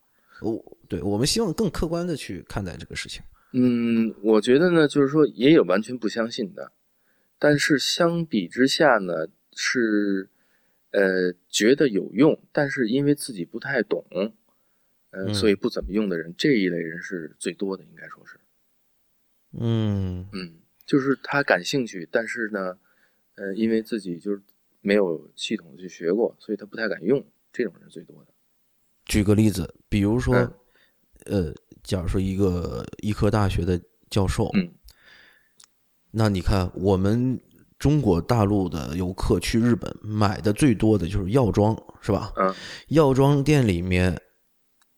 S1: 我对我们希望更客观的去看待这个事情。
S3: 嗯，我觉得呢，就是说也有完全不相信的，但是相比之下呢，是呃觉得有用，但是因为自己不太懂，呃，
S1: 嗯
S3: 所以不怎么用的人，这一类人是最多的，应该说是，
S1: 嗯
S3: 嗯，就是他感兴趣，但是呢，呃，因为自己就是没有系统的去学过，所以他不太敢用，这种人最多的。
S1: 举个例子，比如说
S3: 嗯，
S1: 呃，假如说一个医科大学的教授，
S3: 嗯
S1: 那你看我们中国大陆的游客去日本买的最多的就是药妆，是吧？
S3: 嗯
S1: 药妆店里面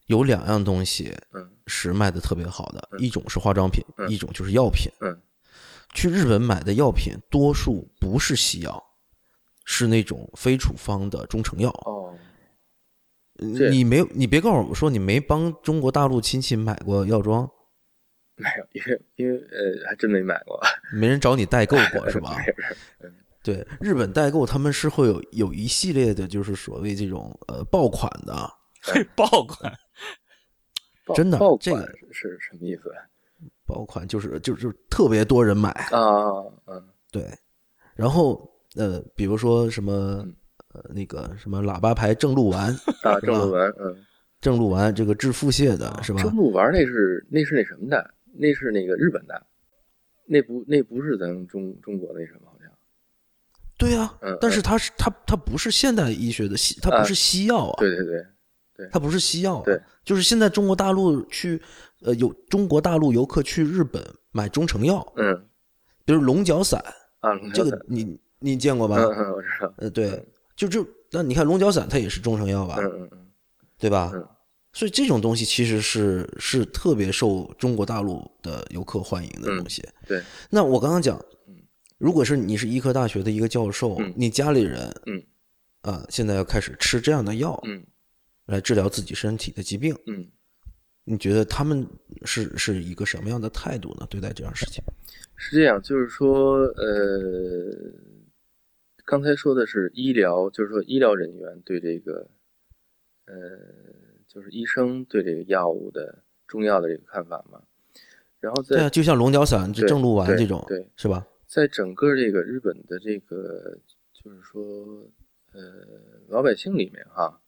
S1: 有两样东西
S3: 嗯
S1: 是卖的特别好的，
S3: 嗯
S1: 一种是化妆品，
S3: 嗯
S1: 一种就是药品。
S3: 嗯
S1: 去日本买的药品多数不是西药，是那种非处方的中成药。
S3: 哦，
S1: 你没有，你别告诉我说你没帮中国大陆亲戚买过药妆，
S3: 没有，因为因为呃，还真没买过，
S1: 没人找你代购过是吧？[LAUGHS] 对，日本代购他们是会有有一系列的，就是所谓这种呃爆款的，[LAUGHS]
S2: 爆款。
S1: 真的
S3: 爆
S1: 这个
S3: 款是什么意思
S1: 爆款就是就是就是特别多人买，
S3: 啊？嗯
S1: 对，然后呃，比如说什么
S3: 嗯。
S1: 呃那个什么喇叭牌正露丸，
S3: 啊，正露丸，嗯，
S1: 正露丸这个治腹泻的是吧？
S3: 正露丸那是那是那什么的，那是那个日本的，那不那不是咱们中中国那什么好像，
S1: 对呀、
S3: 嗯
S1: 但是它是它它不是现代医学的西，它不是西药啊，
S3: 对对对，
S1: 它不是西药、啊，
S3: 对，
S1: 就是现在中国大陆去呃有中国大陆游客去日本买中成药，
S3: 嗯。
S1: 比如龙角散，
S3: 啊，
S1: 这，个你你见过吧？
S3: 嗯嗯，我知道，
S1: 呃，对，就就那你看龙角散它也是中成药吧，
S3: 嗯嗯嗯
S1: 对吧？
S3: 嗯？
S1: 所以这种东西其实是是特别受中国大陆的游客欢迎的东西。
S3: 对，
S1: 那我刚刚讲
S3: 嗯，
S1: 如果是你是医科大学的一个教授，
S3: 嗯
S1: 你家里人
S3: 嗯。
S1: 啊、现在要开始吃这样的药
S3: 嗯。
S1: 来治疗自己身体的疾病，
S3: 嗯，
S1: 你觉得他们是是一个什么样的态度呢？对待这样事情？
S3: 是这样，就是说，呃，刚才说的是医疗，就是说医疗人员对这个，呃，就是医生对这个药物的中药的这个看法嘛。然后在
S1: 对啊，就像龙角散、这正露丸这种，
S3: 对
S1: 是吧？
S3: 在整个这个日本的这个，就是说，呃，老百姓里面哈，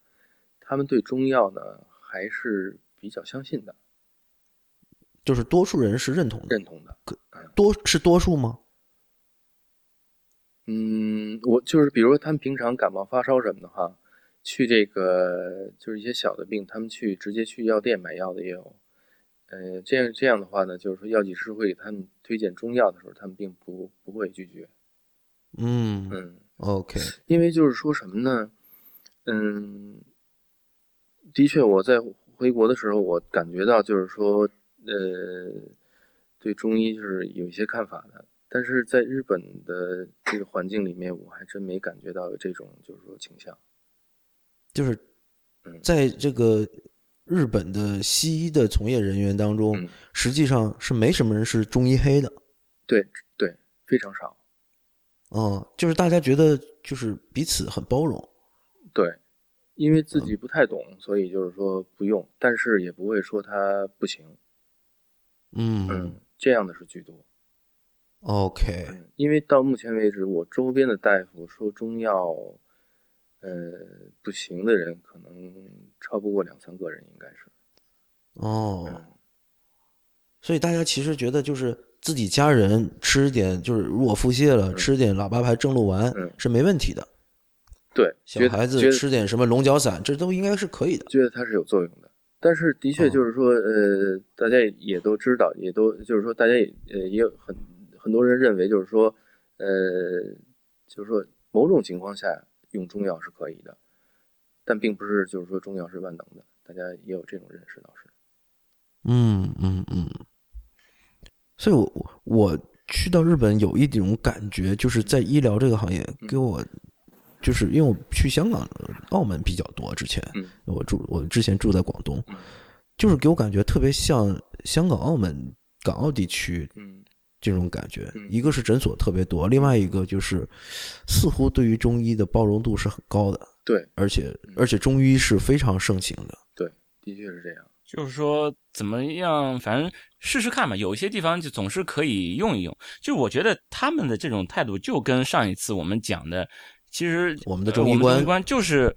S3: 他们对中药呢还是比较相信的、
S1: 就是多数人是认同的，
S3: 认同的。
S1: 多是多数吗？
S3: 嗯，我就是比如说他们平常感冒发烧什么的哈，去这个就是一些小的病，他们去直接去药店买药的也有。呃，这样这样的话呢，就是说药剂师会给他们推荐中药的时候，他们并不不会拒绝。
S1: 嗯
S3: 嗯
S1: ，，OK，
S3: 因为就是说什么呢？嗯，的确，我在回国的时候，我感觉到就是说，呃，对中医就是有一些看法的，但是在日本的这个环境里面，我还真没感觉到有这种就是说倾向。
S1: 就是
S3: 嗯
S1: 在这个日本的西医的从业人员当中，
S3: 嗯
S1: 实际上是没什么人是中医黑的。
S3: 对对，非常少。
S1: 嗯，就是大家觉得就是彼此很包容。
S3: 对，因为自己不太懂，所以就是说不用，但是也不会说它不行。
S1: 嗯
S3: 嗯，这样的是居多。
S1: ，OK，
S3: 嗯，因为到目前为止，我周边的大夫说中药，呃，不行的人可能超不过两三个人，应该是。
S1: 哦，
S3: 嗯，
S1: 所以大家其实觉得就是自己家人吃点就是如果腹泻了，吃点喇叭牌正露丸
S3: 嗯
S1: 是没问题的。
S3: 对，
S1: 小孩子吃点什么龙角散，这都应该是可以的。
S3: 觉得它是有作用的。但是的确
S1: 哦
S3: 就是说，呃，大家也都知道，也都就是说，大家也呃也有很很多人认为，就是说，呃，就是说某种情况下用中药是可以的，但并不是就是说中药是万能的，大家也有这种认识倒是。
S1: 嗯嗯嗯。所以，我我去到日本有一种感觉，就是在医疗这个行业给我，就是因为我去香港、澳门比较多，之前
S3: 嗯
S1: 我住我之前住在广东
S3: 嗯，
S1: 就是给我感觉特别像香港、澳门、港澳地区
S3: 嗯
S1: 这种感觉
S3: 嗯。
S1: 一个是诊所特别多，另外一个就是似乎对于中医的包容度是很高的，
S3: 对
S1: 而且而且中医是非常盛行的。
S3: 对，的确是这样。
S2: 就是说怎么样，反正试试看嘛。有一些地方就总是可以用一用。就我觉得他们的这种态度，就跟上一次我们讲的，其实
S1: 我们的
S2: 呃
S1: 中医观
S2: 就是，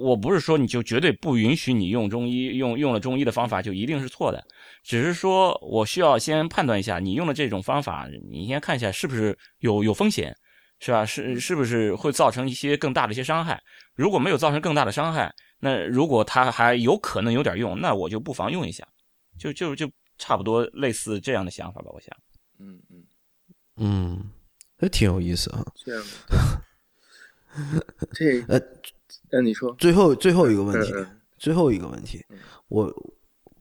S2: 我不是说你就绝对不允许你用中医，用用了中医的方法就一定是错的，只是说我需要先判断一下你用的这种方法，你先看一下是不是有有风险，是吧？是是不是会造成一些更大的一些伤害？如果没有造成更大的伤害，那如果它还有可能有点用，那我就不妨用一下，就就就差不多类似这样的想法吧，我想。
S3: 嗯嗯，
S1: 嗯，还挺有意思啊。
S3: 这样的。[LAUGHS] 这
S1: 呃，
S3: 那你说。
S1: 最后最后一个问题，
S3: 嗯嗯。
S1: 最后一个问题，我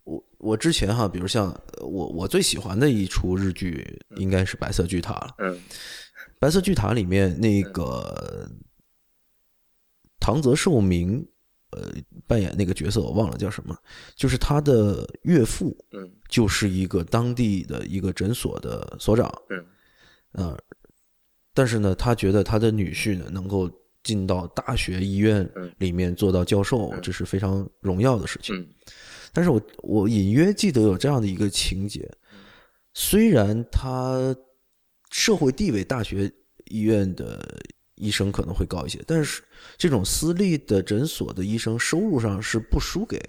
S1: 我我之前哈，比如像呃我我最喜欢的一出日剧应该是《白色巨塔》了，
S3: 嗯《
S1: 白色巨塔》里面那个唐泽寿明，呃，扮演那个角色我忘了叫什么，就是他的岳父
S3: 嗯。
S1: 就是一个当地的一个诊所的所长，
S3: 嗯。
S1: 呃，但是呢，他觉得他的女婿呢能够进到大学医院
S3: 嗯。
S1: 里面做到教授，
S3: 嗯。
S1: 这是非常荣耀的事情。
S3: 嗯。
S1: 但是我我隐约记得有这样的一个情节，虽然他社会地位大学医院的医生可能会高一些，但是这种私立的诊所的医生收入上是不输给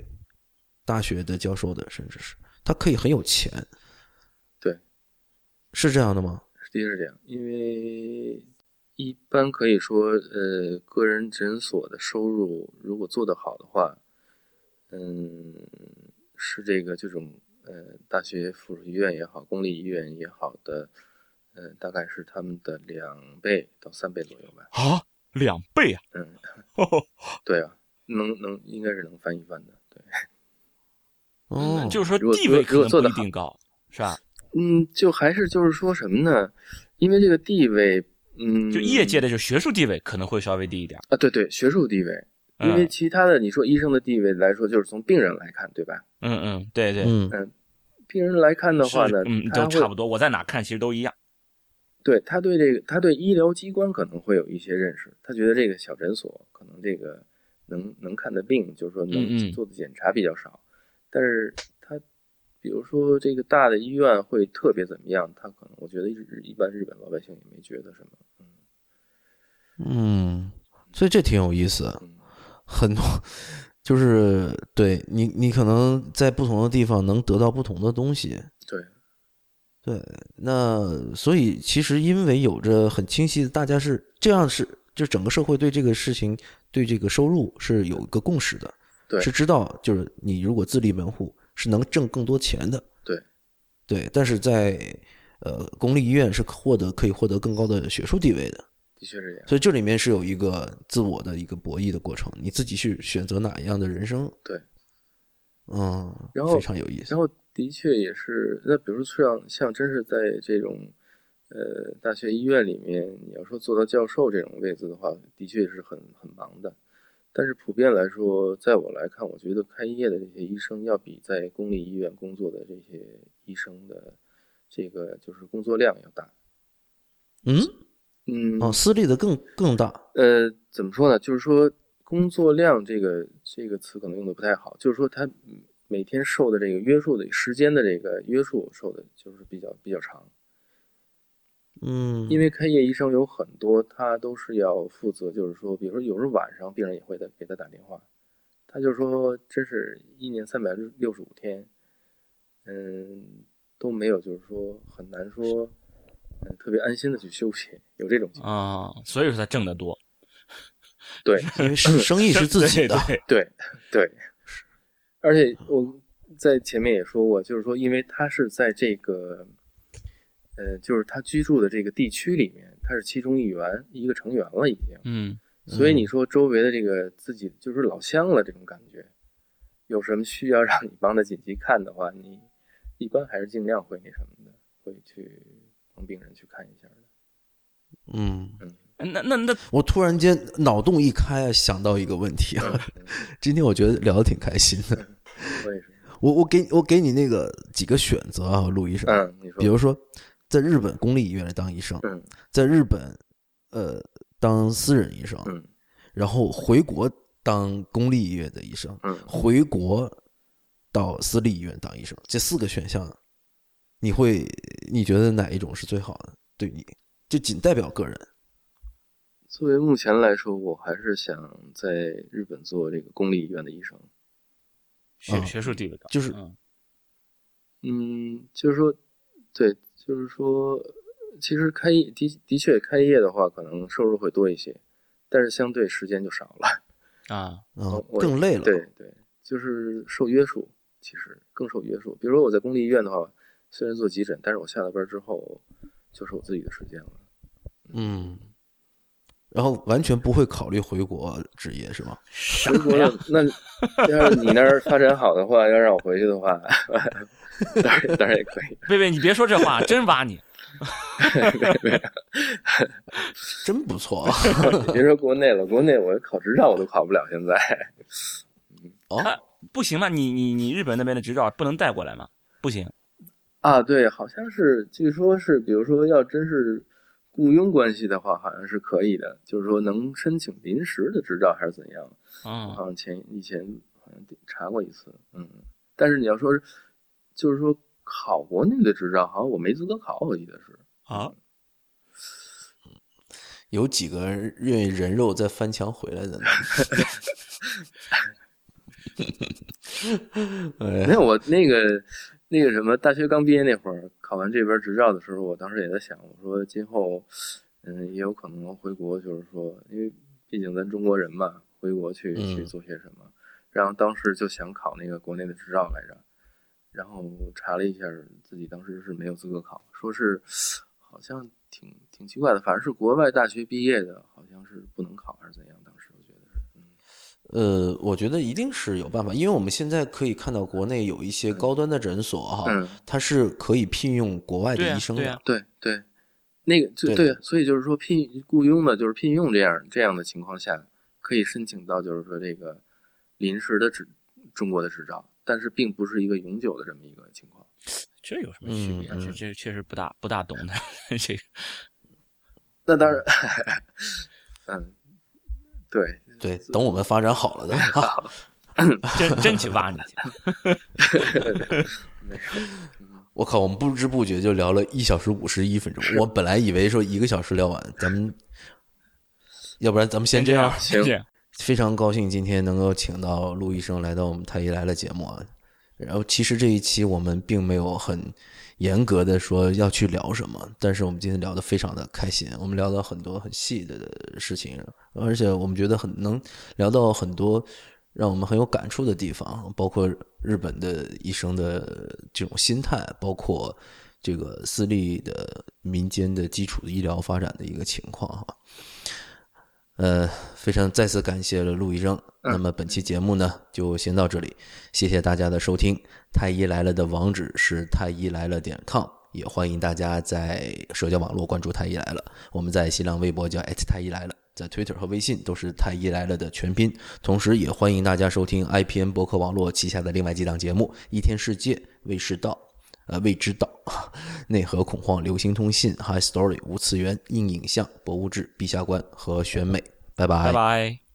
S1: 大学的教授的，甚至是他可以很有钱，
S3: 对，
S1: 是这样的吗？
S3: 的确是这样，因为一般可以说，呃，个人诊所的收入如果做得好的话，嗯，是这个这种呃大学附属医院也好，公立医院也好的，呃，大概是他们的两倍到三倍左右吧。
S2: 啊，两倍啊！
S3: 嗯，对啊，能能应该是能翻一番的，对。[LAUGHS]
S1: 哦，
S2: 就是说
S3: 如果
S2: 地位可能不
S3: 如果做得好
S2: 一定高，是吧？
S3: 嗯，就还是就是说什么呢？因为这个地位，嗯，
S2: 就业界的就学术地位可能会稍微低一点。
S3: 啊，对对，学术地位，因为
S2: 嗯
S3: 其他的你说医生的地位来说，就是从病人来看，对吧？
S2: 嗯嗯，对对，
S1: 嗯
S3: 病人来看的话呢，
S2: 嗯，都差不多。我在哪看其实都一样。
S3: 对他对这个他对医疗机关可能会有一些认识，他觉得这个小诊所可能这个能能看的病，就是说
S2: 嗯嗯
S3: 能做的检查比较少，但是他比如说这个大的医院会特别怎么样，他可能我觉得日一般日本老百姓也没觉得什么，嗯。
S1: 嗯，所以这挺有意思，
S3: 嗯。[LAUGHS]
S1: 很多就是对你，你可能在不同的地方能得到不同的东西。
S3: 对，
S1: 对，那所以其实因为有着很清晰的，大家是这样是，就整个社会对这个事情，对这个收入是有一个共识的，
S3: 对。
S1: 是知道，就是你如果自立门户是能挣更多钱的，
S3: 对，
S1: 对，但是在呃公立医院是获得可以获得更高的学术地位的，
S3: 的确是这样，
S1: 所以这里面是有一个自我的一个博弈的过程，你自己去选择哪一样的人生，
S3: 对，
S1: 嗯，
S3: 然后
S1: 非常有意思
S3: 然，后的确也是，那比如说像像真是在这种呃大学医院里面，你要说做到教授这种位置的话，的确是很很忙的。但是普遍来说，在我来看，我觉得开业的这些医生要比在公立医院工作的这些医生的这个就是工作量要大。
S1: 嗯，
S3: 嗯，
S1: 哦，私立的更更大。
S3: 呃，怎么说呢？就是说工作量这个这个词可能用的不太好，就是说他每天受的这个约束的时间的这个约束受的就是比较比较长。
S1: 嗯，
S3: 因为开业医生有很多，他都是要负责，就是说，比如说有时候晚上病人也会给他打电话，他就说，真是一年三百六十五天，嗯，都没有，就是说很难说，嗯，特别安心的去休息，有这种情况
S2: 啊，所以说他挣得多，
S3: 对，[LAUGHS]
S1: 因为生意是自己的，[LAUGHS]
S2: 对
S3: 对。对，而且我在前面也说过，就是说，因为他是在这个。呃，就是他居住的这个地区里面，他是其中一员，一个成员了已经。
S2: 嗯，
S3: 所以你说周围的这个自己就是老乡了这种感觉，有什么需要让你帮他紧急看的话，你一般还是尽量会那什么的，会去帮病人去看一下的。
S1: 嗯
S3: 嗯，
S2: 那那那，
S1: 我突然间脑洞一开啊，想到一个问题啊，[LAUGHS] 今天我觉得聊得挺开心的。
S3: 我也是。
S1: 我我给我给你那个几个选择啊，陆医生。
S3: 嗯，你说。
S1: 比如说。在日本公立医院里当医生，在日本，呃，当私人医生，然后回国当公立医院的医生，回国到私立医院当医生，这四个选项，你会你觉得哪一种是最好的？对你，就仅代表个人。
S3: 作为目前来说，我还是想在日本做这个公立医院的医生，
S2: 学学术地位高，
S1: 就是，
S3: 嗯，就是说，对。就是说，其实开业的的确开业的话，可能收入会多一些，但是相对时间就少了 [LAUGHS]
S2: 啊，
S1: 更累了。
S3: 对对，就是受约束，其实更受约束。比如说我在公立医院的话，虽然做急诊，但是我下了班之后就是我自己的时间了。
S1: 嗯，然后完全不会考虑回国职业是吗？
S3: 回国那要是你那儿发展好的话，要让我回去的话。[LAUGHS] 当然，当然也可以。
S2: 贝贝，你别说这话，真挖你。[LAUGHS] [LAUGHS]
S1: 真不错。
S3: 别说国内了，国内我考执照我都考不了。现在，
S1: 哦，
S2: 不行吗？你你你日本那边的执照不能带过来吗？不行。
S3: 啊，对，好像是，据说是，比如说要真是雇佣关系的话，好像是可以的，就是说能申请临时的执照还是怎样？
S2: 啊，
S3: 好像前以前好像查过一次，嗯，但是你要说是。就是说，考国内的执照，好像我没资格考，我记得是
S2: 啊。
S1: 有几个人愿意人肉再翻墙回来的呢？[LAUGHS]
S3: 没有，我那个那个什么，大学刚毕业那会儿，考完这边执照的时候，我当时也在想，我说今后，嗯，也有可能回国，就是说，因为毕竟咱中国人嘛，回国去去做些什么。然后当时就想考那个国内的执照来着。然后查了一下，自己当时是没有资格考，说是好像挺挺奇怪的，反正是国外大学毕业的，好像是不能考还是怎样？当时我觉得是，
S1: 嗯，呃，我觉得一定是有办法，因为我们现在可以看到国内有一些高端的诊所哈，它是可以聘用国外的医生的，
S3: 对对，那个就对，所以就是说聘雇佣的，就是聘用这样这样的情况下，可以申请到就是说这个临时的执中国的执照。但是并不是一个永久的这么一个情况，
S2: 这有什么区别？这这确实不大不大懂的这个。[LAUGHS]
S3: 那当然，嗯，对
S1: 对，等我们发展好了的，[LAUGHS]
S2: 真真去挖你
S3: 去。[LAUGHS]
S1: 我靠，我们不知不觉就聊了一小时五十一分钟。我本来以为说一个小时聊完，咱们要不然咱们先这样，
S3: 行。
S1: 非常高兴今天能够请到陆医生来到我们太医来了节目啊，然后其实这一期我们并没有很严格的说要去聊什么，但是我们今天聊得非常的开心，我们聊到很多很细的事情，而且我们觉得很能聊到很多让我们很有感触的地方，包括日本的医生的这种心态，包括这个私立的民间的基础的医疗发展的一个情况哈。呃，非常再次感谢了陆医生。那么本期节目呢，就先到这里，谢谢大家的收听。太医来了的网址是太医来了点 com，也欢迎大家在社交网络关注太医来了。我们在新浪微博叫太医来了，在 Twitter 和微信都是太医来了的全拼。同时也欢迎大家收听 IPN 博客网络旗下的另外几档节目：一天世界、未知道、呃未知岛，[LAUGHS] 内核恐慌、流行通信、High Story、无次元、硬影像、博物志、陛下观和选美。
S2: 拜拜。